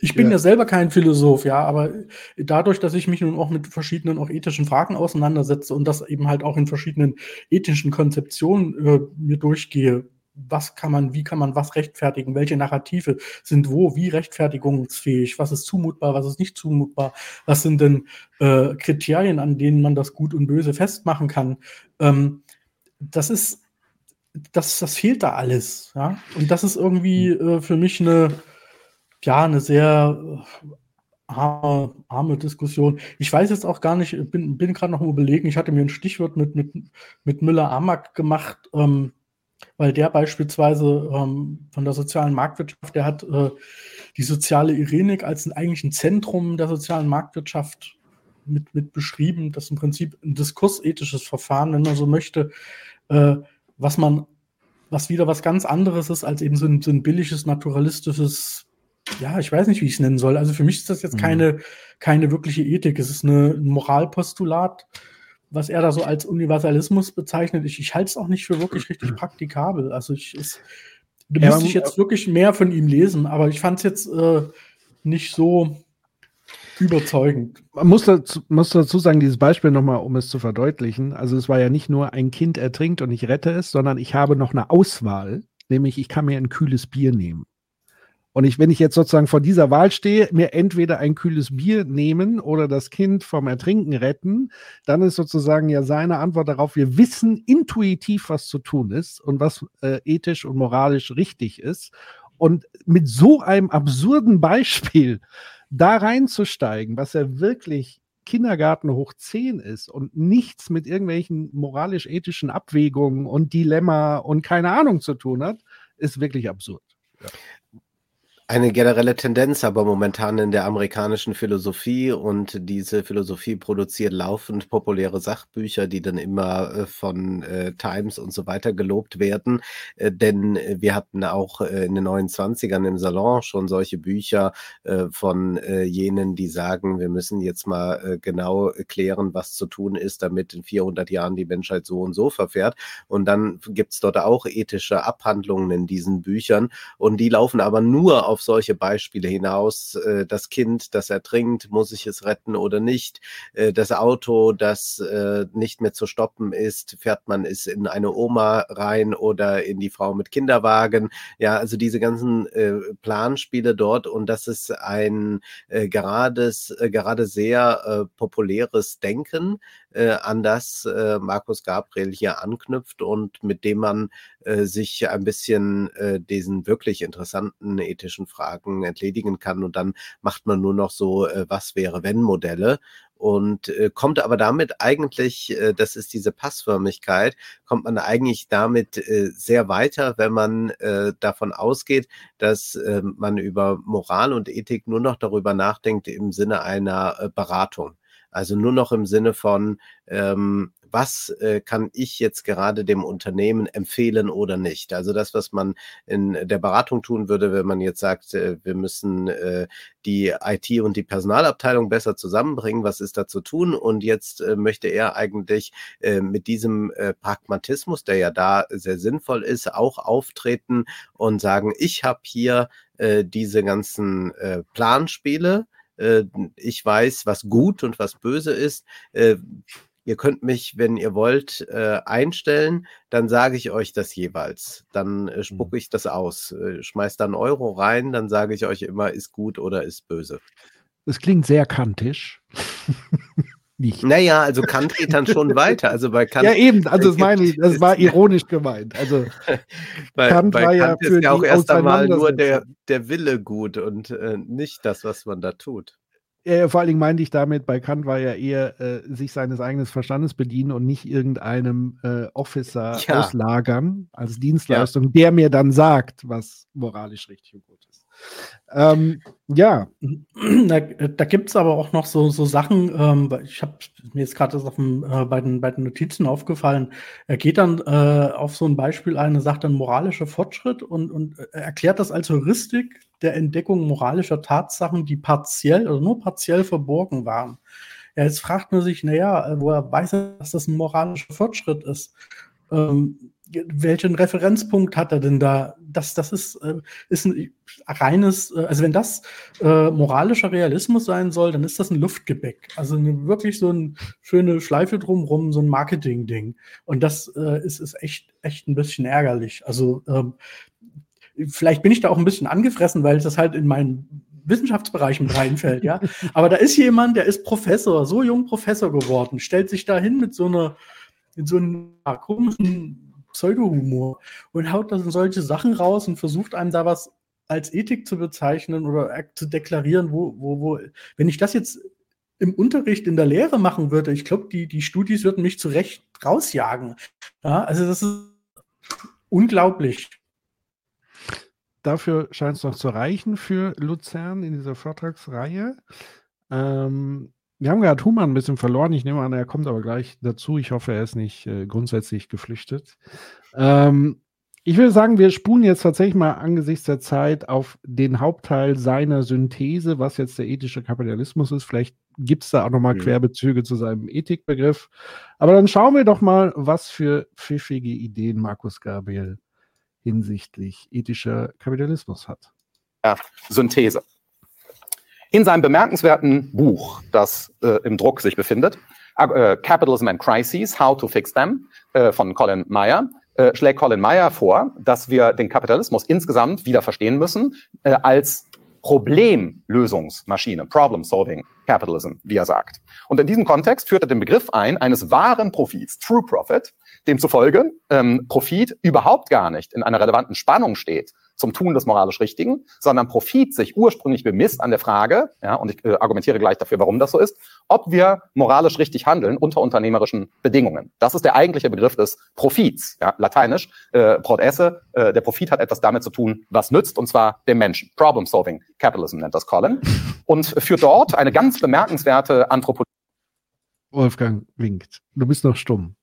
ich bin ja. ja. selber kein Philosoph, ja, aber dadurch, dass ich mich nun auch mit verschiedenen auch ethischen Fragen auseinandersetze und das eben halt auch in verschiedenen ethischen Konzeptionen äh, mir durchgehe, was kann man, wie kann man was rechtfertigen, welche Narrative sind wo, wie rechtfertigungsfähig, was ist zumutbar, was ist nicht zumutbar, was sind denn äh, Kriterien, an denen man das Gut und Böse festmachen kann. Ähm, das ist, das, das fehlt da alles, ja. Und das ist irgendwie äh, für mich eine, ja, eine sehr arme, arme Diskussion. Ich weiß jetzt auch gar nicht, bin, bin gerade noch im Überlegen, ich hatte mir ein Stichwort mit, mit, mit Müller-Amack gemacht, ähm, weil der beispielsweise ähm, von der sozialen Marktwirtschaft, der hat äh, die soziale Irenik als ein, eigentlich ein Zentrum der sozialen Marktwirtschaft mit, mit beschrieben, dass im Prinzip ein diskursethisches Verfahren, wenn man so möchte, äh, was man, was wieder was ganz anderes ist als eben so ein, so ein billiges, naturalistisches, ja, ich weiß nicht, wie ich es nennen soll. Also für mich ist das jetzt Mhm. keine, keine wirkliche Ethik. Es ist eine, ein Moralpostulat, was er da so als Universalismus bezeichnet. Ich, ich halte es auch nicht für wirklich richtig *clears throat* praktikabel. Also ich ist, da Ja, müsste ich jetzt wirklich mehr von ihm lesen, aber ich fand es jetzt äh, nicht so überzeugend. Man muss dazu, muss dazu sagen, dieses Beispiel nochmal, um es zu verdeutlichen. Also es war ja nicht nur ein Kind ertrinkt und ich rette es, sondern ich habe noch eine Auswahl, nämlich ich kann mir ein kühles Bier nehmen. Und ich, wenn ich jetzt sozusagen vor dieser Wahl stehe, mir entweder ein kühles Bier nehmen oder das Kind vom Ertrinken retten, dann ist sozusagen ja seine Antwort darauf, wir wissen intuitiv, was zu tun ist und was äh, ethisch und moralisch richtig ist. Und mit so einem absurden Beispiel da reinzusteigen, was ja wirklich Kindergarten hoch 10 ist und nichts mit irgendwelchen moralisch-ethischen Abwägungen und Dilemma und keine Ahnung zu tun hat, ist wirklich absurd. Eine generelle Tendenz aber momentan in der amerikanischen Philosophie und diese Philosophie produziert laufend populäre Sachbücher, die dann immer äh, von äh, Times und so weiter gelobt werden. Äh, denn wir hatten auch äh, in den 29ern im Salon schon solche Bücher äh, von äh, jenen, die sagen, wir müssen jetzt mal genau klären, was zu tun ist, damit in 400 Jahren die Menschheit so und so verfährt. Und dann gibt's dort auch ethische Abhandlungen in diesen Büchern und die laufen aber nur auf solche Beispiele hinaus. Äh, Das Kind, das ertrinkt, muss ich es retten oder nicht? Äh, Das Auto, das äh, nicht mehr zu stoppen ist, fährt man es in eine Oma rein oder in die Frau mit Kinderwagen? Ja, also diese ganzen äh, Planspiele dort und das ist ein äh, gerades, äh, gerade sehr äh, populäres Denken, äh, an das äh, Markus Gabriel hier anknüpft und mit dem man äh, sich ein bisschen äh, diesen wirklich interessanten ethischen Fragen entledigen kann. Und dann macht man nur noch so äh, Was wäre wenn Modelle und äh, kommt aber damit eigentlich, äh, das ist diese Passförmigkeit, kommt man eigentlich damit äh, sehr weiter, wenn man äh, davon ausgeht, dass äh, man über Moral und Ethik nur noch darüber nachdenkt im Sinne einer äh, Beratung. Also nur noch im Sinne von, ähm, was äh, kann ich jetzt gerade dem Unternehmen empfehlen oder nicht? Also das, was man in der Beratung tun würde, wenn man jetzt sagt, äh, wir müssen äh, die IT und die Personalabteilung besser zusammenbringen, was ist da zu tun? Und jetzt äh, möchte er eigentlich äh, mit diesem äh, Pragmatismus, der ja da sehr sinnvoll ist, auch auftreten und sagen, ich habe hier äh, diese ganzen äh, Planspiele, ich weiß, was gut und was böse ist. Äh, Ihr könnt mich, wenn ihr wollt, äh, einstellen, dann sage ich euch das jeweils. Dann äh, spucke ich das aus. Äh, schmeißt dann Euro rein, dann sage ich euch immer, ist gut oder ist böse. Das klingt sehr kantisch. *laughs* Nicht. Naja, also Kant geht dann schon weiter. Also bei Kant, ja, eben, also das *laughs* meine ich, das war ironisch gemeint. Also *laughs* bei, Kant bei war ja Kant für ist ja auch erst einmal nur der, der Wille gut und äh, nicht das, was man da tut. Ja, vor allen Dingen meinte ich damit, bei Kant war ja eher äh, sich seines eigenen Verstandes bedienen und nicht irgendeinem äh, Officer Ja. auslagern als Dienstleistung, der mir dann sagt, was moralisch richtig und gut ist. Ähm, ja, Da, da gibt es aber auch noch so, so Sachen, ähm, ich habe mir jetzt gerade äh, bei, den, bei den Notizen aufgefallen. Er geht dann äh, auf so ein Beispiel ein sagt dann moralischer Fortschritt und, und äh, erklärt das als Heuristik der Entdeckung moralischer Tatsachen, die partiell oder nur partiell verborgen waren. Ja, jetzt fragt man sich, naja, äh, woher weiß er, dass das ein moralischer Fortschritt ist? Ähm, welchen Referenzpunkt hat er denn da? Das, das ist, äh, ist ein reines, äh, also wenn das äh, moralischer Realismus sein soll, dann ist das ein Luftgebäck. Also eine, wirklich so eine schöne Schleife drumrum, so ein Marketing-Ding. Und das äh, ist, ist echt, echt ein bisschen ärgerlich. Also ähm, vielleicht bin ich da auch ein bisschen angefressen, weil das halt in meinen Wissenschaftsbereich mit reinfällt, ja. *laughs* Aber da ist jemand, der ist Professor, so jung Professor geworden, stellt sich da hin mit so einer, mit so einem ja, komischen Pseudohumor und haut da solche Sachen raus und versucht einem da was als Ethik zu bezeichnen oder äh, zu deklarieren, wo, wo, wo, wenn ich das jetzt im Unterricht in der Lehre machen würde, ich glaube, die, die Studis würden mich zu Recht rausjagen. Ja, also das ist unglaublich. dafür scheint es noch zu reichen für Luzern in dieser Vortragsreihe. Ähm, wir haben gerade Human ein bisschen verloren. Ich nehme an, er kommt aber gleich dazu. Ich hoffe, er ist nicht äh, grundsätzlich geflüchtet. Ähm, ich würde sagen, wir spulen jetzt tatsächlich mal angesichts der Zeit auf den Hauptteil seiner Synthese, was jetzt der ethische Kapitalismus ist. Vielleicht gibt es da auch nochmal Mhm. Querbezüge zu seinem Ethikbegriff. Aber dann schauen wir doch mal, was für pfiffige Ideen Markus Gabriel hinsichtlich ethischer Kapitalismus hat. Synthese. In seinem bemerkenswerten Buch, das äh, im Druck sich befindet, äh, Capitalism and Crises, How to Fix Them, äh, von Colin Meyer, äh, schlägt Colin Meyer vor, dass wir den Kapitalismus insgesamt wieder verstehen müssen äh, als Problemlösungsmaschine, Problem-Solving Capitalism, wie er sagt. Und in diesem Kontext führt er den Begriff ein eines wahren Profits, True Profit, demzufolge ähm, Profit überhaupt gar nicht in einer relevanten Spannung steht zum Tun des moralisch Richtigen, sondern Profit sich ursprünglich bemisst an der Frage, ja, und ich äh, argumentiere gleich dafür, warum das so ist, ob wir moralisch richtig handeln unter unternehmerischen Bedingungen. Das ist der eigentliche Begriff des Profits, ja, lateinisch, äh, prod esse, äh, der Profit hat etwas damit zu tun, was nützt, und zwar dem Menschen. Problem-Solving Capitalism nennt das Colin. Und führt dort eine ganz bemerkenswerte Anthropologie Wolfgang winkt. Du bist noch stumm.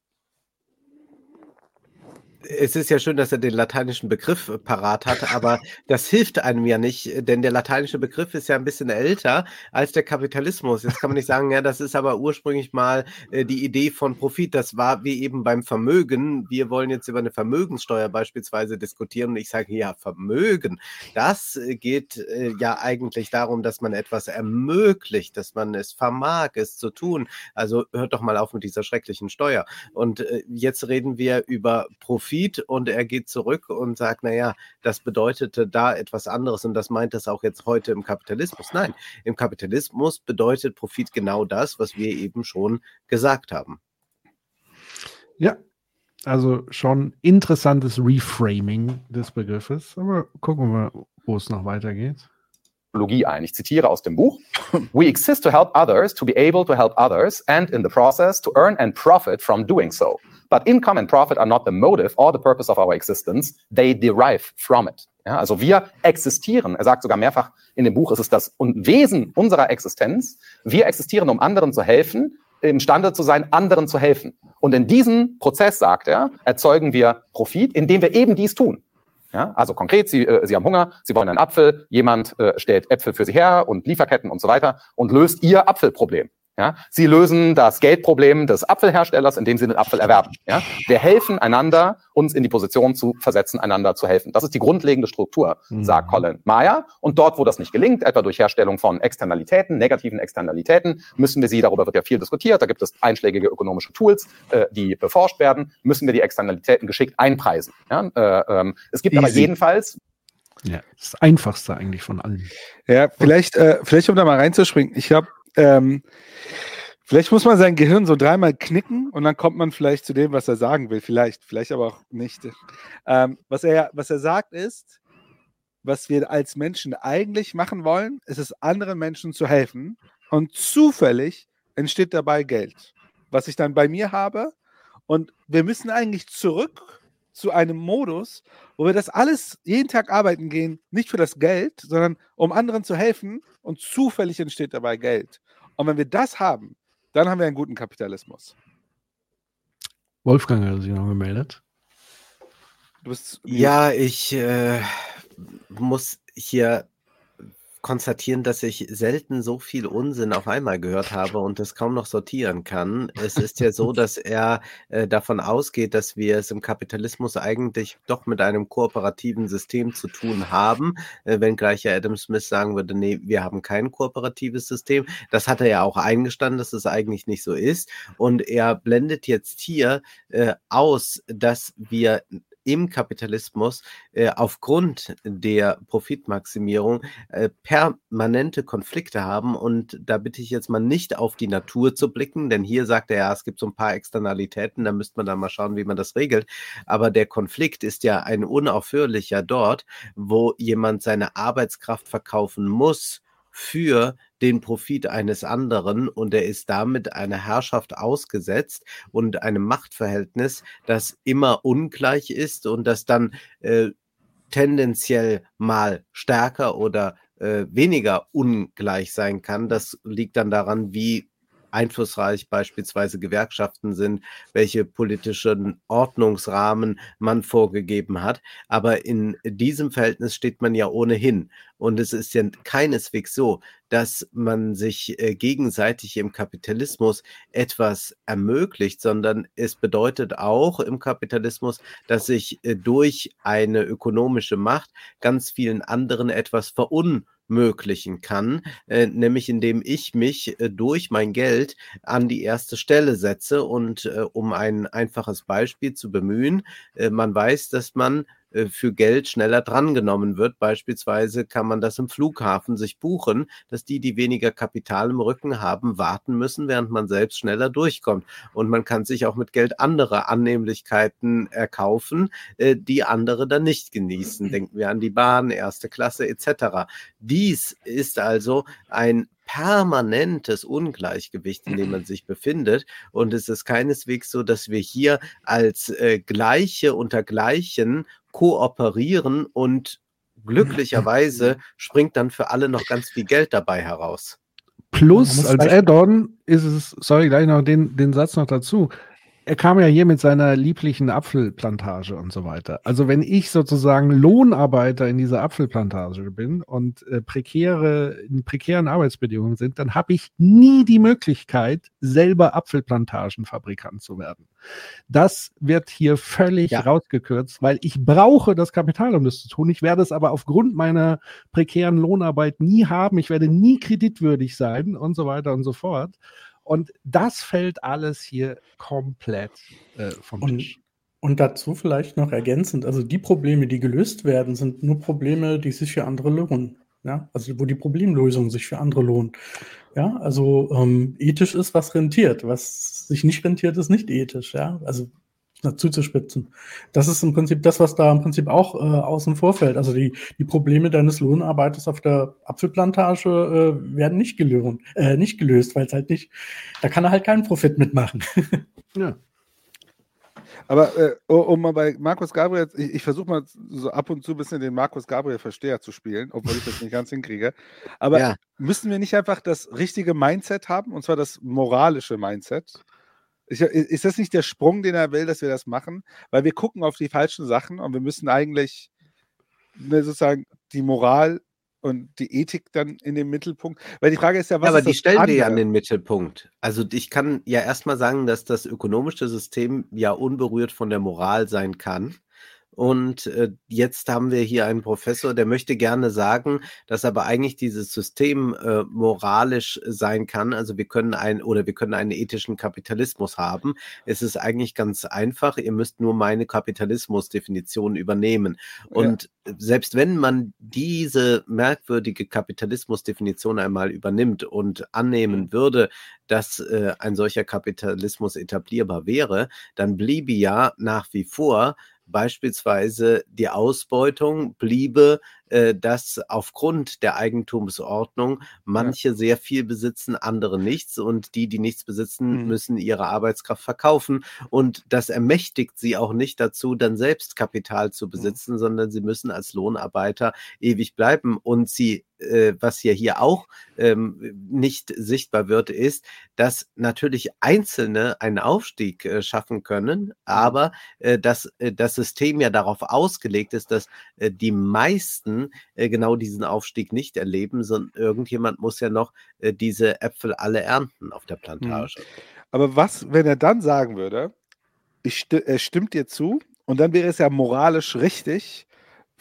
Es ist ja schön, dass er den lateinischen Begriff äh, parat hat, aber *laughs* das hilft einem ja nicht, denn der lateinische Begriff ist ja ein bisschen älter als der Kapitalismus. Jetzt kann man nicht sagen, ja, das ist aber ursprünglich mal äh, die Idee von Profit. Das war wie eben beim Vermögen. Wir wollen jetzt über eine Vermögenssteuer beispielsweise diskutieren und ich sage, ja, Vermögen. Das äh, geht äh, ja eigentlich darum, dass man etwas ermöglicht, dass man es vermag, es zu tun. Also hört doch mal auf mit dieser schrecklichen Steuer. Und äh, jetzt reden wir über Profit und er geht zurück und sagt, naja, das bedeutete da etwas anderes und das meint das auch jetzt heute im Kapitalismus. Nein, im Kapitalismus bedeutet Profit genau das, was wir eben schon gesagt haben. Ja, also schon interessantes Reframing des Begriffes. Aber gucken wir mal, wo es noch weitergeht. ein. Ich zitiere aus dem Buch. We exist to help others, to be able to help others, and in the process to earn and profit from doing so. But income and profit are not the motive or the purpose of our existence. They derive from it. Ja, also wir existieren. Er sagt sogar mehrfach in dem Buch, es ist das Wesen unserer Existenz. Wir existieren, um anderen zu helfen, imstande zu sein, anderen zu helfen. Und in diesem Prozess, sagt er, erzeugen wir Profit, indem wir eben dies tun. Ja, also konkret, Sie, äh, Sie haben Hunger, Sie wollen einen Apfel, jemand äh, stellt Äpfel für Sie her und Lieferketten und so weiter und löst Ihr Apfelproblem. Ja, Sie lösen das Geldproblem des Apfelherstellers, indem Sie den Apfel erwerben. Ja, wir helfen einander, uns in die Position zu versetzen, einander zu helfen. Das ist die grundlegende Struktur, Mhm. sagt Colin Meyer. Und dort, wo das nicht gelingt, etwa durch Herstellung von Externalitäten, negativen Externalitäten, müssen wir sie, darüber wird ja viel diskutiert, da gibt es einschlägige ökonomische Tools, äh, die beforscht werden, müssen wir die Externalitäten geschickt einpreisen. Ja, äh, ähm, es gibt aber Easy. jedenfalls Ja, das einfachste eigentlich von allen. Ja, vielleicht, äh, vielleicht um da mal reinzuspringen. Ich glaube, ähm, vielleicht muss man sein Gehirn so dreimal knicken und dann kommt man vielleicht zu dem, was er sagen will. Vielleicht, vielleicht aber auch nicht. Ähm, was, er, was er sagt ist, was wir als Menschen eigentlich machen wollen, ist es, anderen Menschen zu helfen. Und zufällig entsteht dabei Geld, was ich dann bei mir habe. Und wir müssen eigentlich zurück zu einem Modus, wo wir das alles jeden Tag arbeiten gehen, nicht für das Geld, sondern um anderen zu helfen und zufällig entsteht dabei Geld. Und wenn wir das haben, dann haben wir einen guten Kapitalismus. Wolfgang hat sich noch gemeldet. Du bist Ja, ich äh, muss hier konstatieren, dass ich selten so viel Unsinn auf einmal gehört habe und das kaum noch sortieren kann. Es ist ja so, dass er äh, davon ausgeht, dass wir es im Kapitalismus eigentlich doch mit einem kooperativen System zu tun haben, äh, wenngleich ja Adam Smith sagen würde, nee, wir haben kein kooperatives System. Das hat er ja auch eingestanden, dass es eigentlich nicht so ist. Und er blendet jetzt hier äh, aus, dass wir im Kapitalismus äh, aufgrund der Profitmaximierung äh, permanente Konflikte haben. Und da bitte ich jetzt mal nicht auf die Natur zu blicken, denn hier sagt er ja, es gibt so ein paar Externalitäten, da müsste man dann mal schauen, wie man das regelt. Aber der Konflikt ist ja ein unaufhörlicher dort, wo jemand seine Arbeitskraft verkaufen muss für den Profit eines anderen und er ist damit einer Herrschaft ausgesetzt und einem Machtverhältnis, das immer ungleich ist und das dann äh, tendenziell mal stärker oder äh, weniger ungleich sein kann. Das liegt dann daran, wie einflussreich beispielsweise Gewerkschaften sind, welche politischen Ordnungsrahmen man vorgegeben hat. Aber in diesem Verhältnis steht man ja ohnehin. Und es ist ja keineswegs so, dass man sich äh, gegenseitig im Kapitalismus etwas ermöglicht, sondern es bedeutet auch im Kapitalismus, dass sich äh, durch eine ökonomische Macht ganz vielen anderen etwas verunmöglichen kann, äh, nämlich indem ich mich äh, durch mein Geld an die erste Stelle setze. Und äh, um ein einfaches Beispiel zu bemühen, äh, man weiß, dass man für Geld schneller drangenommen wird. Beispielsweise kann man das im Flughafen sich buchen, dass die, die weniger Kapital im Rücken haben, warten müssen, während man selbst schneller durchkommt. Und man kann sich auch mit Geld andere Annehmlichkeiten erkaufen, äh, die andere dann nicht genießen. *clears throat* Denken wir an die Bahn, erste Klasse etc. Dies ist also ein permanentes Ungleichgewicht, in dem man sich befindet. Und es ist keineswegs so, dass wir hier als äh, Gleiche unter Gleichen kooperieren und *laughs* glücklicherweise springt dann für alle noch ganz viel Geld dabei heraus. Plus, als Add-on ist es, sorry, gleich noch den, den Satz noch dazu er kam ja hier mit seiner lieblichen Apfelplantage und so weiter. Also wenn ich sozusagen Lohnarbeiter in dieser Apfelplantage bin und äh, prekäre, in prekären Arbeitsbedingungen sind, dann habe ich nie die Möglichkeit, selber Apfelplantagenfabrikant zu werden. Das wird hier völlig ja. rausgekürzt, weil ich brauche das Kapital, um das zu tun. Ich werde es aber aufgrund meiner prekären Lohnarbeit nie haben. Ich werde nie kreditwürdig sein und so weiter und so fort. Und das fällt alles hier komplett äh, vom und, Tisch. Und dazu vielleicht noch ergänzend, also die Probleme, die gelöst werden, sind nur Probleme, die sich für andere lohnen. Ja, also wo die Problemlösung sich für andere lohnt. Ja, also ähm, ethisch ist, was rentiert. Was sich nicht rentiert, ist nicht ethisch. Ja, also zuzuspitzen. Das ist im Prinzip das, was da im Prinzip auch äh, außen vor fällt. Also die, die Probleme deines Lohnarbeiters auf der Apfelplantage äh, werden nicht, gelöst, äh, nicht gelöst, weil es halt nicht, da kann er halt keinen Profit mitmachen. *laughs* ja. Aber äh, um mal bei Markus Gabriel, ich, ich versuche mal so ab und zu ein bisschen den Markus Gabriel-Versteher zu spielen, obwohl ich das nicht ganz hinkriege. Aber ja. müssen wir nicht einfach das richtige Mindset haben, und zwar das moralische Mindset? Ist das nicht der Sprung, den er will, dass wir das machen? Weil wir gucken auf die falschen Sachen und wir müssen eigentlich ne, sozusagen die Moral und die Ethik dann in den Mittelpunkt. Weil die Frage ist ja, was. Ja, aber ist die stellen andere? wir ja an den Mittelpunkt. Also ich kann ja erstmal sagen, dass das ökonomische System ja unberührt von der Moral sein kann. Und äh, jetzt haben wir hier einen Professor, der möchte gerne sagen, dass aber eigentlich dieses System äh, moralisch sein kann. Also wir können ein oder wir können einen ethischen Kapitalismus haben. Es ist eigentlich ganz einfach. Ihr müsst nur meine Kapitalismusdefinition übernehmen. Und ja. selbst wenn man diese merkwürdige Kapitalismusdefinition einmal übernimmt und annehmen mhm. würde, dass äh, ein solcher Kapitalismus etablierbar wäre, dann bliebe ja nach wie vor beispielsweise die Ausbeutung bliebe äh, dass aufgrund der Eigentumsordnung manche ja. sehr viel besitzen, andere nichts und die, die nichts besitzen, mhm. müssen ihre Arbeitskraft verkaufen und das ermächtigt sie auch nicht dazu, dann selbst Kapital zu besitzen, mhm. sondern sie müssen als Lohnarbeiter ewig bleiben und sie äh, was ja hier auch ähm, nicht sichtbar wird, ist, dass natürlich Einzelne einen Aufstieg äh, schaffen können, mhm. aber äh, dass äh, das System ja darauf ausgelegt ist, dass äh, die meisten äh, genau diesen Aufstieg nicht erleben, sondern irgendjemand muss ja noch äh, diese Äpfel alle ernten auf der mhm. Plantage. Aber was, wenn er dann sagen würde, ich sti er stimmt dir zu und dann wäre es ja moralisch richtig,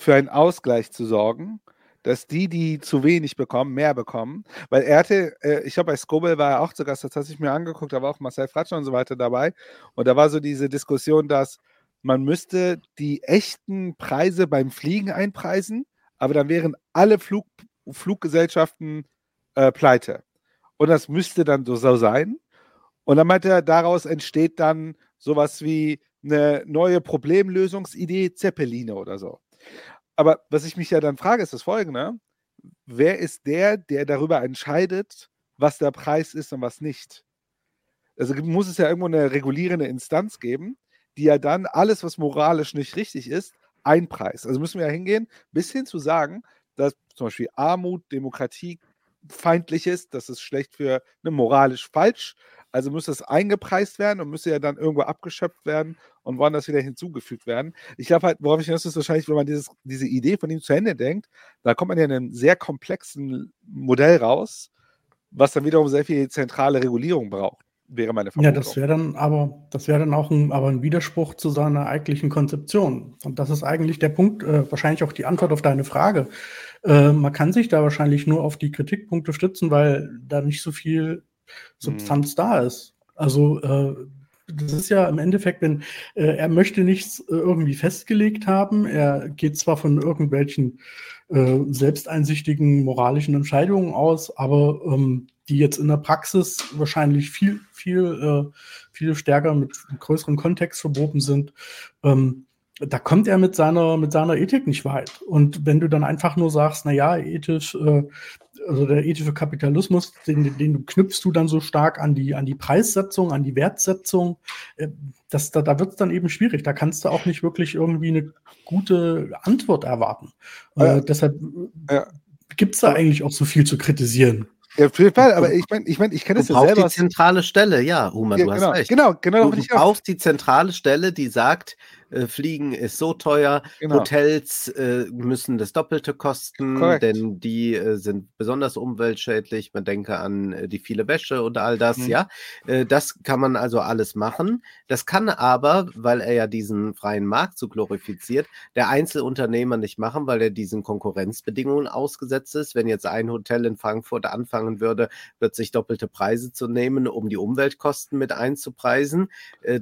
für einen Ausgleich zu sorgen, dass die, die zu wenig bekommen, mehr bekommen. Weil er hatte, äh, ich glaube, bei Skobel war er auch zu Gast, das hat sich mir angeguckt, da war auch Marcel Fratscher und so weiter dabei. Und da war so diese Diskussion, dass man müsste die echten Preise beim Fliegen einpreisen aber dann wären alle Flug, Fluggesellschaften äh, pleite. Und das müsste dann so, so sein. Und dann meinte er, daraus entsteht dann sowas wie eine neue Problemlösungsidee, Zeppeline oder so. Aber was ich mich ja dann frage, ist das folgende. Wer ist der, der darüber entscheidet, was der Preis ist und was nicht? Also muss es ja irgendwo eine regulierende Instanz geben, die ja dann alles, was moralisch nicht richtig ist, einpreist. Also müssen wir ja hingehen, bis hin zu sagen, dass zum Beispiel Armut, Demokratie, umweltfeindlich ist, das ist schlecht für ne, moralisch falsch. Also müsste es eingepreist werden und müsste ja dann irgendwo abgeschöpft werden und woanders wieder hinzugefügt werden. Ich glaube halt, worauf ich hinaus ist wahrscheinlich, wenn man dieses, diese Idee von ihm zu Ende denkt, da kommt man ja in einem sehr komplexen Modell raus, was dann wiederum sehr viel zentrale Regulierung braucht wäre meine Vermutung. Ja, das wäre dann aber, das wäre dann auch ein, aber ein Widerspruch zu seiner eigentlichen Konzeption. Und das ist eigentlich der Punkt, äh, wahrscheinlich auch die Antwort auf deine Frage. Äh, man kann sich da wahrscheinlich nur auf die Kritikpunkte stützen, weil da nicht so viel Substanz hm. da ist. Also äh, das ist ja im Endeffekt, wenn äh, er möchte nichts äh, irgendwie festgelegt haben. Er geht zwar von irgendwelchen äh, selbsteinsichtigen moralischen Entscheidungen aus, aber ähm, die jetzt in der Praxis wahrscheinlich viel, viel, äh, viel stärker mit größerem Kontext verboten sind. Ähm, da kommt er mit seiner, mit seiner Ethik nicht weit. Und wenn du dann einfach nur sagst, na ja, ethisch, äh, also der ethische Kapitalismus, den, den knüpfst du dann so stark an die, an die Preissetzung, an die Wertsetzung, äh, das, da, da wird es dann eben schwierig. Da kannst du auch nicht wirklich irgendwie eine gute Antwort erwarten. Äh, deshalb ja. gibt es da eigentlich auch so viel zu kritisieren. Ja, auf jeden Fall, aber ich meine, ich, mein, ich kenne es ja selber. die zentrale Stelle, ja, Human, ja, du genau, hast recht. Genau, genau. Du brauchst die zentrale Stelle, die sagt, äh, Fliegen ist so teuer, genau. Hotels äh, müssen das Doppelte kosten, Correct. denn die äh, sind besonders umweltschädlich. Man denke an äh, die viele Wäsche und all das, mhm. ja. Äh, das kann man also alles machen. Das kann aber, weil er ja diesen freien Markt so glorifiziert, der Einzelunternehmer nicht machen, weil er diesen Konkurrenzbedingungen ausgesetzt ist. Wenn jetzt ein Hotel in Frankfurt anfangen würde, plötzlich doppelte Preise zu nehmen, um die Umweltkosten mit einzupreisen,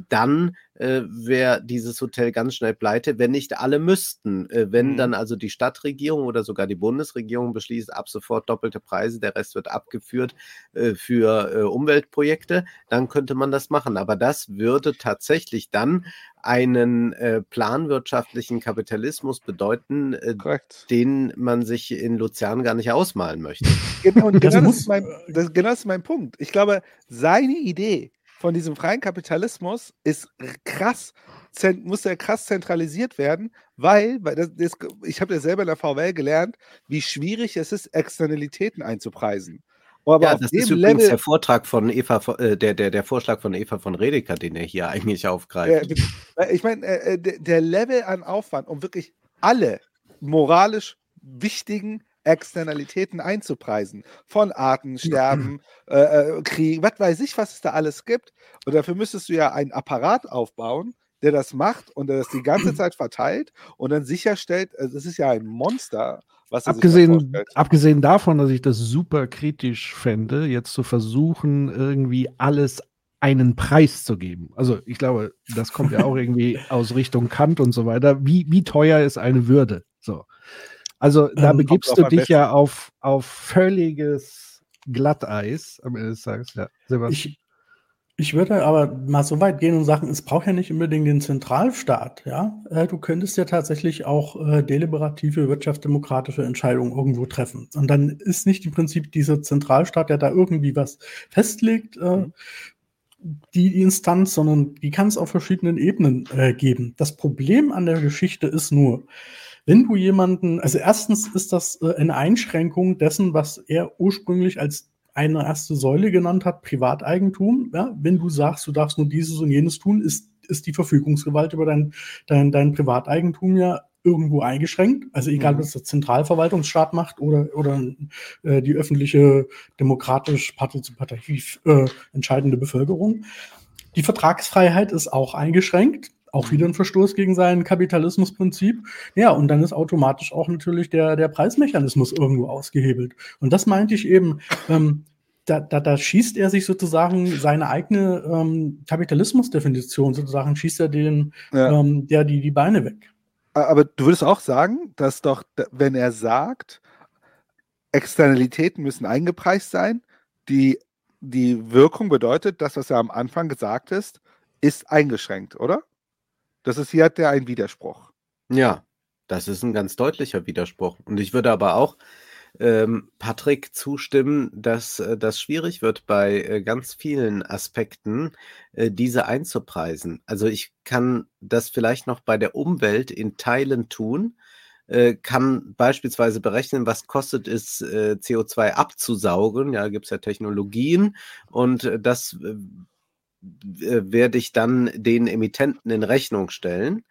dann äh, wäre dieses Hotel ganz schnell pleite, wenn nicht alle müssten. Äh, wenn mhm. dann also die Stadtregierung oder sogar die Bundesregierung beschließt, ab sofort doppelte Preise, der Rest wird abgeführt äh, für äh, Umweltprojekte, dann könnte man das machen. Aber das würde tatsächlich dann einen äh, planwirtschaftlichen Kapitalismus bedeuten, äh, den man sich in Luzern gar nicht ausmalen möchte. Genau, und genau, das, ist mein, das, genau das ist mein Punkt. Ich glaube, seine Idee von diesem freien Kapitalismus ist krass, muss ja krass zentralisiert werden, weil, weil das, das, ich habe ja selber in der VWL gelernt, wie schwierig es ist, Externalitäten einzupreisen. Aber ja, das ist übrigens Level, der Vortrag von Eva, äh, der, der, der Vorschlag von Eva von Redeker, den er hier eigentlich aufgreift. Äh, ich meine, äh, der Level an Aufwand, um wirklich alle moralisch wichtigen Externalitäten einzupreisen. Von Artensterben, äh, äh, Krieg, was weiß ich, was es da alles gibt. Und dafür müsstest du ja einen Apparat aufbauen, der das macht und der das die ganze Zeit verteilt und dann sicherstellt, also das ist ja ein Monster, was abgesehen, da abgesehen davon, dass ich das super kritisch fände, jetzt zu versuchen, irgendwie alles einen Preis zu geben. Also ich glaube, das kommt ja auch *laughs* irgendwie aus Richtung Kant und so weiter. Wie, wie teuer ist eine Würde? So. Also da ähm, begibst du dich ja auf, auf völliges Glatteis am Ende des Tages. Ja, Sebastian. Ich, ich würde aber mal so weit gehen und sagen, es braucht ja nicht unbedingt den Zentralstaat. Ja? Äh, du könntest ja tatsächlich auch äh, deliberative wirtschaftsdemokratische Entscheidungen irgendwo treffen. Und dann ist nicht im Prinzip dieser Zentralstaat, der da irgendwie was festlegt, äh, mhm. die Instanz, sondern die kann es auf verschiedenen Ebenen äh, geben. Das Problem an der Geschichte ist nur, wenn du jemanden, also erstens ist das äh, eine Einschränkung dessen, was er ursprünglich als eine erste Säule genannt hat, Privateigentum. Ja? Wenn du sagst, du darfst nur dieses und jenes tun, ist, ist die Verfügungsgewalt über dein, dein, dein Privateigentum ja irgendwo eingeschränkt. Also egal, mhm. was der Zentralverwaltungsstaat macht oder, oder äh, die öffentliche, demokratisch, partizipativ äh, entscheidende Bevölkerung. Die Vertragsfreiheit ist auch eingeschränkt. Auch wieder ein Verstoß gegen sein Kapitalismusprinzip. Ja, und dann ist automatisch auch natürlich der, der Preismechanismus irgendwo ausgehebelt. Und das meinte ich eben, ähm, da, da, da schießt er sich sozusagen seine eigene ähm, Kapitalismusdefinition, sozusagen schießt er den, ja. ähm, der die, die Beine weg. Aber du würdest auch sagen, dass doch, wenn er sagt, Externalitäten müssen eingepreist sein, die, die Wirkung bedeutet, das, was er am Anfang gesagt ist, ist eingeschränkt, oder? Das ist hier hat der ein Widerspruch. Ja, das ist ein ganz deutlicher Widerspruch. Und ich würde aber auch ähm, Patrick zustimmen, dass äh, das schwierig wird bei äh, ganz vielen Aspekten, äh, diese einzupreisen. Also ich kann das vielleicht noch bei der Umwelt in Teilen tun, äh, kann beispielsweise berechnen, was kostet es, äh, CO2 abzusaugen. Ja, gibt es ja Technologien und äh, das werde ich dann den Emittenten in Rechnung stellen.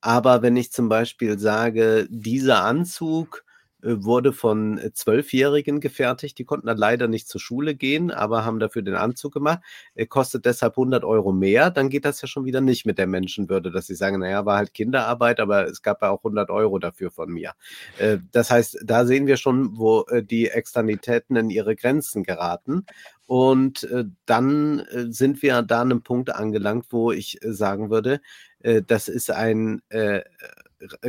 Aber wenn ich zum Beispiel sage, dieser Anzug äh, wurde von äh, Zwölfjährigen gefertigt. Die konnten dann leider nicht zur Schule gehen, aber haben dafür den Anzug gemacht. Kostet deshalb 100 Euro mehr. Dann geht das ja schon wieder nicht mit der Menschenwürde, dass sie sagen, naja, war halt Kinderarbeit, aber es gab ja auch 100 Euro dafür von mir. Äh, das heißt, da sehen wir schon, wo die Externitäten in ihre Grenzen geraten. Und dann sind wir da an einem Punkt angelangt, wo ich sagen würde, das ist ein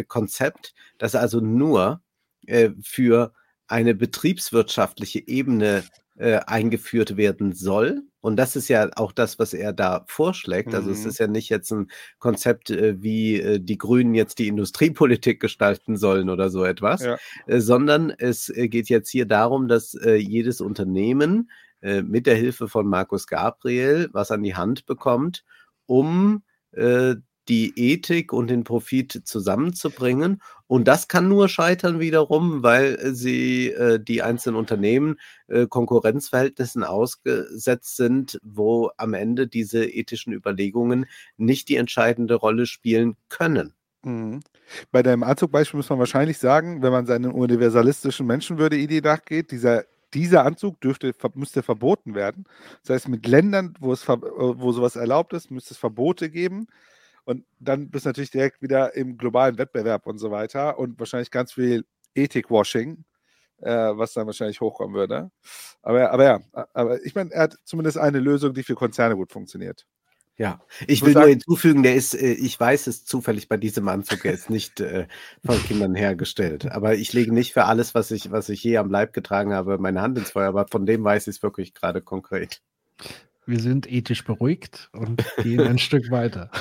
Konzept, das also nur äh, für eine betriebswirtschaftliche Ebene äh, eingeführt werden soll. Und das ist ja auch das, was er da vorschlägt. Mhm. Also es mhm. ist ja nicht jetzt ein Konzept, äh, wie äh, die Grünen jetzt die Industriepolitik gestalten sollen oder so etwas, ja. Äh, sondern es äh, geht jetzt hier darum, dass jedes Unternehmen mit der Hilfe von Markus Gabriel was an die Hand bekommt, um die Ethik und den Profit zusammenzubringen. Und das kann nur scheitern wiederum, weil sie äh, die einzelnen Unternehmen äh, Konkurrenzverhältnissen ausgesetzt sind, wo am Ende diese ethischen Überlegungen nicht die entscheidende Rolle spielen können. Mhm. Bei deinem Anzugbeispiel muss man wahrscheinlich sagen, wenn man seinen universalistischen Menschenwürde-Idee nachgeht, dieser dieser Anzug dürfte, müsste verboten werden. Das heißt, mit Ländern, wo, es, wo sowas erlaubt ist, müsste es Verbote geben. Und dann bist du natürlich direkt wieder im globalen Wettbewerb und so weiter und wahrscheinlich ganz viel Ethik-Washing, äh, was dann wahrscheinlich hochkommen würde. Aber, aber ja, aber ich meine, er hat zumindest eine Lösung, die für Konzerne gut funktioniert. Ja, ich will nur hinzufügen, der ist, äh, ich weiß es zufällig bei diesem Anzug, er ist nicht äh, von Kindern hergestellt. Aber ich lege nicht für alles, was ich, was ich je am Leib getragen habe, meine Hand ins Feuer, aber von dem weiß ich es wirklich gerade konkret. Wir sind ethisch beruhigt und gehen ein *laughs* Stück weiter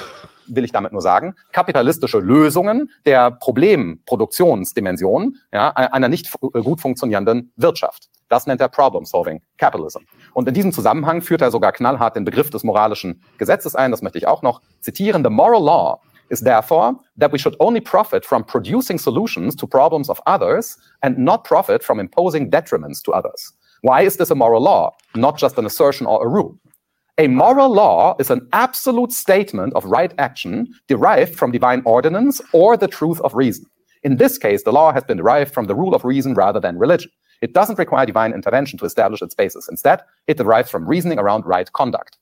will ich damit nur sagen, kapitalistische Lösungen der Problemproduktionsdimension ja, einer nicht äh, gut funktionierenden Wirtschaft. Das nennt er Problem-Solving Capitalism. Und in diesem Zusammenhang führt er sogar knallhart den Begriff des moralischen Gesetzes ein. Das möchte ich auch noch zitieren. The moral law is therefore that we should only profit from producing solutions to problems of others and not profit from imposing detriments to others. Why is this a moral law, not just an assertion or a rule? A moral law is an absolute statement of right action derived from divine ordinance or the truth of reason. In this case, the law has been derived from the rule of reason rather than religion. It doesn't require divine intervention to establish its basis. Instead, it derives from reasoning around right conduct.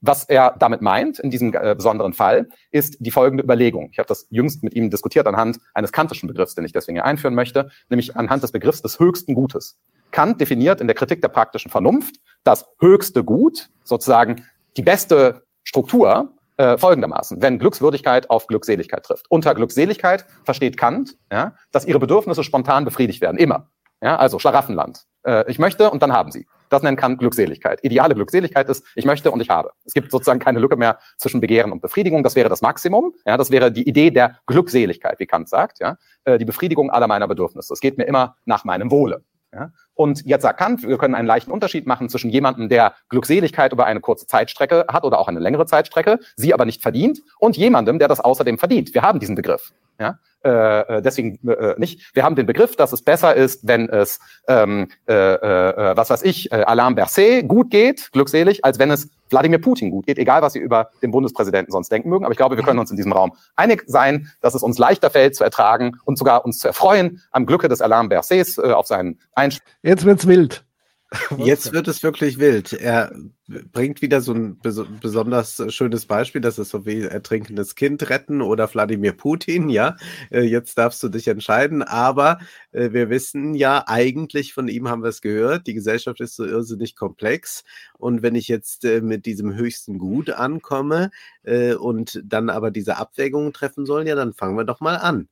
Was er damit meint, in diesem äh, besonderen Fall, ist die folgende Überlegung. Ich habe das jüngst mit ihm diskutiert anhand eines kantischen Begriffs, den ich deswegen hier einführen möchte, nämlich anhand des Begriffs des höchsten Gutes. Kant definiert in der Kritik der praktischen Vernunft das höchste Gut, sozusagen die beste Struktur, äh, folgendermaßen, wenn Glückswürdigkeit auf Glückseligkeit trifft. Unter Glückseligkeit versteht Kant, ja, dass ihre Bedürfnisse spontan befriedigt werden, immer. Ja, also Schlaraffenland. Äh, ich möchte und dann haben sie. Das nennt Kant Glückseligkeit. Ideale Glückseligkeit ist, ich möchte und ich habe. Es gibt sozusagen keine Lücke mehr zwischen Begehren und Befriedigung. Das wäre das Maximum. Ja, das wäre die Idee der Glückseligkeit, wie Kant sagt. Ja, äh, die Befriedigung aller meiner Bedürfnisse. Es geht mir immer nach meinem Wohle. Ja? Und jetzt Kant, wir können einen leichten Unterschied machen zwischen jemandem, der Glückseligkeit über eine kurze Zeitstrecke hat oder auch eine längere Zeitstrecke, sie aber nicht verdient, und jemandem, der das außerdem verdient. Wir haben diesen Begriff. Ja? Äh, äh, deswegen äh, nicht. Wir haben den Begriff, dass es besser ist, wenn es, ähm, äh, äh, was weiß ich, äh, Alain Berset gut geht, glückselig, als wenn es Wladimir Putin gut geht, egal was Sie über den Bundespräsidenten sonst denken mögen. Aber ich glaube, wir können uns in diesem Raum einig sein, dass es uns leichter fällt zu ertragen und sogar uns zu erfreuen am Glücke des Alain Bersets äh, auf seinen Einspruch. Jetzt wird's wild. *laughs* Jetzt wird es wirklich wild. Er bringt wieder so ein besonders schönes Beispiel, das ist so wie ertrinkendes Kind retten oder Wladimir Putin, ja. Äh, jetzt darfst du dich entscheiden, aber äh, wir wissen ja, eigentlich von ihm haben wir es gehört, die Gesellschaft ist so irrsinnig komplex und wenn ich jetzt äh, mit diesem höchsten Gut ankomme und dann aber diese Abwägungen treffen soll, ja, dann fangen wir doch mal an.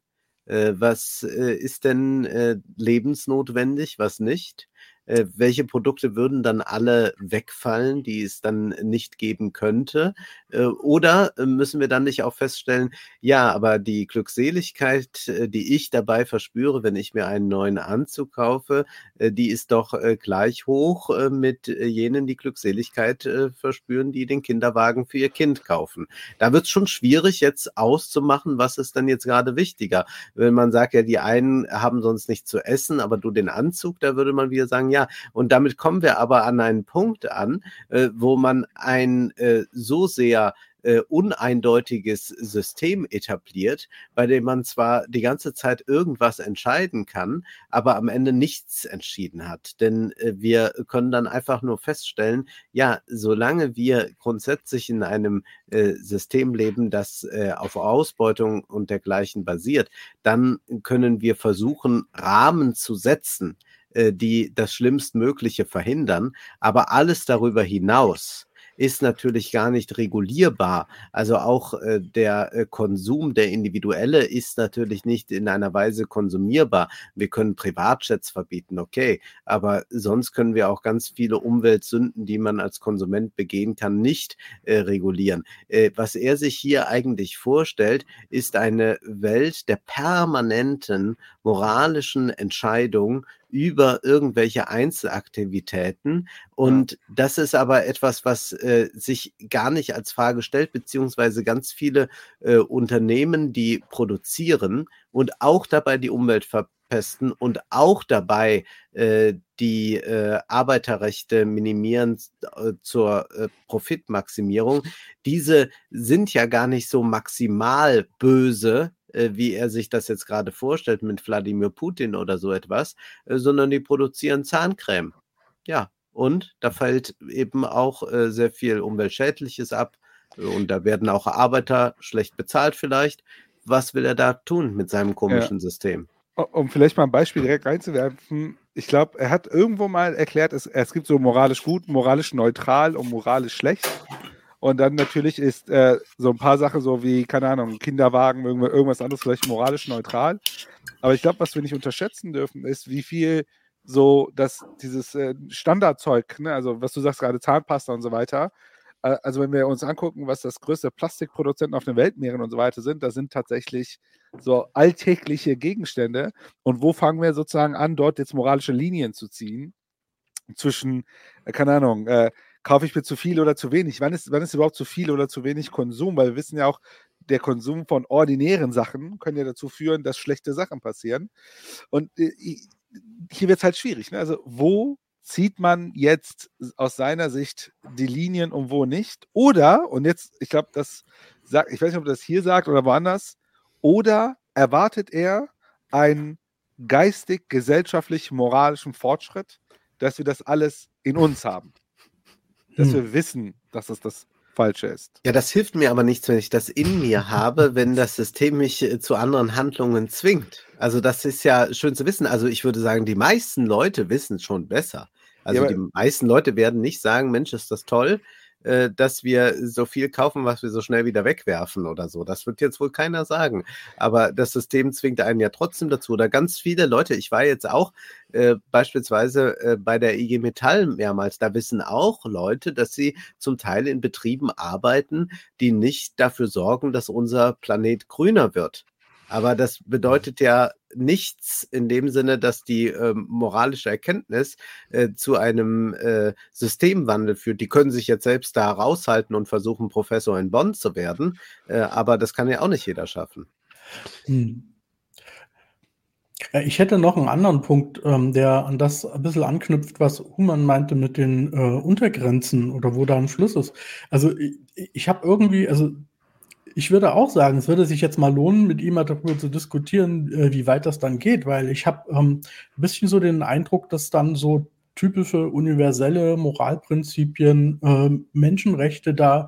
Was ist denn lebensnotwendig, was nicht? Äh, welche Produkte würden dann alle wegfallen, die es dann nicht geben könnte? Äh, oder müssen wir dann nicht auch feststellen, ja, aber die Glückseligkeit, äh, die ich dabei verspüre, wenn ich mir einen neuen Anzug kaufe, äh, die ist doch äh, gleich hoch äh, mit äh, jenen, die Glückseligkeit äh, verspüren, die den Kinderwagen für ihr Kind kaufen. Da wird es schon schwierig, jetzt auszumachen, was ist dann jetzt gerade wichtiger. Wenn man sagt, ja, die einen haben sonst nichts zu essen, aber du den Anzug, da würde man wieder sagen, ja, und damit kommen wir aber an einen Punkt an, äh, wo man ein äh, so sehr äh, uneindeutiges System etabliert, bei dem man zwar die ganze Zeit irgendwas entscheiden kann, aber am Ende nichts entschieden hat. Denn äh, wir können dann einfach nur feststellen, ja, solange wir grundsätzlich in einem äh, System leben, das äh, auf Ausbeutung und dergleichen basiert, dann können wir versuchen, Rahmen zu setzen, äh, die das Schlimmstmögliche verhindern, aber alles darüber hinaus ist natürlich gar nicht regulierbar. Also auch äh, der äh, Konsum, der individuelle, ist natürlich nicht in einer Weise konsumierbar. Wir können Privatjets verbieten, okay, aber sonst können wir auch ganz viele Umweltsünden, die man als Konsument begehen kann, nicht äh, regulieren. Äh, was er sich hier eigentlich vorstellt, ist eine Welt der permanenten moralischen Entscheidung über irgendwelche Einzelaktivitäten. Und ja. das ist aber etwas, was äh, sich gar nicht als Frage stellt, beziehungsweise ganz viele äh, Unternehmen, die produzieren und auch dabei die Umwelt verpesten und auch dabei äh, die äh, Arbeiterrechte minimieren äh, zur äh, Profitmaximierung, diese sind ja gar nicht so maximal böse, wie er sich das jetzt gerade vorstellt mit Wladimir Putin oder so etwas, äh, sondern die produzieren Zahncreme. Ja, und da fällt eben auch äh, sehr viel Umweltschädliches ab und da werden auch Arbeiter schlecht bezahlt vielleicht. Was will er da tun mit seinem komischen ja. System? Um vielleicht mal ein Beispiel direkt reinzuwerfen, ich glaube, er hat irgendwo mal erklärt, es, es gibt so moralisch gut, moralisch neutral und moralisch schlecht. Und dann natürlich ist äh, so ein paar Sachen so wie, keine Ahnung, Kinderwagen, irgendwas anderes vielleicht moralisch neutral. Aber ich glaube, was wir nicht unterschätzen dürfen, ist, wie viel so, dass dieses äh, Standardzeug, ne, also was du sagst gerade, Zahnpasta und so weiter, äh, also wenn wir uns angucken, was das größte Plastikproduzenten auf den Weltmeeren und so weiter sind, da sind tatsächlich so alltägliche Gegenstände. Und wo fangen wir sozusagen an, dort jetzt moralische Linien zu ziehen? Zwischen, äh, keine Ahnung, äh, kaufe ich mir zu viel oder zu wenig? Wann ist, wann ist überhaupt zu viel oder zu wenig Konsum? Weil wir wissen ja auch, der Konsum von ordinären Sachen können ja dazu führen, dass schlechte Sachen passieren. Und äh, hier wird es halt schwierig. Ne? Also, wo zieht man jetzt aus seiner Sicht die Linien und wo nicht? Oder, und jetzt, ich glaube, das sagt, ich weiß nicht, ob das hier sagt oder woanders, oder erwartet er einen geistig, gesellschaftlich, moralischen Fortschritt, dass wir das alles in uns haben? Dass hm. wir wissen, dass es das Falsche ist. Ja, das hilft mir aber nichts, wenn ich das in mir habe, wenn das System mich äh, zu anderen Handlungen zwingt. Also das ist ja schön zu wissen. Also ich würde sagen, die meisten Leute wissen es schon besser. Also ja, die meisten Leute werden nicht sagen, Mensch, ist das toll, äh, dass wir so viel kaufen, was wir so schnell wieder wegwerfen oder so. Das wird jetzt wohl keiner sagen. Aber das System zwingt einen ja trotzdem dazu. Oder ganz viele Leute, ich war jetzt auch äh, beispielsweise äh, bei der IG Metall mehrmals, da wissen auch Leute, dass sie zum Teil in Betrieben arbeiten, die nicht dafür sorgen, dass unser Planet grüner wird. Aber das bedeutet ja nichts in dem Sinne, dass die äh, moralische Erkenntnis äh, zu einem äh, Systemwandel führt. Die können sich jetzt selbst da raushalten und versuchen, Professor in Bonn zu werden. Äh, aber das kann ja auch nicht jeder schaffen. Hm. Äh, ich hätte noch einen anderen Punkt, ähm, der an das ein bisschen anknüpft, was Human meinte mit den äh, Untergrenzen oder wo da ein Schluss ist. Also ich, ich habe irgendwie, also ich würde auch sagen, es würde sich jetzt mal lohnen, mit ihm darüber zu diskutieren, äh, wie weit das dann geht, weil ich habe ähm, ein bisschen so den Eindruck, dass dann so typische universelle Moralprinzipien, äh, Menschenrechte da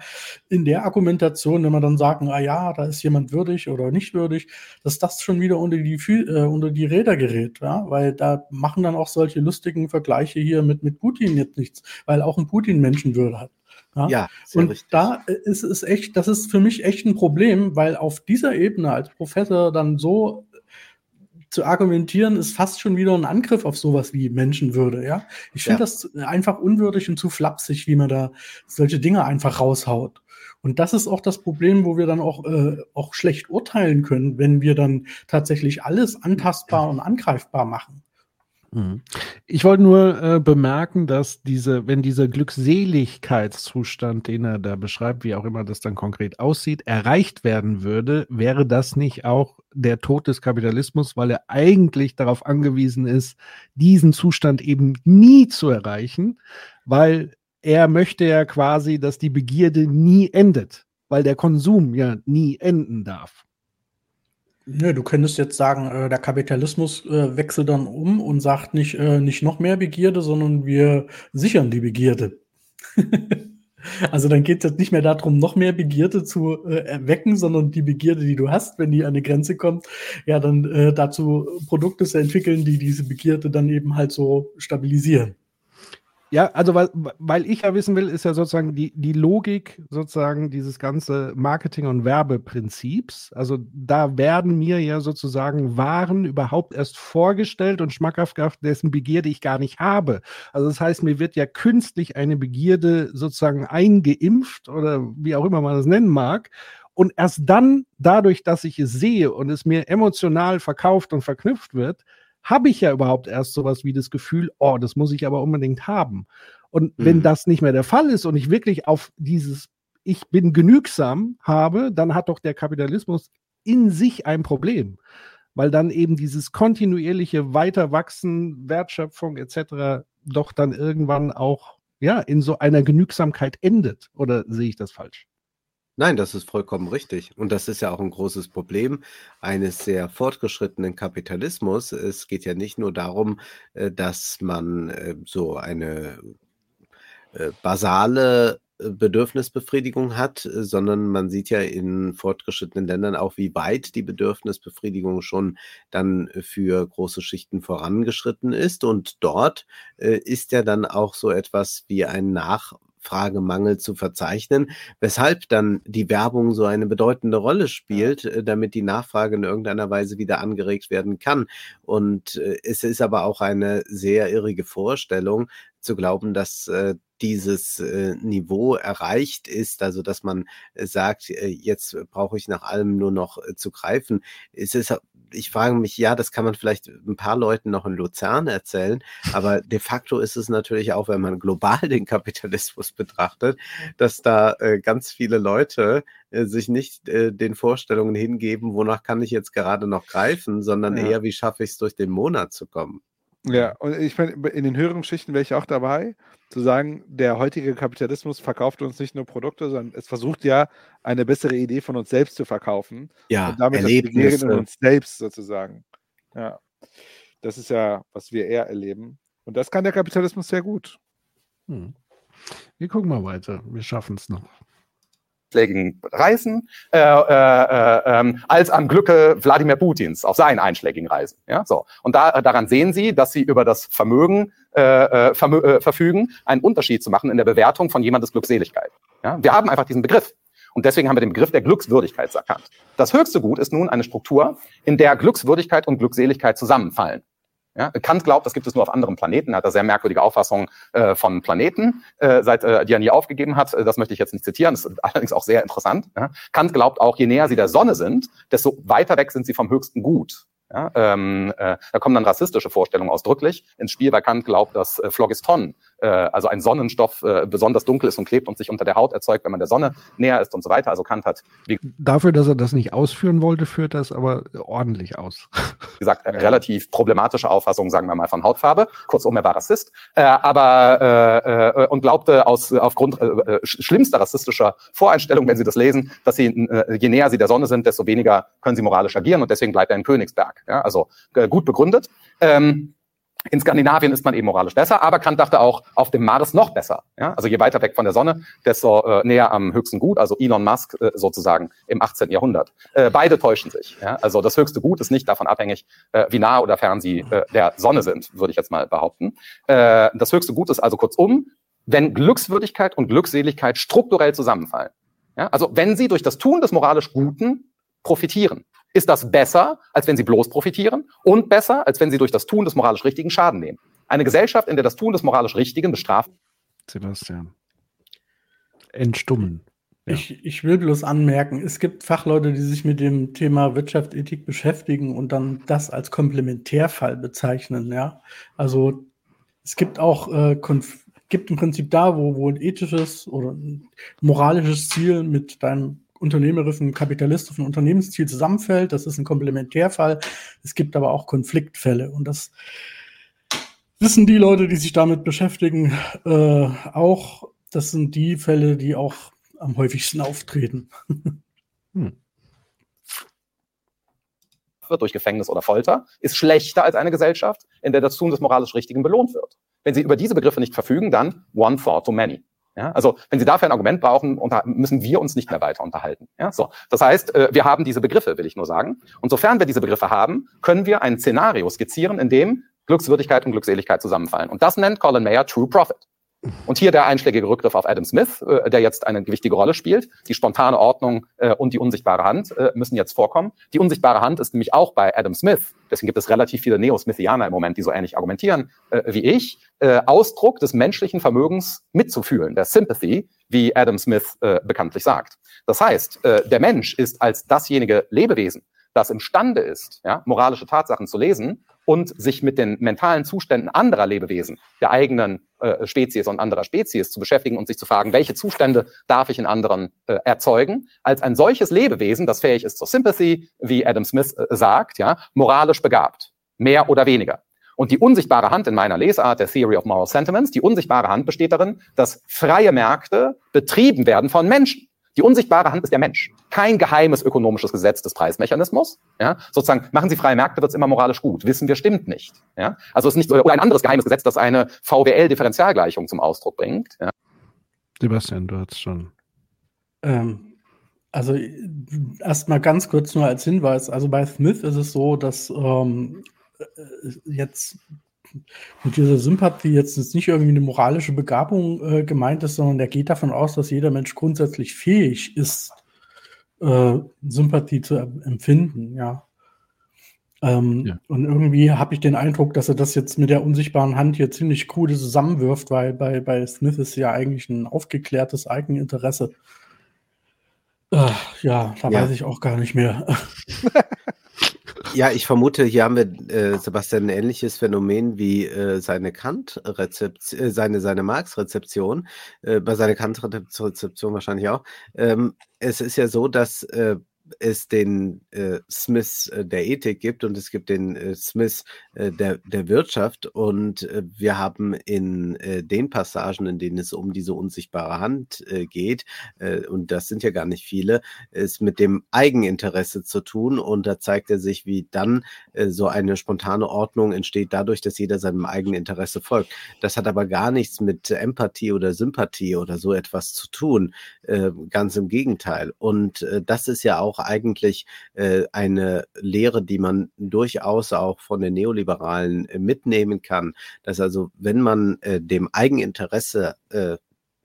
in der Argumentation, wenn man dann sagen, ah ja, da ist jemand würdig oder nicht würdig, dass das schon wieder unter die, äh, unter die Räder gerät, ja? weil da machen dann auch solche lustigen Vergleiche hier mit, mit Putin jetzt nichts, weil auch ein Putin Menschenwürde hat. Ja, ja und richtig. da ist es echt, das ist für mich echt ein Problem, weil auf dieser Ebene als Professor dann so zu argumentieren, ist fast schon wieder ein Angriff auf sowas wie Menschenwürde, ja. Ich finde Ja. das einfach unwürdig und zu flapsig, wie man da solche Dinge einfach raushaut. Und das ist auch das Problem, wo wir dann auch, äh, auch schlecht urteilen können, wenn wir dann tatsächlich alles antastbar und angreifbar machen. Mhm. Ich wollte nur äh, bemerken, dass diese, wenn dieser Glückseligkeitszustand, den er da beschreibt, wie auch immer das dann konkret aussieht, erreicht werden würde, wäre das nicht auch der Tod des Kapitalismus, weil er eigentlich darauf angewiesen ist, diesen Zustand eben nie zu erreichen, weil er möchte ja quasi, dass die Begierde nie endet, weil der Konsum ja nie enden darf. Nö, du könntest jetzt sagen, äh, der Kapitalismus äh, wechselt dann um und sagt nicht, äh, nicht noch mehr Begierde, sondern wir sichern die Begierde. *laughs* also dann geht es jetzt nicht mehr darum, noch mehr Begierde zu äh, erwecken, sondern die Begierde, die du hast, wenn die an eine Grenze kommt, ja, dann äh, dazu Produkte zu entwickeln, die diese Begierde dann eben halt so stabilisieren. Ja, also weil, weil ich ja wissen will, ist ja sozusagen die, die Logik sozusagen dieses ganze Marketing- und Werbeprinzips. Also da werden mir ja sozusagen Waren überhaupt erst vorgestellt und schmackhaft dessen Begierde ich gar nicht habe. Also das heißt, mir wird ja künstlich eine Begierde sozusagen eingeimpft oder wie auch immer man das nennen mag. Und erst dann, dadurch, dass ich es sehe und es mir emotional verkauft und verknüpft wird, habe ich ja überhaupt erst sowas wie das Gefühl, oh, das muss ich aber unbedingt haben. Und wenn Mhm. das nicht mehr der Fall ist und ich wirklich auf dieses Ich bin genügsam habe, dann hat doch der Kapitalismus in sich ein Problem. Weil dann eben dieses kontinuierliche Weiterwachsen, Wertschöpfung etc. doch dann irgendwann auch ja in so einer Genügsamkeit endet. Oder sehe ich das falsch? Nein, das ist vollkommen richtig. Und das ist ja auch ein großes Problem eines sehr fortgeschrittenen Kapitalismus. Es geht ja nicht nur darum, äh, dass man äh, so eine äh, basale Bedürfnisbefriedigung hat, sondern man sieht ja in fortgeschrittenen Ländern auch, wie weit die Bedürfnisbefriedigung schon dann für große Schichten vorangeschritten ist. Und dort ist ja dann auch so etwas wie ein Nachfragemangel zu verzeichnen, weshalb dann die Werbung so eine bedeutende Rolle spielt, äh, damit die Nachfrage in irgendeiner Weise wieder angeregt werden kann. Und äh, es ist aber auch eine sehr irrige Vorstellung, zu glauben, dass äh, dieses äh, Niveau erreicht ist, also dass man äh, sagt, äh, jetzt brauche ich nach allem nur noch äh, zu greifen. Es ist, ich frage mich, ja, das kann man vielleicht ein paar Leuten noch in Luzern erzählen, aber de facto ist es natürlich auch, wenn man global *laughs* den Kapitalismus betrachtet, dass da äh, ganz viele Leute äh, sich nicht äh, den Vorstellungen hingeben, wonach kann ich jetzt gerade noch greifen, sondern Ja. eher, wie schaffe ich es durch den Monat zu kommen. Ja, und ich meine, in den höheren Schichten wäre ich auch dabei, zu sagen, der heutige Kapitalismus verkauft uns nicht nur Produkte, sondern es versucht ja, eine bessere Idee von uns selbst zu verkaufen. Ja, und damit das Erlebnisse. uns selbst sozusagen. Ja. Das ist ja, was wir eher erleben. Und das kann der Kapitalismus sehr gut. Hm. Wir gucken mal weiter. Wir schaffen es noch. Einschlägigen Reisen äh, äh, ähm, als am Glücke Wladimir Putins auf seinen einschlägigen Reisen. Ja, so. Und da, daran sehen Sie, dass Sie über das Vermögen äh, äh, vermö äh, verfügen, einen Unterschied zu machen in der Bewertung von jemandes Glückseligkeit. Ja, wir haben einfach diesen Begriff. Und deswegen haben wir den Begriff der Glückswürdigkeit erkannt. Das höchste Gut ist nun eine Struktur, in der Glückswürdigkeit und Glückseligkeit zusammenfallen. Ja, Kant glaubt, das gibt es nur auf anderen Planeten. Er hat da sehr merkwürdige Auffassungen äh, von Planeten, äh, seit, äh, die er nie aufgegeben hat. Äh, Das möchte ich jetzt nicht zitieren. Das ist allerdings auch sehr interessant. Ja. Kant glaubt auch, je näher sie der Sonne sind, desto weiter weg sind sie vom höchsten Gut. Ja, ähm, äh, da kommen dann rassistische Vorstellungen ausdrücklich ins Spiel, weil Kant glaubt, dass äh, Phlogiston, äh, also ein Sonnenstoff, äh, besonders dunkel ist und klebt und sich unter der Haut erzeugt, wenn man der Sonne näher ist und so weiter. Also Kant hat, wie Dafür, dass er das nicht ausführen wollte, führt das aber ordentlich aus. *laughs* gesagt, eine relativ problematische Auffassung, sagen wir mal, von Hautfarbe. Kurzum, er war Rassist, äh, aber äh, äh, und glaubte aus aufgrund äh, äh, sch- schlimmster rassistischer Voreinstellung, wenn Sie das lesen, dass Sie äh, je näher Sie der Sonne sind, desto weniger können Sie moralisch agieren und deswegen bleibt er in Königsberg. Ja, also äh, gut begründet. Ähm, in Skandinavien ist man eben moralisch besser, aber Kant dachte auch, auf dem Mars noch besser. Ja? Also je weiter weg von der Sonne, desto äh, näher am höchsten Gut, also Elon Musk äh, sozusagen im 18. Jahrhundert. Äh, beide täuschen sich. Ja? Also das höchste Gut ist nicht davon abhängig, äh, wie nah oder fern sie äh, der Sonne sind, würde ich jetzt mal behaupten. Äh, das höchste Gut ist also kurzum, wenn Glückswürdigkeit und Glückseligkeit strukturell zusammenfallen. Ja? Also wenn sie durch das Tun des moralisch Guten profitieren. Ist das besser, als wenn sie bloß profitieren und besser, als wenn sie durch das Tun des moralisch Richtigen Schaden nehmen? Eine Gesellschaft, in der das Tun des moralisch Richtigen bestraft. Sebastian. Entstummen. Ja. Ich, ich will bloß anmerken, es gibt Fachleute, die sich mit dem Thema Wirtschaftsethik beschäftigen und dann das als Komplementärfall bezeichnen. Ja, also es gibt auch äh, gibt im Prinzip da, wo, wo ein ethisches oder ein moralisches Ziel mit deinem unternehmerischen, kapitalistischen Unternehmensziel zusammenfällt. Das ist ein Komplementärfall. Es gibt aber auch Konfliktfälle und das wissen die Leute, die sich damit beschäftigen, äh, auch. Das sind die Fälle, die auch am häufigsten auftreten. *laughs* hm. durch Gefängnis oder Folter, ist schlechter als eine Gesellschaft, in der das Tun des moralisch Richtigen belohnt wird. Wenn Sie über diese Begriffe nicht verfügen, dann one thought too many. Ja, also wenn Sie dafür ein Argument brauchen, müssen wir uns nicht mehr weiter unterhalten. Ja, so. Das heißt, äh, wir haben diese Begriffe, will ich nur sagen. Und sofern wir diese Begriffe haben, können wir ein Szenario skizzieren, in dem Glückswürdigkeit und Glückseligkeit zusammenfallen. Und das nennt Colin Mayer True Profit. Und hier der einschlägige Rückgriff auf Adam Smith, äh, der jetzt eine gewichtige Rolle spielt. Die spontane Ordnung äh, und die unsichtbare Hand äh, müssen jetzt vorkommen. Die unsichtbare Hand ist nämlich auch bei Adam Smith, deswegen gibt es relativ viele Neo-Smithianer im Moment, die so ähnlich argumentieren äh, wie ich, äh, Ausdruck des menschlichen Vermögens mitzufühlen, der Sympathy, wie Adam Smith äh, bekanntlich sagt. Das heißt, äh, der Mensch ist als dasjenige Lebewesen, das imstande ist, ja, moralische Tatsachen zu lesen und sich mit den mentalen Zuständen anderer Lebewesen, der eigenen äh, Spezies und anderer Spezies zu beschäftigen und sich zu fragen, welche Zustände darf ich in anderen äh, erzeugen, als ein solches Lebewesen, das fähig ist zur Sympathy, wie Adam Smith äh, sagt, ja, moralisch begabt, mehr oder weniger. Und die unsichtbare Hand in meiner Lesart der Theory of Moral Sentiments, die unsichtbare Hand besteht darin, dass freie Märkte betrieben werden von Menschen. Die unsichtbare Hand ist der Mensch. Kein geheimes ökonomisches Gesetz des Preismechanismus. Ja, sozusagen, machen Sie freie Märkte, wird es immer moralisch gut. Wissen wir, stimmt nicht. Ja, also es ist nicht, oder ein anderes geheimes Gesetz, das eine VWL-Differentialgleichung zum Ausdruck bringt. Ja. Sebastian, du hast schon. Ähm, also erstmal ganz kurz nur als Hinweis. Also bei Smith ist es so, dass ähm, äh, jetzt mit dieser Sympathie jetzt ist nicht irgendwie eine moralische Begabung äh, gemeint ist, sondern er geht davon aus, dass jeder Mensch grundsätzlich fähig ist, äh, Sympathie zu empfinden, ja. Ähm, ja. Und irgendwie habe ich den Eindruck, dass er das jetzt mit der unsichtbaren Hand hier ziemlich krude zusammenwirft, weil bei, bei Smith ist ja eigentlich ein aufgeklärtes Eigeninteresse. Äh, ja, da ja. weiß ich auch gar nicht mehr. *laughs* Ja, ich vermute, hier haben wir, äh, Sebastian, ein ähnliches Phänomen wie äh, seine Kant-Rezeption, äh, seine, seine Marx-Rezeption, äh, bei seiner Kant-Rezeption wahrscheinlich auch. Ähm, es ist ja so, dass äh, es den äh, Smith äh, der Ethik gibt und es gibt den äh, Smith äh, der, der Wirtschaft. Und äh, wir haben in den Passagen, in denen es um diese unsichtbare Hand geht, und das sind ja gar nicht viele, es mit dem Eigeninteresse zu tun. Und da zeigt er sich, wie dann so eine spontane Ordnung entsteht, dadurch, dass jeder seinem eigenen Interesse folgt. Das hat aber gar nichts mit Empathie oder Sympathie oder so etwas zu tun. Ganz im Gegenteil. Und das ist ja auch eigentlich äh, eine Lehre, die man durchaus auch von den Neoliberalen äh, mitnehmen kann, dass also, wenn man äh, dem Eigeninteresse äh,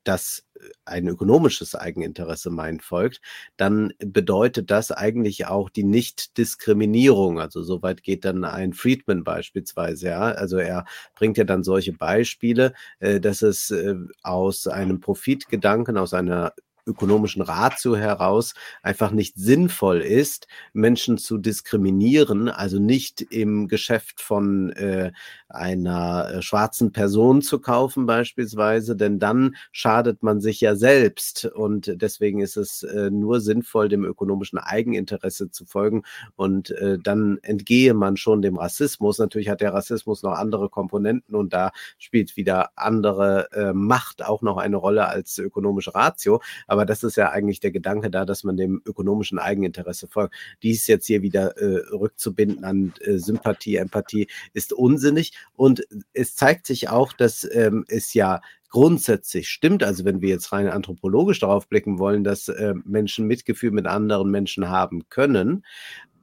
das äh, ein ökonomisches Eigeninteresse meint folgt, dann bedeutet das eigentlich auch die Nichtdiskriminierung. Also soweit geht dann ein Friedman beispielsweise, ja. Also er bringt ja dann solche Beispiele, äh, dass es äh, aus einem Profitgedanken, aus einer ökonomischen Ratio heraus einfach nicht sinnvoll ist, Menschen zu diskriminieren, also nicht im Geschäft von äh, einer äh, schwarzen Person zu kaufen beispielsweise, denn dann schadet man sich ja selbst. Und deswegen ist es äh, nur sinnvoll, dem ökonomischen Eigeninteresse zu folgen. Und äh, dann entgehe man schon dem Rassismus. Natürlich hat der Rassismus noch andere Komponenten und da spielt wieder andere äh, Macht auch noch eine Rolle als ökonomische Ratio, aber das ist ja eigentlich der Gedanke da, dass man dem ökonomischen Eigeninteresse folgt. Dies jetzt hier wieder äh, rückzubinden an äh, Sympathie, Empathie ist unsinnig und es zeigt sich auch, dass ähm, es ja grundsätzlich stimmt, also wenn wir jetzt rein anthropologisch darauf blicken wollen, dass äh, Menschen Mitgefühl mit anderen Menschen haben können,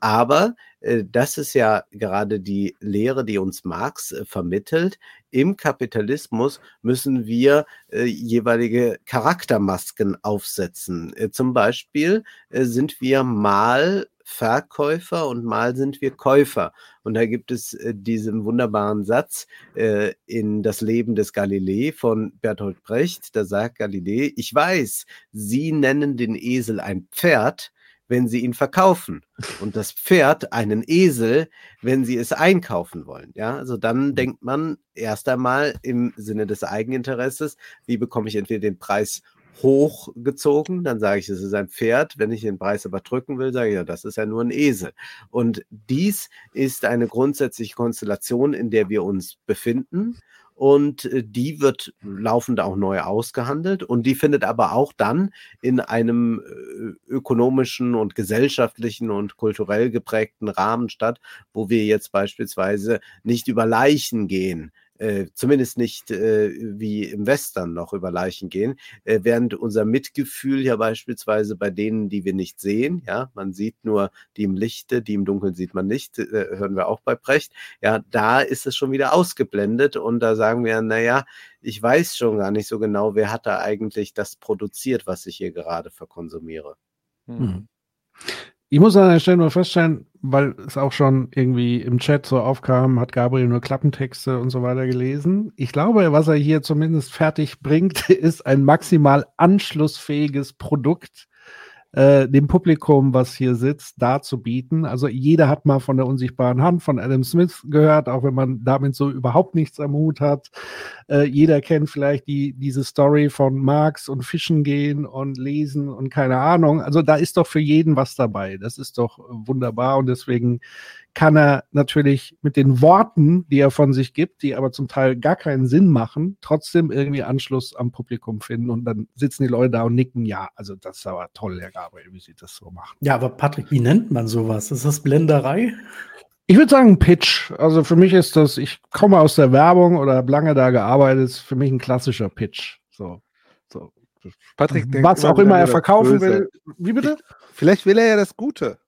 aber äh, das ist ja gerade die Lehre, die uns Marx äh, vermittelt. Im Kapitalismus müssen wir äh, jeweilige Charaktermasken aufsetzen. Äh, zum Beispiel äh, sind wir mal Verkäufer und mal sind wir Käufer. Und da gibt es äh, diesen wunderbaren Satz äh, in Das Leben des Galilei von Bertolt Brecht. Da sagt Galilei, ich weiß, Sie nennen den Esel ein Pferd, wenn Sie ihn verkaufen und das Pferd einen Esel, wenn Sie es einkaufen wollen. Ja, also dann denkt man erst einmal im Sinne des Eigeninteresses, wie bekomme ich entweder den Preis hochgezogen, dann sage ich, es ist ein Pferd. Wenn ich den Preis aber drücken will, sage ich, ja, das ist ja nur ein Esel. Und dies ist eine grundsätzliche Konstellation, in der wir uns befinden. Und äh, die wird laufend auch neu ausgehandelt und die findet aber auch dann in einem äh, ökonomischen und gesellschaftlichen und kulturell geprägten Rahmen statt, wo wir jetzt beispielsweise nicht über Leichen gehen, äh, zumindest nicht äh, wie im Western noch über Leichen gehen, äh, während unser Mitgefühl ja beispielsweise bei denen, die wir nicht sehen, ja, man sieht nur die im Lichte, die im Dunkeln sieht man nicht, äh, hören wir auch bei Brecht, ja, da ist es schon wieder ausgeblendet und da sagen wir, naja, ich weiß schon gar nicht so genau, wer hat da eigentlich das produziert, was ich hier gerade verkonsumiere. Hm. Ich muss an der Stelle nur feststellen, weil es auch schon irgendwie im Chat so aufkam, hat Gabriel nur Klappentexte und so weiter gelesen. Ich glaube, was er hier zumindest fertig bringt, *laughs* ist ein maximal anschlussfähiges Produkt äh, dem Publikum, was hier sitzt, darzubieten. Also jeder hat mal von der unsichtbaren Hand von Adam Smith gehört, auch wenn man damit so überhaupt nichts am Hut hat. Äh, jeder kennt vielleicht die, diese Story von Marx und Fischen gehen und lesen und keine Ahnung. Also da ist doch für jeden was dabei. Das ist doch wunderbar und deswegen kann er natürlich mit den Worten, die er von sich gibt, die aber zum Teil gar keinen Sinn machen, trotzdem irgendwie Anschluss am Publikum finden und dann sitzen die Leute da und nicken, ja, also das ist aber toll, Herr Gabriel, wie Sie das so machen. Ja, aber Patrick, wie nennt man sowas? Ist das Blenderei? Ich würde sagen Pitch. Also für mich ist das, ich komme aus der Werbung oder habe lange da gearbeitet, ist für mich ein klassischer Pitch. So, so. Patrick Was auch immer er verkaufen Böse. will. Wie bitte? Vielleicht will er ja das Gute.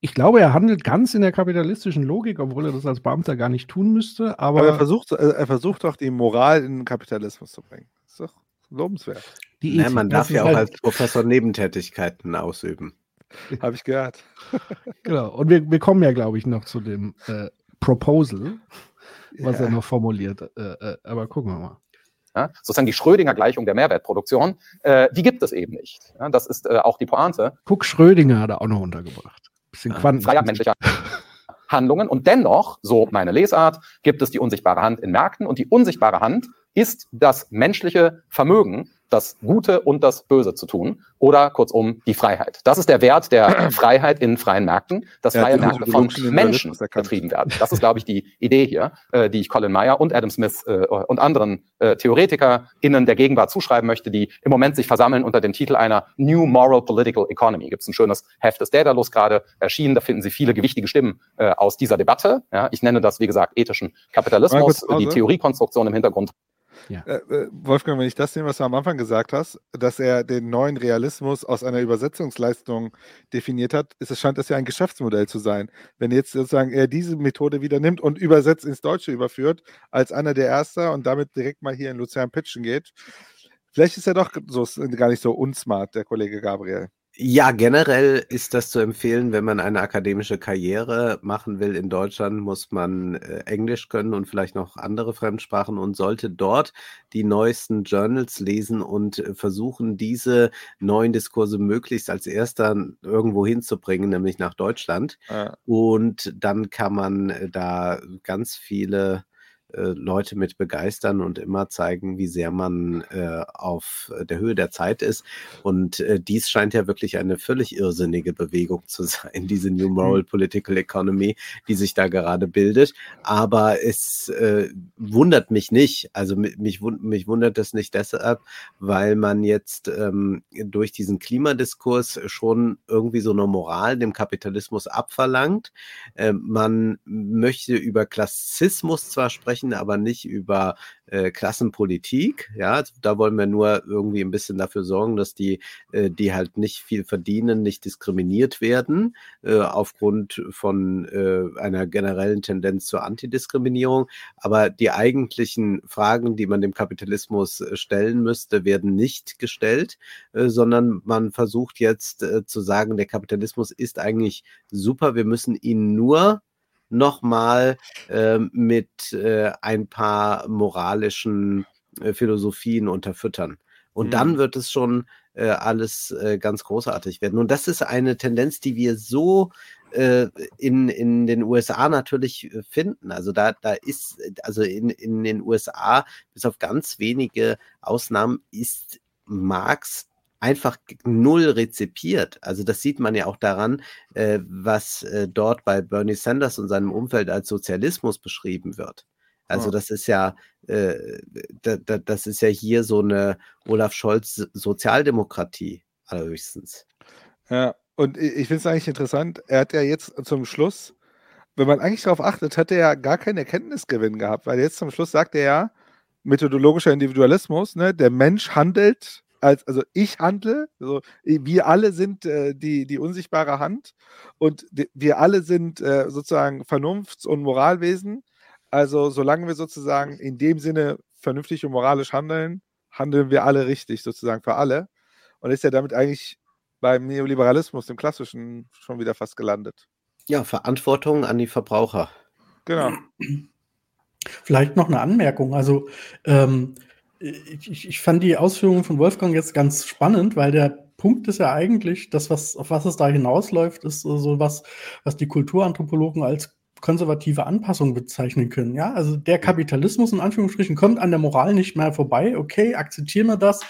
Ich glaube, er handelt ganz in der kapitalistischen Logik, obwohl er das als Beamter gar nicht tun müsste. Aber, Aber er versucht, äh, er versucht doch die Moral in den Kapitalismus zu bringen. ist doch lobenswert. die Ethik- man das darf ja auch halt- als Professor Nebentätigkeiten ausüben. *laughs* Habe ich gehört. *laughs* Genau. Und wir, wir kommen ja, glaube ich, noch zu dem äh, Proposal, was Ja. er noch formuliert. Äh, äh, aber gucken wir mal. Ja, sozusagen die Schrödinger-Gleichung der Mehrwertproduktion, äh, die gibt es eben nicht. Ja, das ist äh, auch die Pointe Guck, Schrödinger hat er auch noch untergebracht. Bisschen Ja, Quanten. freier menschlicher *laughs* Handlungen. Und dennoch, so meine Lesart, gibt es die unsichtbare Hand in Märkten. Und die unsichtbare Hand ist das menschliche Vermögen, das Gute und das Böse zu tun. Oder kurzum die Freiheit. Das ist der Wert der *clears throat* Freiheit in freien Märkten, dass hat freie Märkte von Menschen betrieben werden. Das ist, glaube ich, die Idee hier, äh, die ich Colin Meyer und Adam Smith äh, und anderen äh, TheoretikerInnen der Gegenwart zuschreiben möchte, die im Moment sich versammeln unter dem Titel einer New Moral Political Economy. Gibt es ein schönes Heft des Daedalus gerade erschienen. Da finden Sie viele gewichtige Stimmen äh, aus dieser Debatte. Ja, ich nenne das, wie gesagt, ethischen Kapitalismus, die Theoriekonstruktion im Hintergrund Äh, äh, Wolfgang, wenn ich das nehme, was du am Anfang gesagt hast, dass er den neuen Realismus aus einer Übersetzungsleistung definiert hat, ist es scheint das ja ein Geschäftsmodell zu sein. Wenn jetzt sozusagen er diese Methode wieder nimmt und übersetzt ins Deutsche überführt, als einer der Erster und damit direkt mal hier in Luzern pitchen geht, vielleicht ist er doch so, gar nicht so unsmart, der Kollege Gabriel. Ja, generell ist das zu empfehlen, wenn man eine akademische Karriere machen will in Deutschland, muss man äh, Englisch können und vielleicht noch andere Fremdsprachen und sollte dort die neuesten Journals lesen und äh, versuchen, diese neuen Diskurse möglichst als erster irgendwo hinzubringen, nämlich nach Deutschland. Äh, Und dann kann man äh, da ganz viele äh, Leute mit begeistern und immer zeigen, wie sehr man äh, auf der Höhe der Zeit ist. Und äh, dies scheint ja wirklich eine völlig irrsinnige Bewegung zu *laughs* sein, diese New Moral Political Economy, die sich da gerade bildet. Aber es äh, wundert mich nicht. Also mi- mich, wund mich wundert es nicht deshalb, weil man jetzt ähm, durch diesen Klimadiskurs schon irgendwie so eine Moral dem Kapitalismus abverlangt. Äh, man möchte über Klassismus zwar sprechen, sprechen aber nicht über äh, Klassenpolitik. Ja, da wollen wir nur irgendwie ein bisschen dafür sorgen, dass die, äh, die halt nicht viel verdienen, nicht diskriminiert werden äh, aufgrund von äh, einer generellen Tendenz zur Antidiskriminierung. Aber die eigentlichen Fragen, die man dem Kapitalismus äh, stellen müsste, werden nicht gestellt, äh, sondern man versucht jetzt äh, zu sagen, der Kapitalismus ist eigentlich super. Wir müssen ihn nur nochmal äh, mit äh, ein paar moralischen äh, Philosophien unterfüttern. Und mhm. dann wird es schon äh, alles äh, ganz großartig werden. Und das ist eine Tendenz, die wir so äh, in, in den USA natürlich äh, finden. Also da, da ist, also in, in den USA, bis auf ganz wenige Ausnahmen, ist Marx einfach null rezipiert. Also das sieht man ja auch daran, äh, was äh, dort bei Bernie Sanders und seinem Umfeld als Sozialismus beschrieben wird. Also ja. das ist ja, äh, da, da, das ist ja hier so eine Olaf Scholz Sozialdemokratie allerhöchstens. Ja, und ich finde es eigentlich interessant. Er hat ja jetzt zum Schluss, wenn man eigentlich darauf achtet, hat er ja gar keinen Erkenntnisgewinn gehabt, weil jetzt zum Schluss sagt er ja, methodologischer Individualismus, ne, der Mensch handelt als, also ich handle, also wir alle sind äh, die, die unsichtbare Hand und die, wir alle sind äh, sozusagen Vernunfts- und Moralwesen. Also solange wir sozusagen in dem Sinne vernünftig und moralisch handeln, handeln wir alle richtig, sozusagen für alle. Und ist ja damit eigentlich beim Neoliberalismus, dem klassischen, schon wieder fast gelandet. Ja, Verantwortung an die Verbraucher. Genau. Vielleicht noch eine Anmerkung. Also ähm, ich, ich fand die Ausführungen von Wolfgang jetzt ganz spannend, weil der Punkt ist ja eigentlich, das, was, auf was es da hinausläuft, ist so was, was die Kulturanthropologen als konservative Anpassung bezeichnen können. Ja, also der Kapitalismus in Anführungsstrichen kommt an der Moral nicht mehr vorbei. Okay, akzeptieren wir das,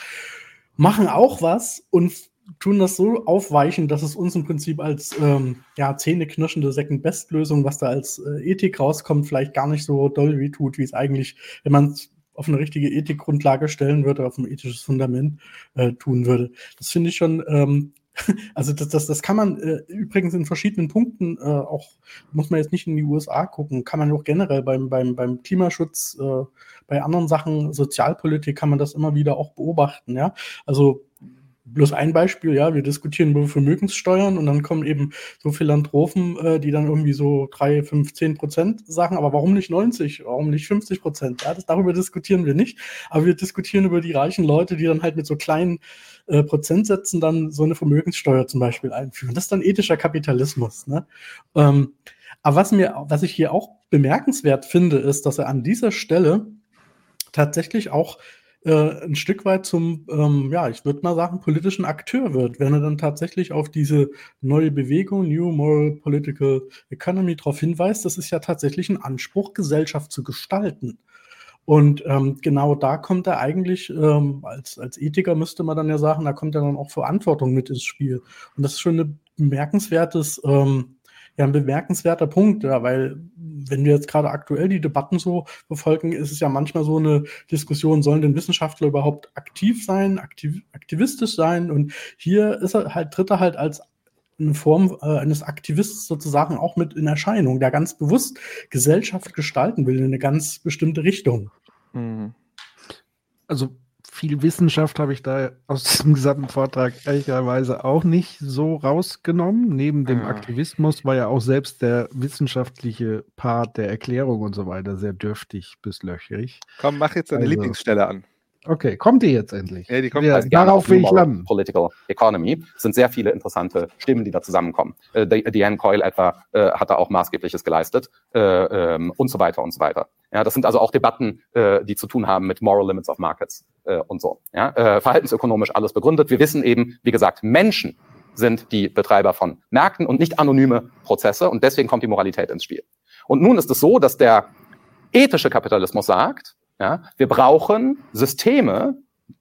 machen auch was und tun das so aufweichen, dass es uns im Prinzip als ähm, ja, zähneknirschende Second-Best-Lösung, was da als äh, Ethik rauskommt, vielleicht gar nicht so doll wie tut, wie es eigentlich, wenn man es auf eine richtige Ethikgrundlage stellen würde, auf ein ethisches Fundament äh, tun würde. Das finde ich schon, ähm, *laughs* also das, das, das kann man äh, übrigens in verschiedenen Punkten äh, auch, muss man jetzt nicht in die USA gucken, kann man auch generell beim, beim, beim Klimaschutz, äh, bei anderen Sachen, Sozialpolitik kann man das immer wieder auch beobachten, ja. Also bloß ein Beispiel, ja, wir diskutieren über Vermögenssteuern und dann kommen eben so Philanthropen, äh, die dann irgendwie so drei, fünf, zehn Prozent sagen, aber warum nicht 90, warum nicht 50 Prozent? Ja, darüber diskutieren wir nicht, aber wir diskutieren über die reichen Leute, die dann halt mit so kleinen äh, Prozentsätzen dann so eine Vermögenssteuer zum Beispiel einführen. Das ist dann ethischer Kapitalismus. Ne? Ähm, aber was mir, was ich hier auch bemerkenswert finde, ist, dass er an dieser Stelle tatsächlich auch äh, ein Stück weit zum, ähm, ja, ich würde mal sagen, politischen Akteur wird, wenn er dann tatsächlich auf diese neue Bewegung, New Moral Political Economy, darauf hinweist, das ist ja tatsächlich ein Anspruch, Gesellschaft zu gestalten. Und ähm, genau da kommt er eigentlich, ähm, als, als Ethiker müsste man dann ja sagen, da kommt ja dann auch Verantwortung mit ins Spiel. Und das ist schon ein bemerkenswertes ähm, ja ein bemerkenswerter Punkt, ja, weil wenn wir jetzt gerade aktuell die Debatten so verfolgen, ist es ja manchmal so eine Diskussion, sollen denn Wissenschaftler überhaupt aktiv sein, aktiv, aktivistisch sein? Und hier ist er halt, tritt er halt als eine Form äh, eines Aktivisten sozusagen auch mit in Erscheinung, der ganz bewusst Gesellschaft gestalten will in eine ganz bestimmte Richtung. Mhm. Also viel Wissenschaft habe ich da aus diesem gesamten Vortrag ehrlicherweise auch nicht so rausgenommen. Neben dem ah. Aktivismus war ja auch selbst der wissenschaftliche Part der Erklärung und so weiter sehr dürftig bis löchrig. Komm, mach jetzt deine also, Lieblingsstelle an. Okay, kommt die jetzt endlich? Ja, die kommt ja, darauf will ich landen. Political Economy es sind sehr viele interessante Stimmen, die da zusammenkommen. Äh, Diane Coyle etwa äh, hat da auch maßgebliches geleistet äh, ähm, und so weiter und so weiter. Ja, das sind also auch Debatten, äh, die zu tun haben mit Moral Limits of Markets äh, und so. Ja, äh, verhaltensökonomisch alles begründet. Wir wissen eben, wie gesagt, Menschen sind die Betreiber von Märkten und nicht anonyme Prozesse und deswegen kommt die Moralität ins Spiel. Und nun ist es so, dass der ethische Kapitalismus sagt, ja, wir brauchen Systeme,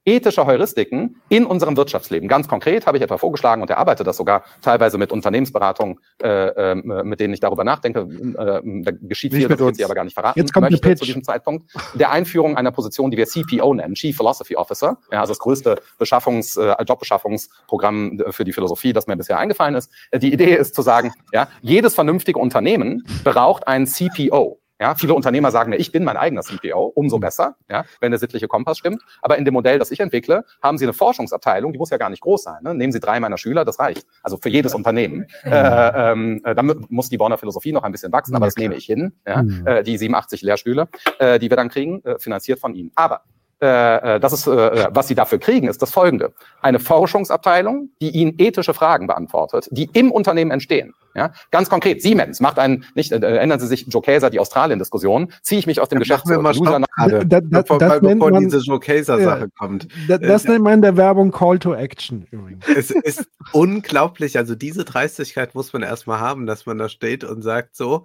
ethische Heuristiken in unserem Wirtschaftsleben. Ganz konkret habe ich etwa vorgeschlagen und erarbeite das sogar teilweise mit Unternehmensberatungen, äh, äh, mit denen ich darüber nachdenke. Äh, da geschieht viel, das wird sie aber gar nicht verraten. Jetzt kommt möchte zu diesem Zeitpunkt der Einführung einer Position, die wir CPO nennen, Chief Philosophy Officer, ja, also das größte Beschaffungs, äh, Jobbeschaffungsprogramm für die Philosophie, das mir bisher eingefallen ist. Die Idee ist zu sagen, ja, jedes vernünftige Unternehmen braucht einen CPO. Ja, viele Unternehmer sagen mir, ich bin mein eigener CPO, umso besser, ja, wenn der sittliche Kompass stimmt. Aber in dem Modell, das ich entwickle, haben Sie eine Forschungsabteilung, die muss ja gar nicht groß sein. Ne? Nehmen Sie drei meiner Schüler, das reicht. Also für jedes Unternehmen. Äh, ähm, äh, dann muss die Bonner Philosophie noch ein bisschen wachsen, aber das nehme ich hin. Ja? Mhm. Äh, die 87 Lehrstühle, äh, die wir dann kriegen, äh, finanziert von Ihnen. Aber äh, äh, das ist, äh, was sie dafür kriegen, ist das folgende. Eine Forschungsabteilung, die ihnen ethische Fragen beantwortet, die im Unternehmen entstehen. Ja, ganz konkret, Siemens macht einen, nicht, äh, ändern Sie sich Joe Kaeser, die Australien-Diskussion, ziehe ich mich aus dem Geschäft Machen wir mal zurück. Loser Stopp gerade, Da- da- bevor, das nennt bevor man- diese Joe Caser-Sache Ja. kommt. Da, das Äh, nennt man in der Werbung Call to Action übrigens. Es ist unglaublich, also diese Dreistigkeit muss man erstmal haben, dass man da steht und sagt so,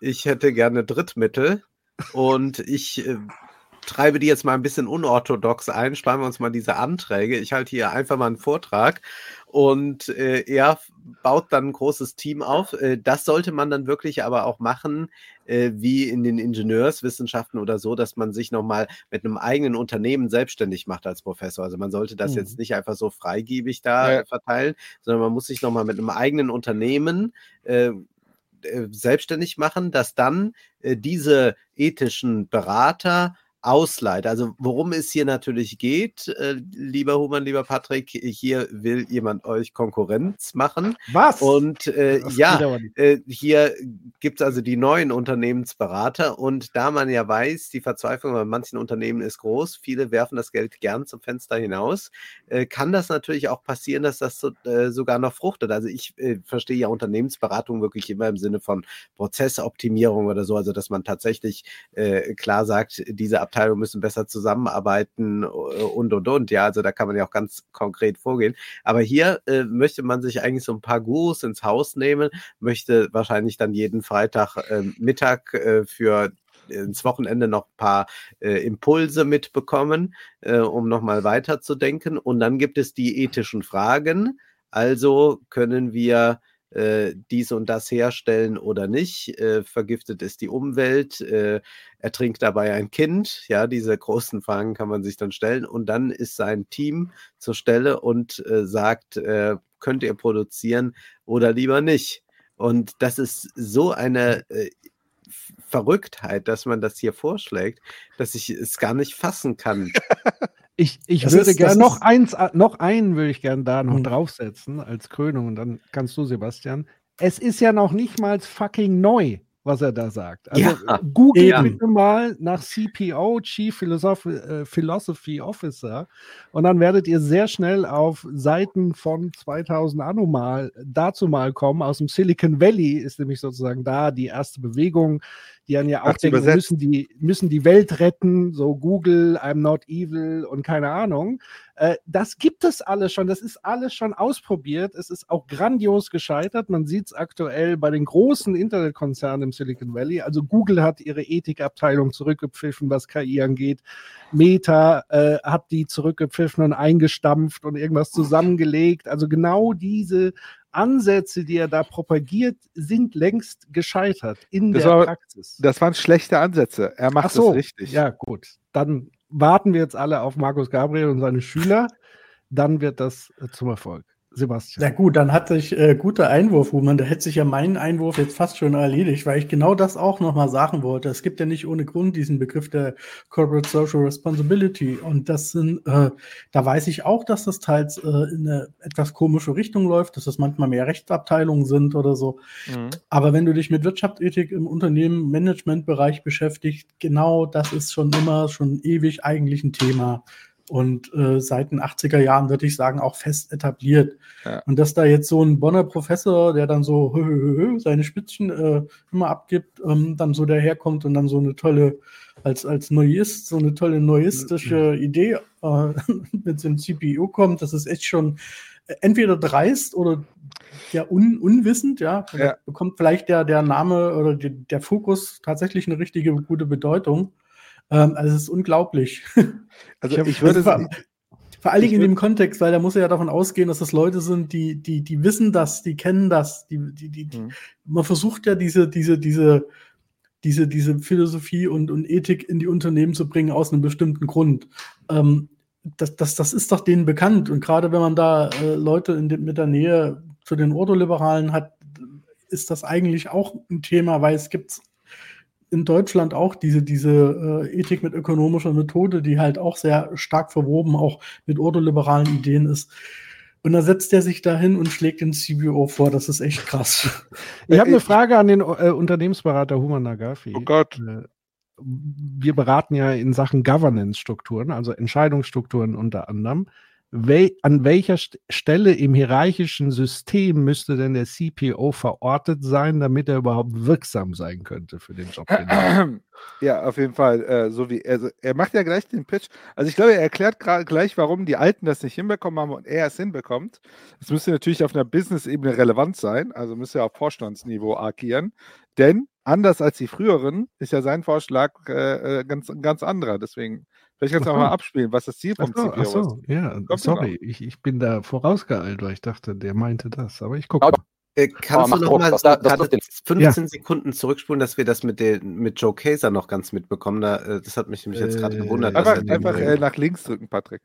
ich hätte gerne Drittmittel und ich äh, treibe die jetzt mal ein bisschen unorthodox ein, sparen wir uns mal diese Anträge. Ich halte hier einfach mal einen Vortrag und äh, er baut dann ein großes Team auf. Äh, das sollte man dann wirklich aber auch machen, äh, wie in den Ingenieurswissenschaften oder so, dass man sich nochmal mit einem eigenen Unternehmen selbstständig macht als Professor. Also man sollte das Mhm. jetzt nicht einfach so freigebig da Ja. verteilen, sondern man muss sich nochmal mit einem eigenen Unternehmen äh, äh, selbstständig machen, dass dann äh, diese ethischen Berater ausleiht. Also worum es hier natürlich geht, äh, lieber Human, lieber Patrick, hier will jemand euch Konkurrenz machen. Was? Und äh, ja, äh, hier gibt es also die neuen Unternehmensberater und da man ja weiß, die Verzweiflung bei manchen Unternehmen ist groß, viele werfen das Geld gern zum Fenster hinaus, äh, kann das natürlich auch passieren, dass das so, äh, sogar noch fruchtet. Also ich äh, verstehe ja Unternehmensberatung wirklich immer im Sinne von Prozessoptimierung oder so, also dass man tatsächlich klar sagt, diese Abteilungen müssen besser zusammenarbeiten äh, und und und. Ja, also da kann man ja auch ganz konkret vorgehen. Aber hier äh, möchte man sich eigentlich so ein paar Gurus ins Haus nehmen, möchte wahrscheinlich dann jeden Freitag äh, Mittag äh, für ins Wochenende noch ein paar äh, Impulse mitbekommen, äh, um nochmal weiterzudenken. Und dann gibt es die ethischen Fragen. Also können wir äh, dies und das herstellen oder nicht? Äh, vergiftet ist die Umwelt? Äh, ertrinkt dabei ein Kind? Ja, diese großen Fragen kann man sich dann stellen. Und dann ist sein Team zur Stelle und äh, sagt, äh, könnt ihr produzieren oder lieber nicht? Und das ist so eine Verrücktheit, dass man das hier vorschlägt, dass ich es gar nicht fassen kann. *laughs* Ich, ich Das würde gerne noch eins, äh, noch einen würde ich gerne da noch Hm. draufsetzen als Krönung und dann kannst du, Sebastian. Es ist ja noch nicht mal fucking neu, was er da sagt. Also Ja, googelt eben. bitte mal nach CPO, Chief Philosoph äh, Philosophy Officer, und dann werdet ihr sehr schnell auf Seiten von 2000 Anno mal dazu mal kommen. Aus dem Silicon Valley ist nämlich sozusagen da die erste Bewegung, die dann ja auch denken, übersetzt? müssen die, müssen die Welt retten, so Google, I'm not evil und keine Ahnung. Äh, das gibt es alles schon, das ist alles schon ausprobiert. Es ist auch grandios gescheitert. Man sieht es aktuell bei den großen Internetkonzernen im Silicon Valley. Also Google hat ihre Ethikabteilung zurückgepfiffen, was KI angeht. Meta äh, hat die zurückgepfiffen und eingestampft und irgendwas zusammengelegt. Also genau diese Ansätze, die er da propagiert, sind längst gescheitert in Das der war- Praxis. Das waren schlechte Ansätze. Er macht Ach so, es richtig. Ja, gut. Dann warten wir jetzt alle auf Markus Gabriel und seine Schüler. Dann wird das zum Erfolg. Sebastian. Na gut, dann hat sich äh, guter Einwurf, Human. Da hätte sich ja mein Einwurf jetzt fast schon erledigt, weil ich genau das auch nochmal sagen wollte. Es gibt ja nicht ohne Grund diesen Begriff der Corporate Social Responsibility. Und das sind, äh, da weiß ich auch, dass das teils äh, in eine etwas komische Richtung läuft, dass das manchmal mehr Rechtsabteilungen sind oder so. Mhm. Aber wenn du dich mit Wirtschaftsethik im Unternehmen, Managementbereich beschäftigst, genau das ist schon immer, schon ewig eigentlich ein Thema. Und äh, seit den 80er Jahren würde ich sagen, auch fest etabliert. Ja. Und dass da jetzt so ein Bonner Professor, der dann so hö, hö, hö, seine Spitzchen äh, immer abgibt, ähm, dann so daherkommt und dann so eine tolle, als, als Neuist, so eine tolle neuistische Idee äh, *laughs* mit so einem CPU kommt, das ist echt schon äh, entweder dreist oder ja un, unwissend, ja. Ja. bekommt vielleicht der, der Name oder die, der Fokus tatsächlich eine richtige gute Bedeutung. Ähm, also es ist unglaublich. *laughs* Also Ich ich würde vor, vor allen Dingen in dem Kontext, weil da muss er ja davon ausgehen, dass das Leute sind, die, die, die wissen das, die kennen das, die, die, die, die Mhm. man versucht ja diese, diese, diese, diese, diese Philosophie und, und Ethik in die Unternehmen zu bringen aus einem bestimmten Grund. Ähm, das, das, das ist doch denen bekannt. Und gerade wenn man da äh, Leute in dem, mit der Nähe zu den Ordoliberalen hat, ist das eigentlich auch ein Thema, weil es gibt in Deutschland auch diese, diese äh, Ethik mit ökonomischer Methode, die halt auch sehr stark verwoben, auch mit ordoliberalen Ideen ist. Und da setzt er sich dahin und schlägt den CBO vor. Das ist echt krass. Ich habe eine Frage an den äh, Unternehmensberater Human Nagafi. Oh Gott. Äh, wir beraten ja in Sachen Governance-Strukturen, also Entscheidungsstrukturen unter anderem. An welcher St Stelle im hierarchischen System müsste denn der CPO verortet sein, damit er überhaupt wirksam sein könnte für den Job? Den *clears throat* Ja, auf jeden Fall. Äh, so wie also er macht ja gleich den Pitch. Also ich glaube, er erklärt gerade gleich, warum die Alten das nicht hinbekommen haben und er es hinbekommt. Es müsste natürlich auf einer Business-Ebene relevant sein, also müsste er auf Vorstandsniveau agieren. Denn anders als die früheren ist ja sein Vorschlag äh, äh ganz, ganz anderer. Deswegen, vielleicht kannst du auch mal abspielen, was das Ziel vom ach so, CPO ach so, ist. ja, Kommt sorry, ich, ich bin da vorausgeeilt, weil ich dachte, der meinte das, aber ich gucke. Mal. Äh, kannst mach du noch mal das- das gerade trifft den- 15 Sekunden zurückspulen, dass wir das mit, den, mit Joe Kaser noch ganz mitbekommen? Da, äh, das hat mich nämlich jetzt gerade Äh, gewundert. dass Einfach, einfach äh, nach links drücken, Patrick.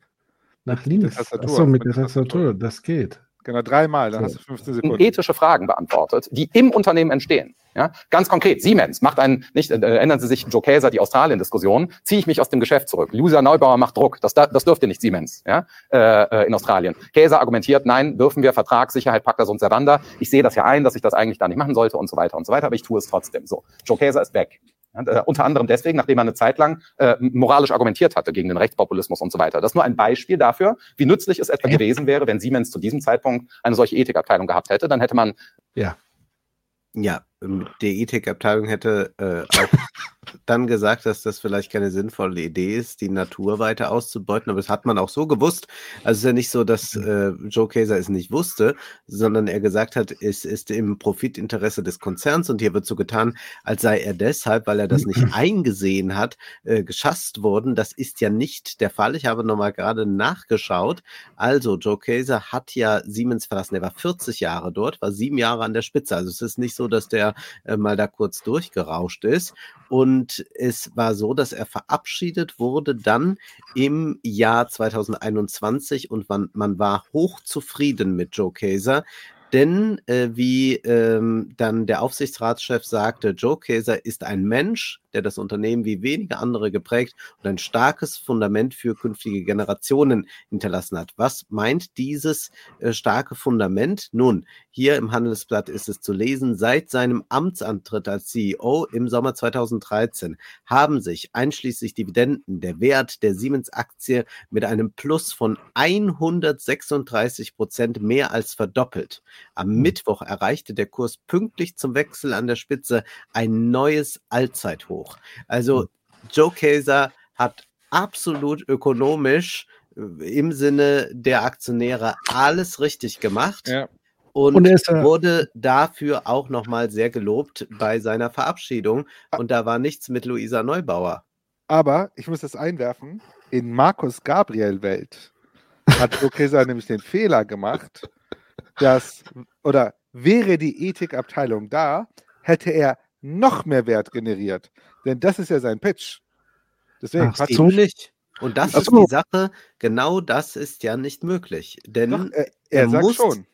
Nach links. Achso, mit mit der. Tastatur, das geht. Genau, dreimal, dann hast du 15 in Sekunden. ethische Fragen beantwortet, die im Unternehmen entstehen. Ja, ganz konkret, Siemens macht einen, nicht, äh, ändern Sie sich Joe Kaeser, die Australien-Diskussion, ziehe ich mich aus dem Geschäft zurück. Luisa Neubauer macht Druck, das, da- das dürfte nicht Siemens ja, äh, äh, in Australien. Kaeser argumentiert, nein, dürfen wir, Vertrag, Sicherheit, Pacta und Servanda. Ich sehe das ja ein, dass ich das eigentlich da nicht machen sollte und so weiter und so weiter, aber ich tue es trotzdem. So, Joe Kaeser ist weg. Ja, äh, unter anderem deswegen, nachdem er eine Zeit lang äh, moralisch argumentiert hatte gegen den Rechtspopulismus und so weiter. Das ist nur ein Beispiel dafür, wie nützlich es etwa gewesen wäre, wenn Siemens zu diesem Zeitpunkt eine solche Ethikabteilung gehabt hätte. Dann hätte man Ja, ähm, die Ethikabteilung hätte äh, auch *laughs* dann gesagt, dass das vielleicht keine sinnvolle Idee ist, die Natur weiter auszubeuten, aber das hat man auch so gewusst. Also es ist ja nicht so, dass äh, Joe Kaeser es nicht wusste, sondern er gesagt hat, es ist im Profitinteresse des Konzerns und hier wird so getan, als sei er deshalb, weil er das nicht eingesehen hat, äh, geschasst worden. Das ist ja nicht der Fall. Ich habe nochmal gerade nachgeschaut. Also Joe Kaeser hat ja Siemens verlassen. Er war 40 Jahre dort, war sieben Jahre an der Spitze. Also es ist nicht so, dass der äh, mal da kurz durchgerauscht ist. Und es war so, dass er verabschiedet wurde dann im Jahr 2021 und man, man war hochzufrieden mit Joe Kaeser. Denn äh, wie ähm, dann der Aufsichtsratschef sagte, Joe Kaeser ist ein Mensch, der das Unternehmen wie wenige andere geprägt und ein starkes Fundament für künftige Generationen hinterlassen hat. Was meint dieses äh, starke Fundament? Nun, hier im Handelsblatt ist es zu lesen, seit seinem Amtsantritt als CEO im Sommer 2013 haben sich einschließlich Dividenden der Wert der Siemens-Aktie mit einem Plus von 136 Prozent mehr als verdoppelt. Am Mittwoch erreichte der Kurs pünktlich zum Wechsel an der Spitze ein neues Allzeithoch. Also Joe Kaeser hat absolut ökonomisch äh, im Sinne der Aktionäre alles richtig gemacht Ja. und, Und ist, äh, wurde dafür auch nochmal sehr gelobt bei seiner Verabschiedung. Und da war nichts mit Luisa Neubauer. Aber ich muss das einwerfen. In Markus Gabriel Welt hat Okesa *laughs* nämlich den Fehler gemacht, dass, oder wäre die Ethikabteilung da, hätte er noch mehr Wert generiert. Denn das ist ja sein Pitch. Deswegen, Ach so. Nicht. Und das Ach ist so. die Sache, genau das ist ja nicht möglich. Denn doch, äh, er er sagt muss- schon.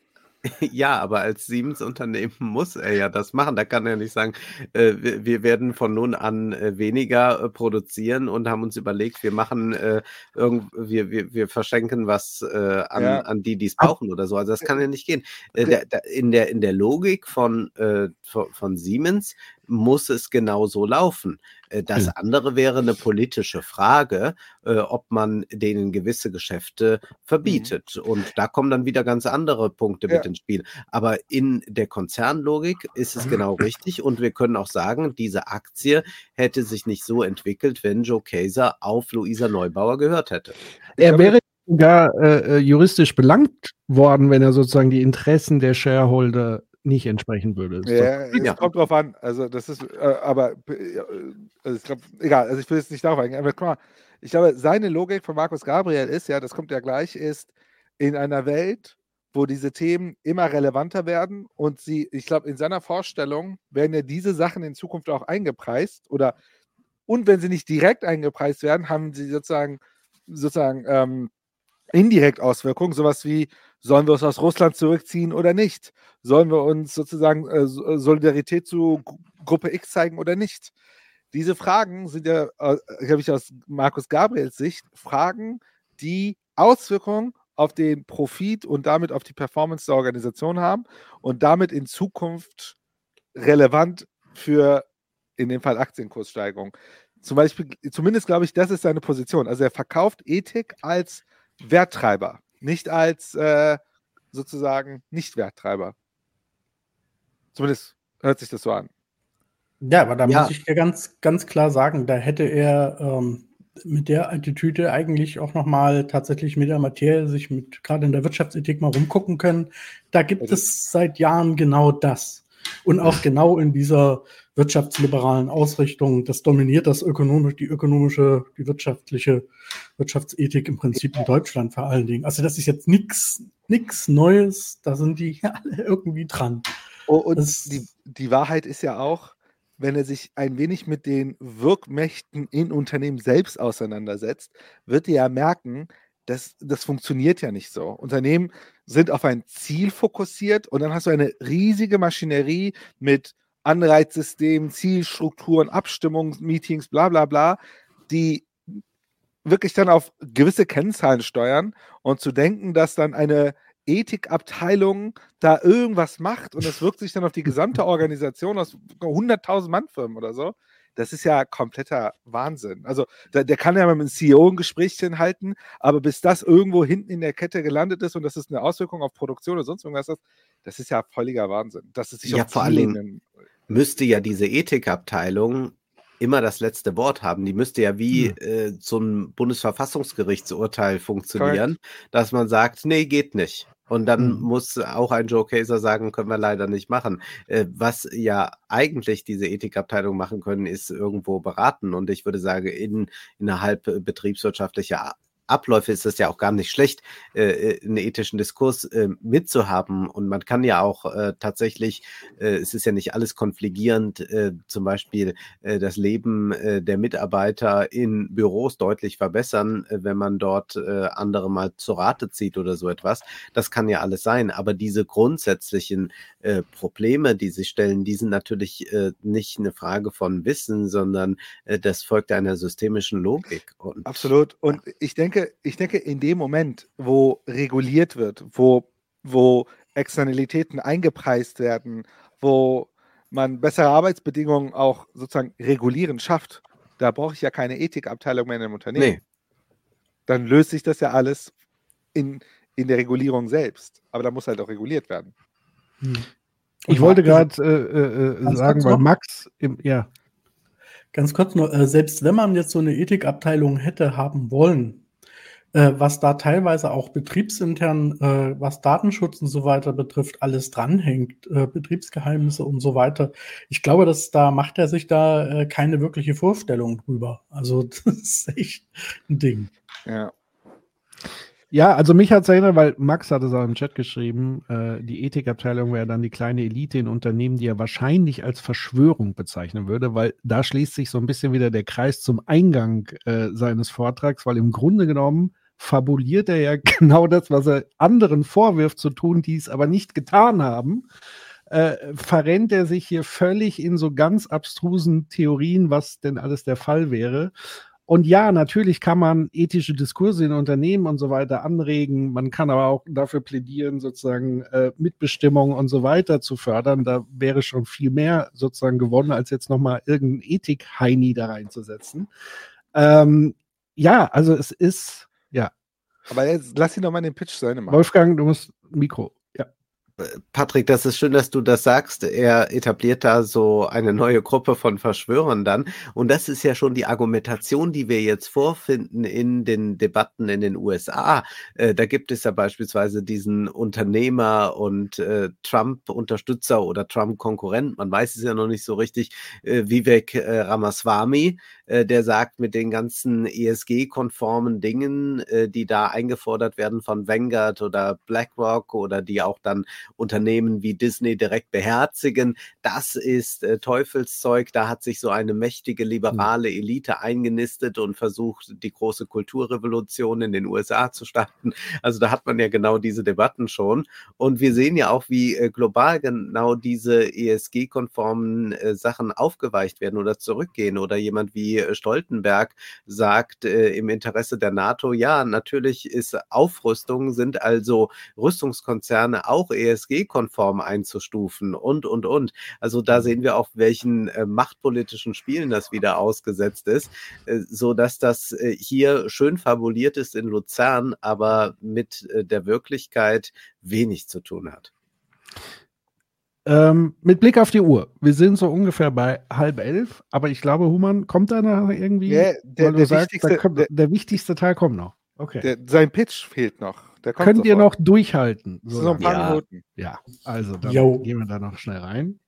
*laughs* Ja, aber als Siemens-Unternehmen muss er ja das machen. Da kann er nicht sagen, äh, wir, wir werden von nun an äh, weniger äh, produzieren und haben uns überlegt, wir machen, äh, irgend, wir, wir, wir verschenken was äh, an, Ja. an die, die es brauchen oder so. Also das kann ja nicht gehen. Äh, der, der, in, der, in der Logik von, äh, von, von Siemens muss es genau so laufen. Äh, Das andere wäre eine politische Frage, äh, ob man denen gewisse Geschäfte verbietet. Und da kommen dann wieder ganz andere Punkte Ja. mit ins Spiel. Aber in der Konzernlogik ist es genau richtig. Und wir können auch sagen, diese Aktie hätte sich nicht so entwickelt, wenn Joe Kaeser auf Luisa Neubauer gehört hätte. Er wäre sogar äh, äh, juristisch belangt worden, wenn er sozusagen die Interessen der Shareholder nicht entsprechen würde. Ja, es Ja. kommt drauf an. Also, das ist, äh, aber, äh, also ich glaube, egal, also ich will jetzt nicht darauf eingehen, aber guck mal, ich glaube, seine Logik von Markus Gabriel ist ja, das kommt ja gleich, ist in einer Welt, wo diese Themen immer relevanter werden und sie, ich glaube, in seiner Vorstellung werden ja diese Sachen in Zukunft auch eingepreist oder und wenn sie nicht direkt eingepreist werden, haben sie sozusagen, sozusagen ähm, indirekt Auswirkungen, sowas wie, sollen wir uns aus Russland zurückziehen oder nicht? Sollen wir uns sozusagen äh, So- Solidarität zu Gru- Gruppe X zeigen oder nicht? diese Fragen sind ja, äh, glaube ich, aus Markus Gabriels Sicht Fragen, die Auswirkungen auf den Profit und damit auf die Performance der Organisation haben und damit in Zukunft relevant für in dem Fall Aktienkurssteigerung. Zum Beispiel, zumindest glaube ich, das ist seine Position. Also er verkauft Ethik als Werttreiber, nicht als äh, sozusagen Nicht-Werttreiber. Zumindest hört sich das so an. Ja, aber da Ja. muss ich dir ganz, ganz klar sagen, da hätte er ähm, mit der Attitüde eigentlich auch nochmal tatsächlich mit der Materie sich mit gerade in der Wirtschaftsethik mal rumgucken können. Da gibt Also- es seit Jahren genau das. Und auch *laughs* genau in dieser wirtschaftsliberalen Ausrichtung, das dominiert das ökonomisch, die ökonomische, die wirtschaftliche Wirtschaftsethik im Prinzip in Deutschland vor allen Dingen. Also das ist jetzt nichts nix Neues, da sind die *laughs* alle irgendwie dran. Oh, und Das- die, die Wahrheit ist ja auch, wenn er sich ein wenig mit den Wirkmächten in Unternehmen selbst auseinandersetzt, wird er ja merken, dass das funktioniert ja nicht so. Unternehmen sind auf ein Ziel fokussiert und dann hast du eine riesige Maschinerie mit Anreizsystemen, Zielstrukturen, Abstimmungsmeetings, bla bla bla, die wirklich dann auf gewisse Kennzahlen steuern und zu denken, dass dann eine Ethikabteilung da irgendwas macht und das wirkt sich dann auf die gesamte *laughs* Organisation aus 100.000 Mann Firmen oder so. Das ist ja kompletter Wahnsinn. Also der, der kann ja mit dem CEO ein Gesprächchen halten, aber bis das irgendwo hinten in der Kette gelandet ist und das ist eine Auswirkung auf Produktion oder sonst irgendwas, das ist ja völliger Wahnsinn. Das ist sich Ja, auf vor Zielen- müsste ja diese Ethikabteilung immer das letzte Wort haben. Die müsste ja wie äh, so ein Bundesverfassungsgerichtsurteil funktionieren, dass man sagt, nee, geht nicht. Und dann Mhm. muss auch ein Joe Kaser sagen, können wir leider nicht machen. Äh, was ja eigentlich diese Ethikabteilung machen können, ist irgendwo beraten. Und ich würde sagen, in, innerhalb äh, betriebswirtschaftlicher Abläufe ist es ja auch gar nicht schlecht, äh, einen ethischen Diskurs äh, mitzuhaben. Und man kann ja auch äh, tatsächlich, äh, es ist ja nicht alles konfligierend, äh, zum Beispiel äh, das Leben äh, der Mitarbeiter in Büros deutlich verbessern, äh, wenn man dort äh, andere mal zur Rate zieht oder so etwas. Das kann ja alles sein. Aber diese grundsätzlichen äh, Probleme, die sich stellen, die sind natürlich äh, nicht eine Frage von Wissen, sondern äh, das folgt einer systemischen Logik. Und Absolut. Und ich denke, ich denke, in dem Moment, wo reguliert wird, wo, wo Externalitäten eingepreist werden, wo man bessere Arbeitsbedingungen auch sozusagen regulieren schafft, da brauche ich ja keine Ethikabteilung mehr in einem Unternehmen. Nee. Dann löst sich das ja alles in, in der Regulierung selbst. Aber da muss halt auch reguliert werden. Ich Und wollte mal gerade äh, äh, Ganz sagen, weil. Max, im, ja, Ganz kurz nur, äh, selbst wenn man jetzt so eine Ethikabteilung hätte haben wollen, äh, was da teilweise auch betriebsintern, äh, was Datenschutz und so weiter betrifft, alles dranhängt, äh, Betriebsgeheimnisse und so weiter. Ich glaube, dass da macht er sich da äh, keine wirkliche Vorstellung drüber. Also *laughs* das ist echt ein Ding. Ja. Ja, also mich hat es erinnert, weil Max hat es auch im Chat geschrieben, äh, die Ethikabteilung wäre dann die kleine Elite in Unternehmen, die er wahrscheinlich als Verschwörung bezeichnen würde, weil da schließt sich so ein bisschen wieder der Kreis zum Eingang äh, seines Vortrags, weil im Grunde genommen fabuliert er ja *laughs* genau das, was er anderen vorwirft zu tun, die es aber nicht getan haben. Äh, verrennt er sich hier völlig in so ganz abstrusen Theorien, was denn alles der Fall wäre. Und ja, natürlich kann man ethische Diskurse in Unternehmen und so weiter anregen. Man kann aber auch dafür plädieren, sozusagen äh, Mitbestimmung und so weiter zu fördern. Da wäre schon viel mehr sozusagen gewonnen, als jetzt nochmal irgendein Ethik-Heini da reinzusetzen. Ähm, ja, also es ist, ja, Aber jetzt lass ihn doch mal den Pitch Ende machen. Wolfgang, du musst Mikro. Patrick, das ist schön, dass du das sagst. Er etabliert da so eine neue Gruppe von Verschwörern dann. Und das ist ja schon die Argumentation, die wir jetzt vorfinden in den Debatten in den USA. Äh, da gibt es ja beispielsweise diesen Unternehmer und äh, Trump-Unterstützer oder Trump-Konkurrent, man weiß es ja noch nicht so richtig, äh, Vivek äh, Ramaswamy, äh, der sagt, mit den ganzen ESG-konformen Dingen, äh, die da eingefordert werden von Vanguard oder BlackRock oder die auch dann Unternehmen wie Disney direkt beherzigen. Das ist äh, Teufelszeug. Da hat sich so eine mächtige liberale Elite eingenistet und versucht, die große Kulturrevolution in den USA zu starten. Also da hat man ja genau diese Debatten schon. Und wir sehen ja auch, wie äh, global genau diese ESG-konformen äh, Sachen aufgeweicht werden oder zurückgehen. Oder jemand wie äh, Stoltenberg sagt äh, im Interesse der NATO, ja, natürlich ist Aufrüstung, sind also Rüstungskonzerne auch ESG-konform einzustufen und, und, und. Also da sehen wir auch, welchen äh, machtpolitischen Spielen das wieder ausgesetzt ist, äh, so dass das äh, hier schön fabuliert ist in Luzern, aber mit äh, der Wirklichkeit wenig zu tun hat. Ähm, mit Blick auf die Uhr. Wir sind so ungefähr bei halb elf, aber ich glaube, Human kommt da noch irgendwie. Ja, der, der, sagst, da wichtigste, kommt, der, der wichtigste Teil kommt noch. Okay. der, sein Pitch fehlt noch. Könnt ihr sofort. noch durchhalten? Noch ein paar Ja. Minuten. Ja, also dann Jo. gehen wir da noch schnell rein.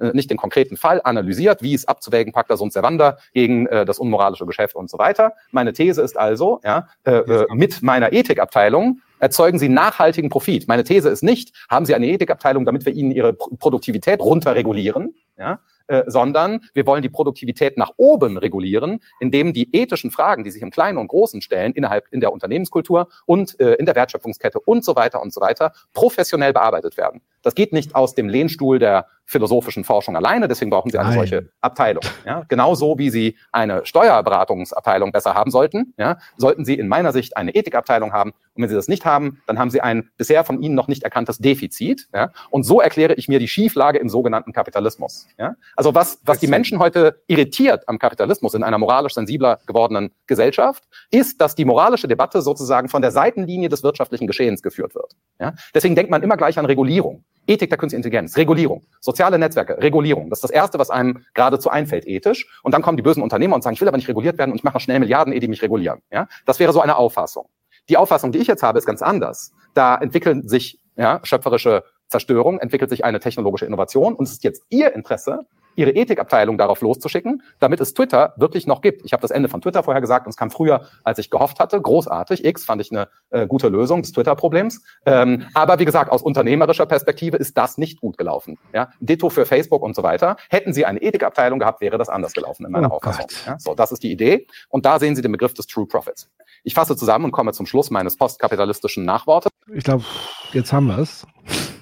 äh, nicht den konkreten Fall analysiert, wie es abzuwägen, Pacta sunt servanda gegen äh, das unmoralische Geschäft und so weiter. Meine These ist also, ja, äh, äh, mit meiner Ethikabteilung erzeugen Sie nachhaltigen Profit. Meine These ist nicht, haben Sie eine Ethikabteilung, damit wir Ihnen Ihre Pro Produktivität runterregulieren, ja, äh, sondern wir wollen die Produktivität nach oben regulieren, indem die ethischen Fragen, die sich im Kleinen und Großen stellen, innerhalb in der Unternehmenskultur und äh, in der Wertschöpfungskette und so weiter und so weiter, professionell bearbeitet werden. Das geht nicht aus dem Lehnstuhl der philosophischen Forschung alleine, deswegen brauchen Sie eine Nein. solche Abteilung. Ja? Genauso wie Sie eine Steuerberatungsabteilung besser haben sollten, ja? sollten Sie in meiner Sicht eine Ethikabteilung haben. Und wenn Sie das nicht haben, dann haben Sie ein bisher von Ihnen noch nicht erkanntes Defizit. Ja? Und so erkläre ich mir die Schieflage im sogenannten Kapitalismus. Ja? Also was, was die Menschen heute irritiert am Kapitalismus in einer moralisch sensibler gewordenen Gesellschaft, ist, dass die moralische Debatte sozusagen von der Seitenlinie des wirtschaftlichen Geschehens geführt wird. Ja? Deswegen denkt man immer gleich an Regulierung. Ethik der künstlichen Intelligenz, Regulierung, soziale Netzwerke, Regulierung. Das ist das Erste, was einem geradezu einfällt, ethisch. Und dann kommen die bösen Unternehmer und sagen, ich will aber nicht reguliert werden und ich mache schnell Milliarden, ehe die mich regulieren. Ja? Das wäre so eine Auffassung. Die Auffassung, die ich jetzt habe, ist ganz anders. Da entwickeln sich ja, schöpferische Zerstörung, entwickelt sich eine technologische Innovation und es ist jetzt Ihr Interesse, Ihre Ethikabteilung darauf loszuschicken, damit es Twitter wirklich noch gibt. Ich habe das Ende von Twitter vorher gesagt und es kam früher, als ich gehofft hatte. Großartig. X fand ich eine äh, gute Lösung des Twitter-Problems. Ähm, aber wie gesagt, aus unternehmerischer Perspektive ist das nicht gut gelaufen. Ja? Ditto für Facebook und so weiter. Hätten Sie eine Ethikabteilung gehabt, wäre das anders gelaufen in meiner Oh Auffassung. Ja? So, das ist die Idee. Und da sehen Sie den Begriff des True Profits. Ich fasse zusammen und komme zum Schluss meines postkapitalistischen Nachwortes. Ich glaube, jetzt haben wir es.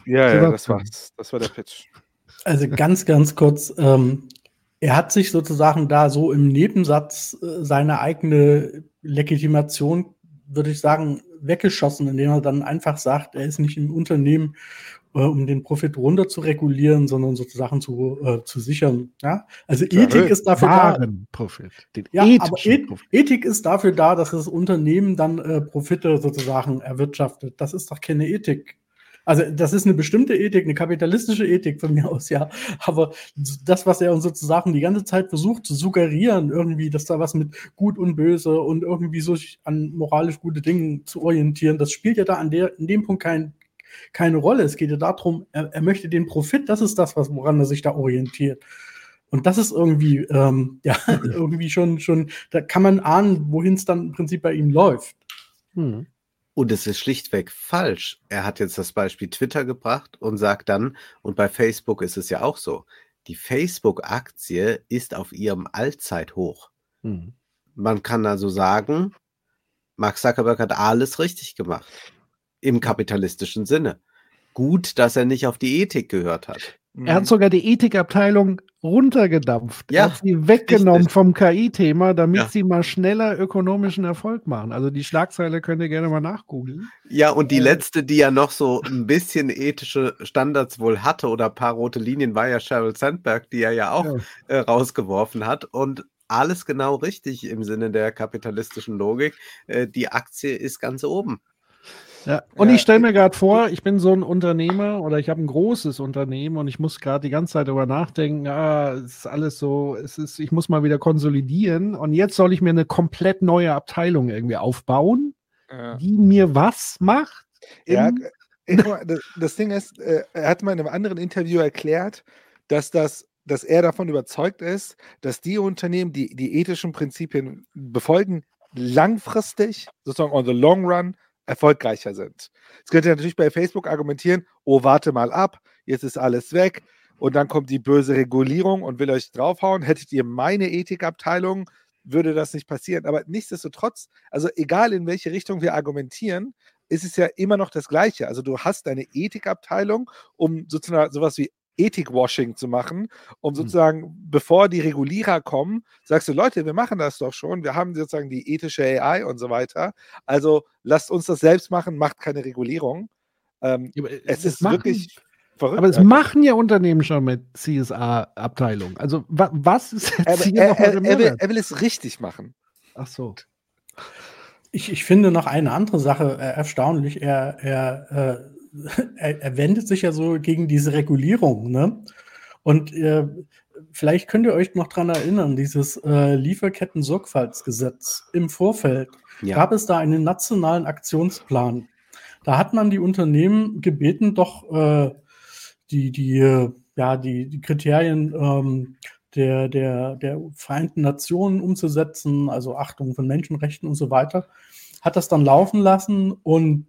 Ja, ja, das war's. Das war der Pitch. Also ganz, ganz kurz. Ähm, er hat sich sozusagen da so im Nebensatz äh, seine eigene Legitimation, würde ich sagen, weggeschossen, indem er dann einfach sagt, er ist nicht im Unternehmen, äh, um den Profit runter zu regulieren, sondern sozusagen zu, äh, zu sichern. Ja? Also Ja, Ethik ist dafür da. Wahren Profit. Ja, aber Eth Profit. Ethik ist dafür da, dass das Unternehmen dann äh, Profite sozusagen erwirtschaftet. Das ist doch keine Ethik. Also das ist eine bestimmte Ethik, eine kapitalistische Ethik von mir aus, ja. Aber das, was er uns sozusagen die ganze Zeit versucht zu suggerieren, irgendwie, dass da was mit Gut und Böse und irgendwie so sich an moralisch gute Dingen zu orientieren, das spielt ja da an der, in dem Punkt kein, keine Rolle. Es geht ja darum, er, er möchte den Profit, das ist das, was, woran er sich da orientiert. Und das ist irgendwie, ähm, *laughs* ja, *laughs* irgendwie schon, schon, da kann man ahnen, wohin es dann im Prinzip bei ihm läuft. Hm. Und es ist schlichtweg falsch. Er hat jetzt das Beispiel Twitter gebracht und sagt dann, und bei Facebook ist es ja auch so, die Facebook-Aktie ist auf ihrem Allzeithoch. Hm. Man kann also sagen, Mark Zuckerberg hat alles richtig gemacht. Im kapitalistischen Sinne. Gut, dass er nicht auf die Ethik gehört hat. Er hat sogar die Ethikabteilung runtergedampft. Ja, hat sie weggenommen richtig. vom KI-Thema, damit Ja. sie mal schneller ökonomischen Erfolg machen. Also die Schlagzeile könnt ihr gerne mal nachgoogeln. Ja, und die Äh. letzte, die ja noch so ein bisschen ethische Standards wohl hatte oder ein paar rote Linien, war ja Sheryl Sandberg, die er ja auch Ja. Äh, rausgeworfen hat. Und alles genau richtig im Sinne der kapitalistischen Logik. Äh, die Aktie ist ganz oben. Ja. Und Ja. ich stelle mir gerade vor, ich bin so ein Unternehmer oder ich habe ein großes Unternehmen und ich muss gerade die ganze Zeit darüber nachdenken, ah, es ist alles so, es ist, ich muss mal wieder konsolidieren und jetzt soll ich mir eine komplett neue Abteilung irgendwie aufbauen, Ja. die mir was macht? Ja, äh, das, das Ding ist, äh, er hat mal in einem anderen Interview erklärt, dass das dass er davon überzeugt ist, dass die Unternehmen, die die ethischen Prinzipien befolgen, langfristig, sozusagen on the long run, erfolgreicher sind. Jetzt könnt ihr natürlich bei Facebook argumentieren, oh, warte mal ab, jetzt ist alles weg und dann kommt die böse Regulierung und will euch draufhauen. Hättet ihr meine Ethikabteilung, würde das nicht passieren. Aber nichtsdestotrotz, also egal in welche Richtung wir argumentieren, ist es ja immer noch das Gleiche. Also du hast deine Ethikabteilung, um sozusagen sowas wie Ethikwashing zu machen, um sozusagen, mhm. bevor die Regulierer kommen, sagst du, Leute, wir machen das doch schon, wir haben sozusagen die ethische AI und so weiter. Also lasst uns das selbst machen, macht keine Regulierung. Ähm, ja, es ist machen, wirklich verrückt. Aber es ja. machen ja Unternehmen schon mit CSA-Abteilung. Also wa was ist jetzt er, hier er, noch er, er, will, er will es richtig machen. Ach so. Ich, ich finde noch eine andere Sache äh, erstaunlich. Er, er, äh, *laughs* er, er, wendet sich ja so gegen diese Regulierung. Ne? Und äh, vielleicht könnt ihr euch noch daran erinnern, dieses äh, Lieferketten-Sorgfaltsgesetz im Vorfeld. Ja. Gab es da einen nationalen Aktionsplan? Da hat man die Unternehmen gebeten, doch äh, die, die, ja, die, die Kriterien ähm, der, der, der Vereinten Nationen umzusetzen, also Achtung von Menschenrechten und so weiter, hat das dann laufen lassen und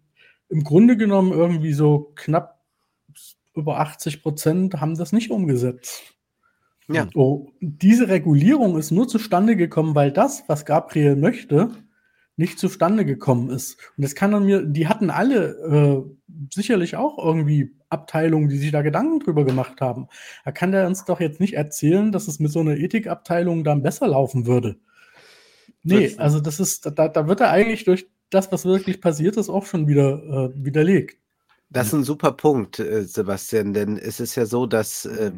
im Grunde genommen irgendwie so knapp über 80 Prozent haben das nicht umgesetzt. Ja. So, diese Regulierung ist nur zustande gekommen, weil das, was Gabriel möchte, nicht zustande gekommen ist. Und das kann man mir, die hatten alle äh, sicherlich auch irgendwie Abteilungen, die sich da Gedanken drüber gemacht haben. Da kann der uns doch jetzt nicht erzählen, dass es mit so einer Ethikabteilung dann besser laufen würde. Nee, also das ist, da, da wird er eigentlich durch das, was wirklich passiert ist, auch schon wieder äh, widerlegt. Das ist ein super Punkt, äh, Sebastian, denn es ist ja so, dass äh,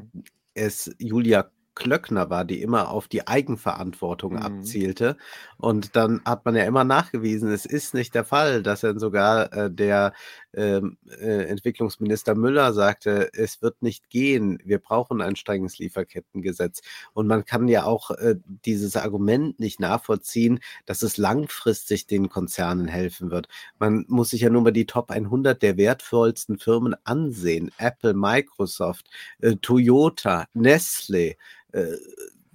es Julia Klöckner war, die immer auf die Eigenverantwortung mhm. abzielte. Und dann hat man ja immer nachgewiesen, es ist nicht der Fall, dass dann sogar äh, der ähm, äh, Entwicklungsminister Müller sagte, es wird nicht gehen, wir brauchen ein strenges Lieferkettengesetz. Und man kann ja auch äh, dieses Argument nicht nachvollziehen, dass es langfristig den Konzernen helfen wird. Man muss sich ja nur mal die Top 100 der wertvollsten Firmen ansehen. Apple, Microsoft, äh, Toyota, Nestle,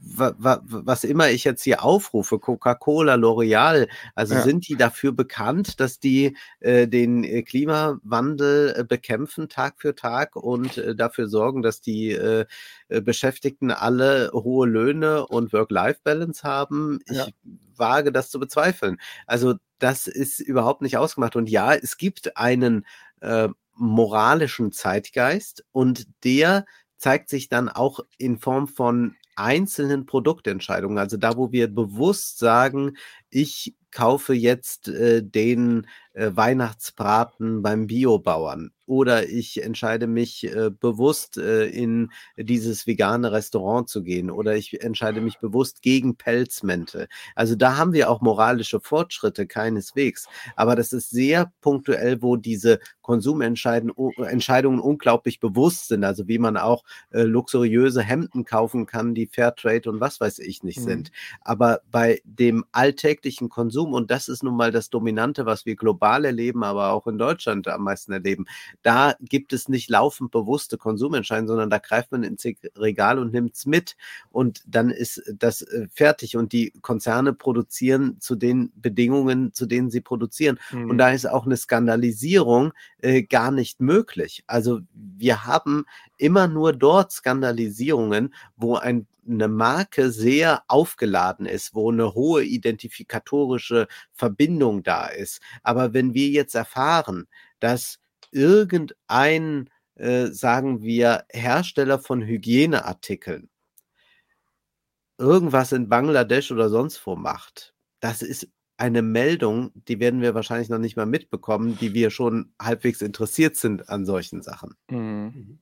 was immer ich jetzt hier aufrufe, Coca-Cola, L'Oreal, also ja. sind die dafür bekannt, dass die äh, den äh, Klimawandel äh, bekämpfen Tag für Tag und äh, dafür sorgen, dass die äh, äh, Beschäftigten alle hohe Löhne und Work-Life-Balance haben? Ich ja. wage das zu bezweifeln. Also das ist überhaupt nicht ausgemacht. Und ja, es gibt einen moralischen Zeitgeist und der zeigt sich dann auch in Form von einzelnen Produktentscheidungen. Also da, wo wir bewusst sagen, ich kaufe jetzt äh, den äh, Weihnachtsbraten beim Biobauern oder ich entscheide mich äh, bewusst äh, in dieses vegane Restaurant zu gehen oder ich entscheide mich bewusst gegen Pelzmäntel. Also da haben wir auch moralische Fortschritte keineswegs, aber das ist sehr punktuell, wo diese Konsumentscheidungen unglaublich bewusst sind, also wie man auch äh, luxuriöse Hemden kaufen kann, die Fairtrade und was weiß ich nicht mhm. sind. Aber bei dem alltäglichen Konsum und das ist nun mal das Dominante, was wir global erleben, aber auch in Deutschland am meisten erleben, da gibt es nicht laufend bewusste Konsumentscheidungen, sondern da greift man ins Regal und nimmt es mit und dann ist das äh, fertig und die Konzerne produzieren zu den Bedingungen, zu denen sie produzieren. Mhm. Und da ist auch eine Skandalisierung äh, gar nicht möglich. Also wir haben immer nur dort Skandalisierungen, wo ein eine Marke sehr aufgeladen ist, wo eine hohe identifikatorische Verbindung da ist. Aber wenn wir jetzt erfahren, dass irgendein, äh, sagen wir, Hersteller von Hygieneartikeln irgendwas in Bangladesch oder sonst wo macht, das ist eine Meldung, die werden wir wahrscheinlich noch nicht mal mitbekommen, die wir schon halbwegs interessiert sind an solchen Sachen. Mhm.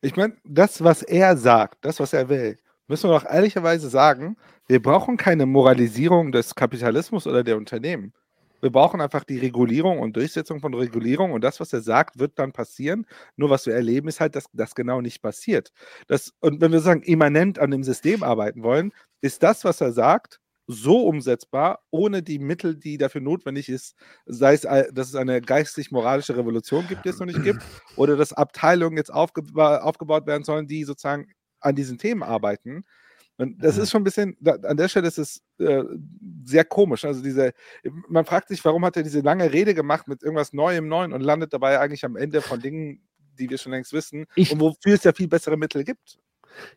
Ich meine, das, was er sagt, das, was er will, müssen wir doch ehrlicherweise sagen, wir brauchen keine Moralisierung des Kapitalismus oder der Unternehmen. Wir brauchen einfach die Regulierung und Durchsetzung von Regulierung und das, was er sagt, wird dann passieren. Nur was wir erleben, ist halt, dass das genau nicht passiert. Das, und wenn wir sagen, immanent an dem System arbeiten wollen, ist das, was er sagt, so umsetzbar, ohne die Mittel, die dafür notwendig ist, sei es, dass es eine geistig-moralische Revolution gibt, die es noch nicht gibt, oder dass Abteilungen jetzt aufgeba aufgebaut werden sollen, die sozusagen an diesen Themen arbeiten. Und das ist schon ein bisschen, da, an der Stelle ist es äh, sehr komisch. Also diese, man fragt sich, warum hat er diese lange Rede gemacht mit irgendwas Neuem, Neuen und landet dabei eigentlich am Ende von Dingen, die wir schon längst wissen Ich- und wofür es ja viel bessere Mittel gibt.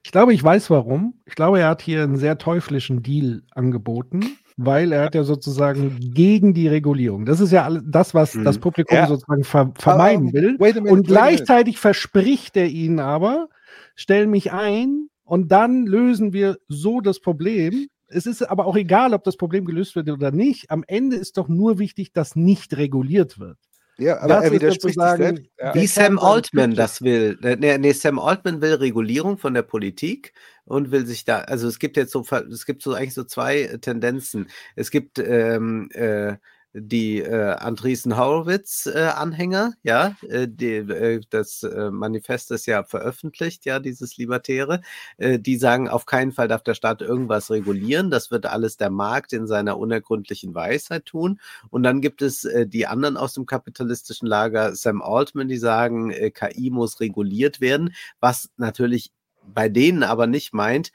Ich glaube, ich weiß warum. Ich glaube, er hat hier einen sehr teuflischen Deal angeboten, weil er hat ja sozusagen gegen die Regulierung. Das ist ja das, was Mhm. das Publikum Ja. sozusagen ver vermeiden will. Minute, Und gleichzeitig verspricht er ihnen aber, stell mich ein und dann lösen wir so das Problem. Es ist aber auch egal, ob das Problem gelöst wird oder nicht. Am Ende ist doch nur wichtig, dass nicht reguliert wird. Ja, aber Das er widerspricht sich selbst. Ja. Wie Sam Altman das will. Nee, nee, Sam Altman will Regulierung von der Politik und will sich da, also es gibt jetzt so, ver- es gibt so eigentlich so zwei Tendenzen. Es gibt ähm, äh, die äh, Andreessen Horowitz-Anhänger, ja, äh, die, äh, das äh, Manifest ist ja veröffentlicht, ja, dieses Libertäre, äh, die sagen, auf keinen Fall darf der Staat irgendwas regulieren, das wird alles der Markt in seiner unergründlichen Weisheit tun. Und dann gibt es äh, die anderen aus dem kapitalistischen Lager, Sam Altman, die sagen, äh, KI muss reguliert werden, was natürlich bei denen aber nicht meint,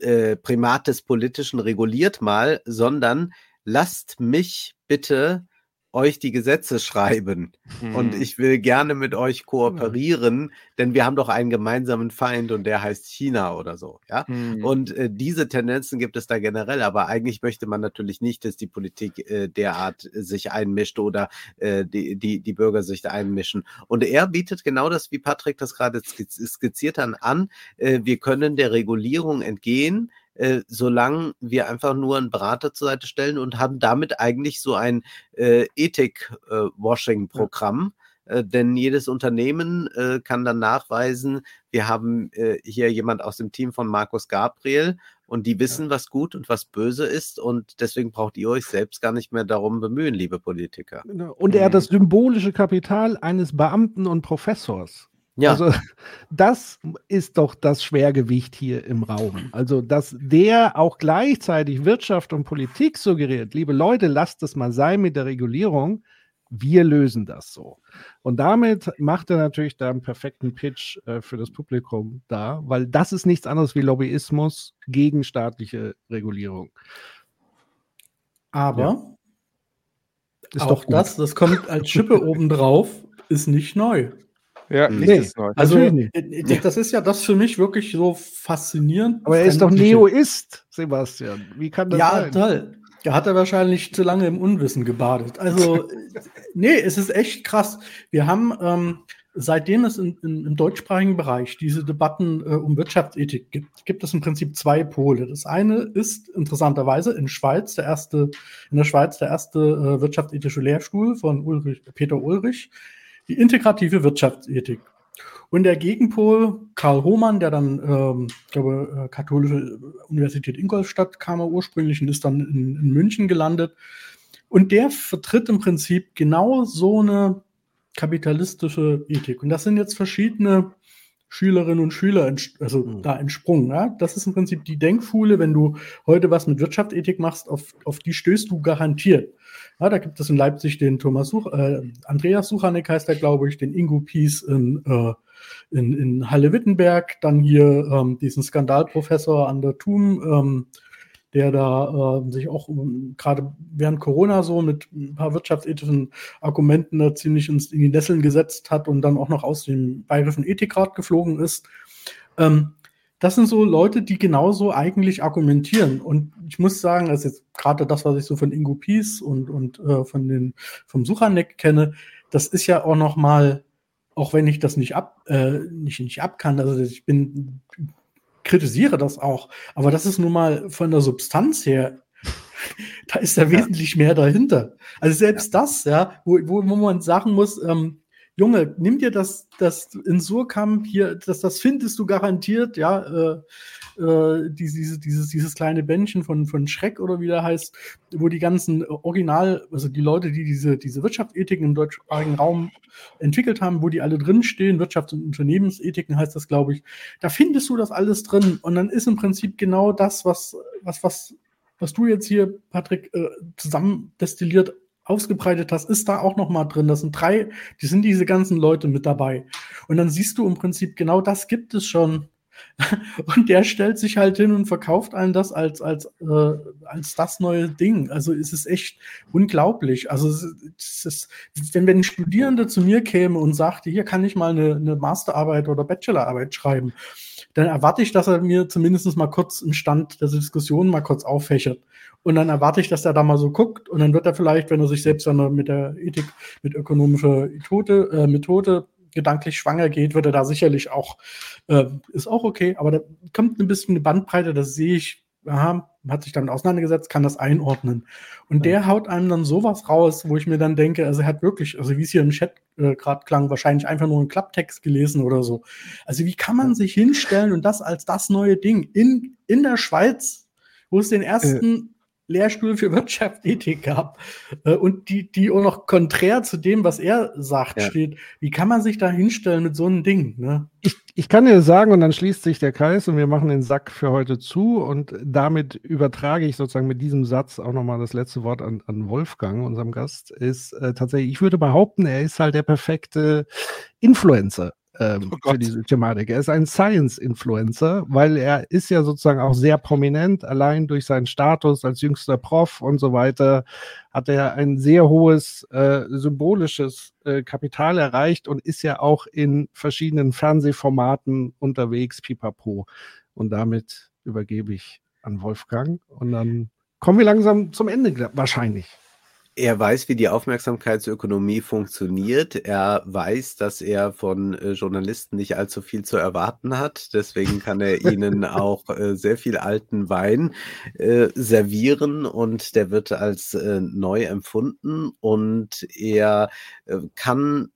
äh, Primat des Politischen reguliert mal, sondern lasst mich bitte euch die Gesetze schreiben und Mhm. ich will gerne mit euch kooperieren, denn wir haben doch einen gemeinsamen Feind und der heißt China oder so, ja. Mhm. Und äh, diese Tendenzen gibt es da generell, aber eigentlich möchte man natürlich nicht, dass die Politik äh, derart sich einmischt oder äh, die, die, die Bürger sich da einmischen. Und er bietet genau das, wie Patrick das gerade skiz skizziert hat, an. Äh, wir können der Regulierung entgehen, äh, solange wir einfach nur einen Berater zur Seite stellen und haben damit eigentlich so ein äh, Ethik-Washing-Programm. Äh, denn jedes Unternehmen äh, kann dann nachweisen, wir haben äh, hier jemand aus dem Team von Markus Gabriel und die wissen, was gut und was böse ist und deswegen braucht ihr euch selbst gar nicht mehr darum bemühen, liebe Politiker. Genau. Und er hat das symbolische Kapital eines Beamten und Professors. Ja, Also das ist doch das Schwergewicht hier im Raum. Also dass der auch gleichzeitig Wirtschaft und Politik suggeriert, liebe Leute, lasst es mal sein mit der Regulierung. Wir lösen das so. Und damit macht er natürlich da einen perfekten Pitch äh, für das Publikum da, weil das ist nichts anderes wie Lobbyismus gegen staatliche Regulierung. Aber Ist auch doch gut. das, das kommt als Schippe obendrauf, ist nicht neu. Ja, Mhm. Nee. ist neu. Also äh, das ist ja das für mich wirklich so faszinierend. Aber er ist doch Neoist, Sebastian. Wie kann das Ja, sein? toll. Da hat er wahrscheinlich zu lange im Unwissen gebadet. Also, *laughs* nee, es ist echt krass. Wir haben, ähm, seitdem es in, in, im deutschsprachigen Bereich diese Debatten äh, um Wirtschaftsethik gibt, gibt es im Prinzip zwei Pole. Das eine ist interessanterweise in Schweiz der erste, in der Schweiz der erste äh, wirtschaftsethische Lehrstuhl von Ulrich, Peter Ulrich, die integrative Wirtschaftsethik. Und der Gegenpol, Karl Hohmann, der dann, ähm, ich glaube, äh, Katholische Universität Ingolstadt kam er ursprünglich und ist dann in, in München gelandet. Und der vertritt im Prinzip genau so eine kapitalistische Ethik. Und das sind jetzt verschiedene Schülerinnen und Schüler also Mhm. da entsprungen. Ja? Das ist im Prinzip die Denkschule, wenn du heute was mit Wirtschaftsethik machst, auf, auf die stößt du garantiert. Ja, da gibt es in Leipzig den Thomas Such, äh, Andreas Suchanek heißt er, glaube ich, den Ingo Pies in, äh, in, in Halle-Wittenberg, dann hier ähm, diesen Skandalprofessor an der TUM, ähm, der da äh, sich auch ähm, gerade während Corona so mit ein paar wirtschaftsethischen Argumenten da ziemlich ins, in die Nesseln gesetzt hat und dann auch noch aus dem Bayerischen Ethikrat geflogen ist. Ähm, das sind so Leute, die genauso eigentlich argumentieren. Und ich muss sagen, also jetzt gerade das, was ich so von Ingo Pies und, und äh, von den, vom Suchanek kenne, das ist ja auch noch mal, auch wenn ich das nicht ab, äh, nicht, nicht ab kann, also ich bin, kritisiere das auch, aber das ist nun mal von der Substanz her, *laughs* da ist ja wesentlich mehr dahinter. Also selbst das, ja, wo, wo, wo man sagen muss, ähm, Junge, nimm dir das, das in Surkamp hier, das, das findest du garantiert, ja, äh, äh, dieses, dieses, dieses kleine Bändchen von, von Schreck oder wie der heißt, wo die ganzen Original, also die Leute, die diese, diese Wirtschaftsethiken im deutschsprachigen Raum entwickelt haben, wo die alle drinstehen, Wirtschafts- und Unternehmensethiken heißt das, glaube ich, da findest du das alles drin. Und dann ist im Prinzip genau das, was, was, was, was du jetzt hier, Patrick, äh, zusammen destilliert ausgebreitet hast, ist da auch noch mal drin. Das sind drei, die sind diese ganzen Leute mit dabei. Und dann siehst du im Prinzip genau das gibt es schon. *laughs* Und der stellt sich halt hin und verkauft einem das als, als, äh, als das neue Ding. Also es ist echt unglaublich. Also es ist, wenn, wenn ein Studierender zu mir käme und sagte, hier kann ich mal eine, eine Masterarbeit oder Bachelorarbeit schreiben, dann erwarte ich, dass er mir zumindest mal kurz einen Stand der Diskussion mal kurz auffächert. Und dann erwarte ich, dass er da mal so guckt. Und dann wird er vielleicht, wenn er sich selbst dann mit der Ethik, mit ökonomischer Methode, äh, Methode gedanklich schwanger geht, wird er da sicherlich auch, äh, ist auch okay, aber da kommt ein bisschen eine Bandbreite, das sehe ich, aha, hat sich damit auseinandergesetzt, kann das einordnen. Und der haut einem dann sowas raus, wo ich mir dann denke, also er hat wirklich, also wie es hier im Chat äh, gerade klang, wahrscheinlich einfach nur einen Klapptext gelesen oder so. Also wie kann man sich hinstellen und das als das neue Ding in, in der Schweiz, wo es den ersten Lehrstuhl für Wirtschaftsethik gab äh, und die, die auch noch konträr zu dem, was er sagt, ja. steht. Wie kann man sich da hinstellen mit so einem Ding? Ne? Ich, ich kann dir sagen, und dann schließt sich der Kreis und wir machen den Sack für heute zu und damit übertrage ich sozusagen mit diesem Satz auch nochmal das letzte Wort an, an Wolfgang, unserem Gast, ist äh, tatsächlich, ich würde behaupten, er ist halt der perfekte Influencer ähm, oh für diese Thematik. Er ist ein Science-Influencer, weil er ist ja sozusagen auch sehr prominent, allein durch seinen Status als jüngster Prof und so weiter, hat er ein sehr hohes äh, symbolisches äh, Kapital erreicht und ist ja auch in verschiedenen Fernsehformaten unterwegs, pipapo. Und damit übergebe ich an Wolfgang und dann kommen wir langsam zum Ende wahrscheinlich. Er weiß, wie die Aufmerksamkeitsökonomie funktioniert. Er weiß, dass er von äh, Journalisten nicht allzu viel zu erwarten hat. Deswegen kann er ihnen *laughs* auch äh, sehr viel alten Wein äh, servieren und der wird als neu empfunden und er kann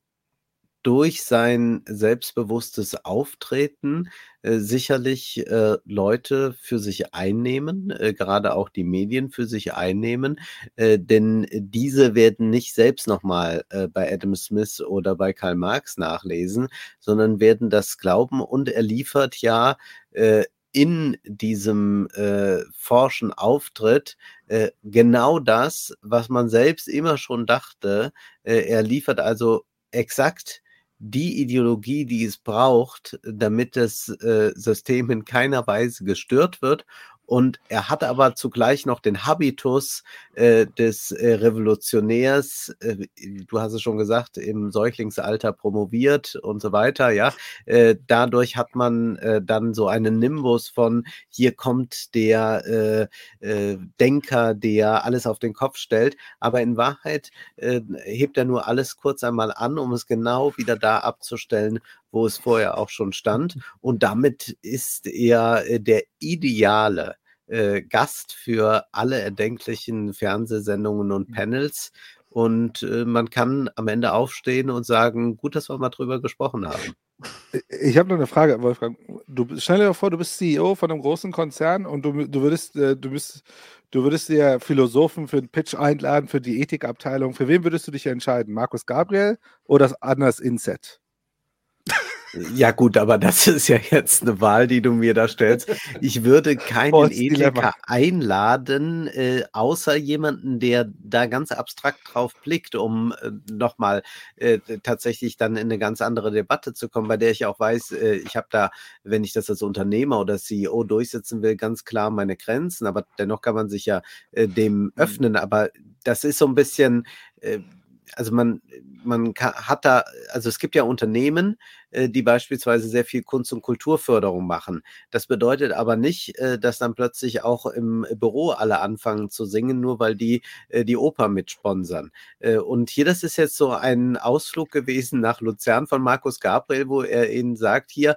durch sein selbstbewusstes Auftreten äh, sicherlich äh, Leute für sich einnehmen, äh, gerade auch die Medien für sich einnehmen, äh, denn diese werden nicht selbst nochmal äh, bei Adam Smith oder bei Karl Marx nachlesen, sondern werden das glauben und er liefert ja äh, in diesem äh, forschen Auftritt äh, genau das, was man selbst immer schon dachte. Äh, er liefert also exakt die Ideologie, die es braucht, damit das äh, System in keiner Weise gestört wird und er hat aber zugleich noch den Habitus äh, des äh, Revolutionärs, äh, du hast es schon gesagt, im Säuglingsalter promoviert und so weiter, ja. Äh, dadurch hat man äh, dann so einen Nimbus von, hier kommt der äh, Denker, der alles auf den Kopf stellt, aber in Wahrheit hebt er nur alles kurz einmal an, um es genau wieder da abzustellen, wo es vorher auch schon stand. Und damit ist er der ideale äh, Gast für alle erdenklichen Fernsehsendungen und mhm. Panels. Und äh, man kann am Ende aufstehen und sagen, gut, dass wir mal drüber gesprochen haben. Ich habe noch eine Frage, Wolfgang. Du stell dir vor, du bist CEO von einem großen Konzern und du, du würdest, äh, du bist, du würdest dir Philosophen für einen Pitch einladen, für die Ethikabteilung. Für wen würdest du dich entscheiden? Markus Gabriel oder das Anders Inset? Ja gut, aber das *laughs* ist ja jetzt eine Wahl, die du mir da stellst. Ich würde keinen Ethiker einladen, äh, außer jemanden, der da ganz abstrakt drauf blickt, um äh, nochmal äh, tatsächlich dann in eine ganz andere Debatte zu kommen, bei der ich auch weiß, äh, ich habe da, wenn ich das als Unternehmer oder CEO durchsetzen will, ganz klar meine Grenzen, aber dennoch kann man sich ja äh, dem mhm. öffnen. Aber das ist so ein bisschen äh, also man, man hat da, also es gibt ja Unternehmen, äh, die beispielsweise sehr viel Kunst- und Kulturförderung machen. Das bedeutet aber nicht, äh, dass dann plötzlich auch im Büro alle anfangen zu singen, nur weil die äh, die Oper mitsponsern. Und hier, das ist jetzt so ein Ausflug gewesen nach Luzern von Markus Gabriel, wo er ihnen sagt, hier,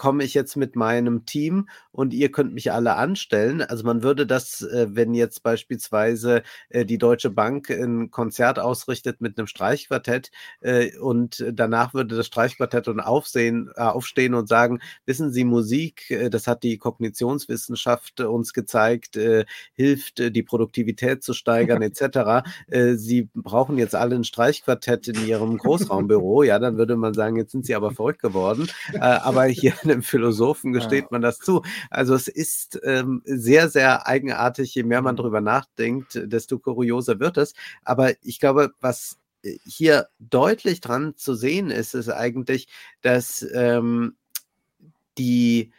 komme ich jetzt mit meinem Team und ihr könnt mich alle anstellen. Also man würde das, äh, wenn jetzt beispielsweise äh, die Deutsche Bank ein Konzert ausrichtet mit einem Streichquartett äh, und danach würde das Streichquartett und aufsehen, aufstehen und sagen, wissen Sie, Musik, das hat die Kognitionswissenschaft uns gezeigt, hilft die Produktivität zu steigern etc. Sie brauchen jetzt alle ein Streichquartett in Ihrem Großraumbüro. Ja, dann würde man sagen, jetzt sind Sie aber verrückt geworden. Aber hier *laughs* einem Philosophen gesteht ja. man das zu. Also es ist ähm, sehr, sehr eigenartig. Je mehr man mhm. darüber nachdenkt, desto kurioser wird es. Aber ich glaube, was äh, hier deutlich dran zu sehen ist, ist eigentlich, dass ähm, die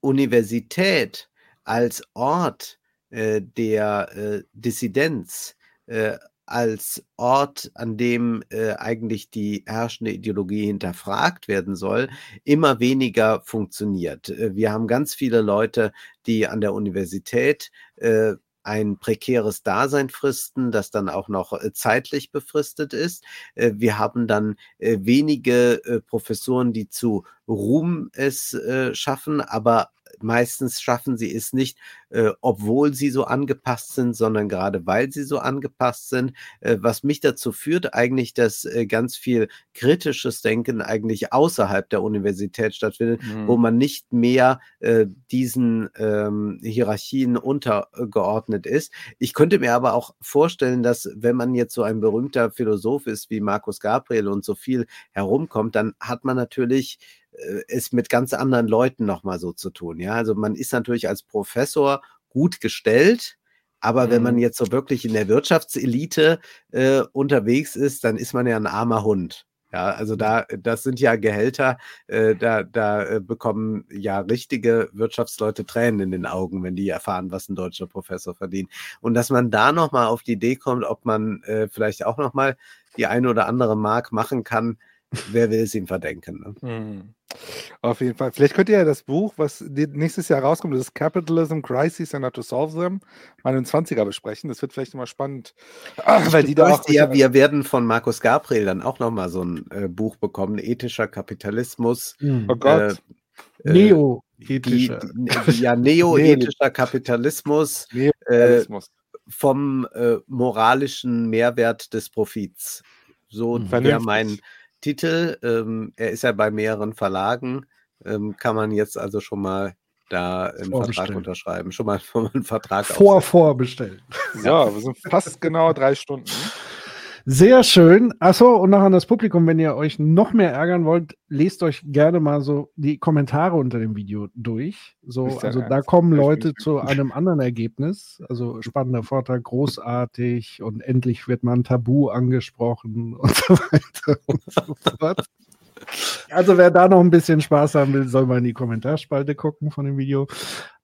Universität als Ort äh, der äh, Dissidenz, äh, als Ort, an dem äh, eigentlich die herrschende Ideologie hinterfragt werden soll, immer weniger funktioniert. Äh, wir haben ganz viele Leute, die an der Universität äh, ein prekäres Dasein fristen, das dann auch noch äh, zeitlich befristet ist. Äh, wir haben dann wenige Professoren, die zu Ruhm es schaffen, aber meistens schaffen sie es nicht, äh, obwohl sie so angepasst sind, sondern gerade weil sie so angepasst sind, äh, was mich dazu führt, eigentlich, dass äh, ganz viel kritisches Denken eigentlich außerhalb der Universität stattfindet, mhm. wo man nicht mehr äh, diesen ähm, Hierarchien untergeordnet ist. Ich könnte mir aber auch vorstellen, dass wenn man jetzt so ein berühmter Philosoph ist wie Markus Gabriel und so viel herumkommt, dann hat man natürlich äh, es mit ganz anderen Leuten nochmal so zu tun. Ja, also man ist natürlich als Professor gut gestellt, aber wenn man mhm. jetzt so wirklich in der Wirtschaftselite äh, unterwegs ist, dann ist man ja ein armer Hund. Ja, also da, das sind ja Gehälter, äh, da, da äh, bekommen ja richtige Wirtschaftsleute Tränen in den Augen, wenn die erfahren, was ein deutscher Professor verdient. Und dass man da nochmal auf die Idee kommt, ob man äh, vielleicht auch nochmal die eine oder andere Mark machen kann, wer will es ihm verdenken? Ne? Mhm. Auf jeden Fall. Vielleicht könnt ihr ja das Buch, was nächstes Jahr rauskommt, das ist Capitalism, Crises and How to Solve Them, mal in 20er besprechen. Das wird vielleicht immer spannend. Ach, weil die da auch ja, wir werden von Markus Gabriel dann auch nochmal so ein äh, Buch bekommen, Ethischer Kapitalismus. Mhm. Oh Gott. Äh, Neo. Ethischer. ja, neo-ethischer *laughs* Kapitalismus. Neo-Kapitalismus. Äh, vom äh, moralischen Mehrwert des Profits. So wäre mein Titel. Ähm, er ist ja bei mehreren Verlagen. Ähm, kann man jetzt also schon mal da einen Vertrag unterschreiben. *laughs* Schon mal einen Vertrag vor vorbestellen. Ja, wir sind fast genau drei Stunden. Sehr schön. Achso, und noch an das Publikum, wenn ihr euch noch mehr ärgern wollt, lest euch gerne mal so die Kommentare unter dem Video durch. So, also da kommen Leute zu einem anderen Ergebnis. Also spannender Vortrag, großartig und endlich wird man Tabu angesprochen *laughs* und so weiter und so fort. Also wer da noch ein bisschen Spaß haben will, soll mal in die Kommentarspalte gucken von dem Video.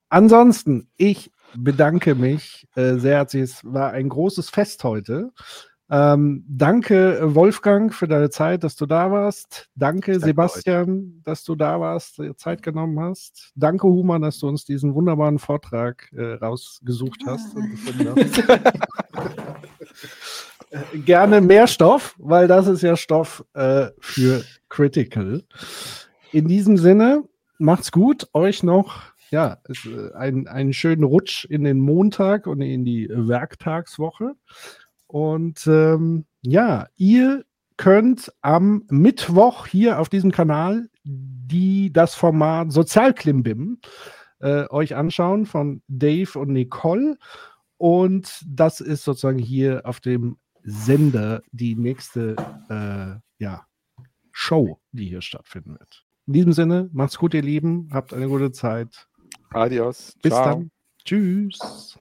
Ansonsten, ich bedanke mich äh, sehr herzlich. Es war ein großes Fest heute. Ähm, danke, Wolfgang, für deine Zeit, dass du da warst. Danke, danke Sebastian, euch. dass du da warst, dir Zeit genommen hast. Danke, Human, dass du uns diesen wunderbaren Vortrag äh, rausgesucht hast und gefunden hast. Gerne mehr Stoff, weil das ist ja Stoff äh, für Critical. In diesem Sinne, macht's gut. Euch noch ja, äh, einen schönen Rutsch in den Montag und in die Werktagswoche. Und ähm, ja, ihr könnt am Mittwoch hier auf diesem Kanal die, das Format Sozialklimbim äh, euch anschauen von Dave und Nicole. Und das ist sozusagen hier auf dem Sender die nächste äh, ja, Show, die hier stattfinden wird. In diesem Sinne, macht's gut, ihr Lieben, habt eine gute Zeit. Adios. Bis Ciao. dann. Tschüss.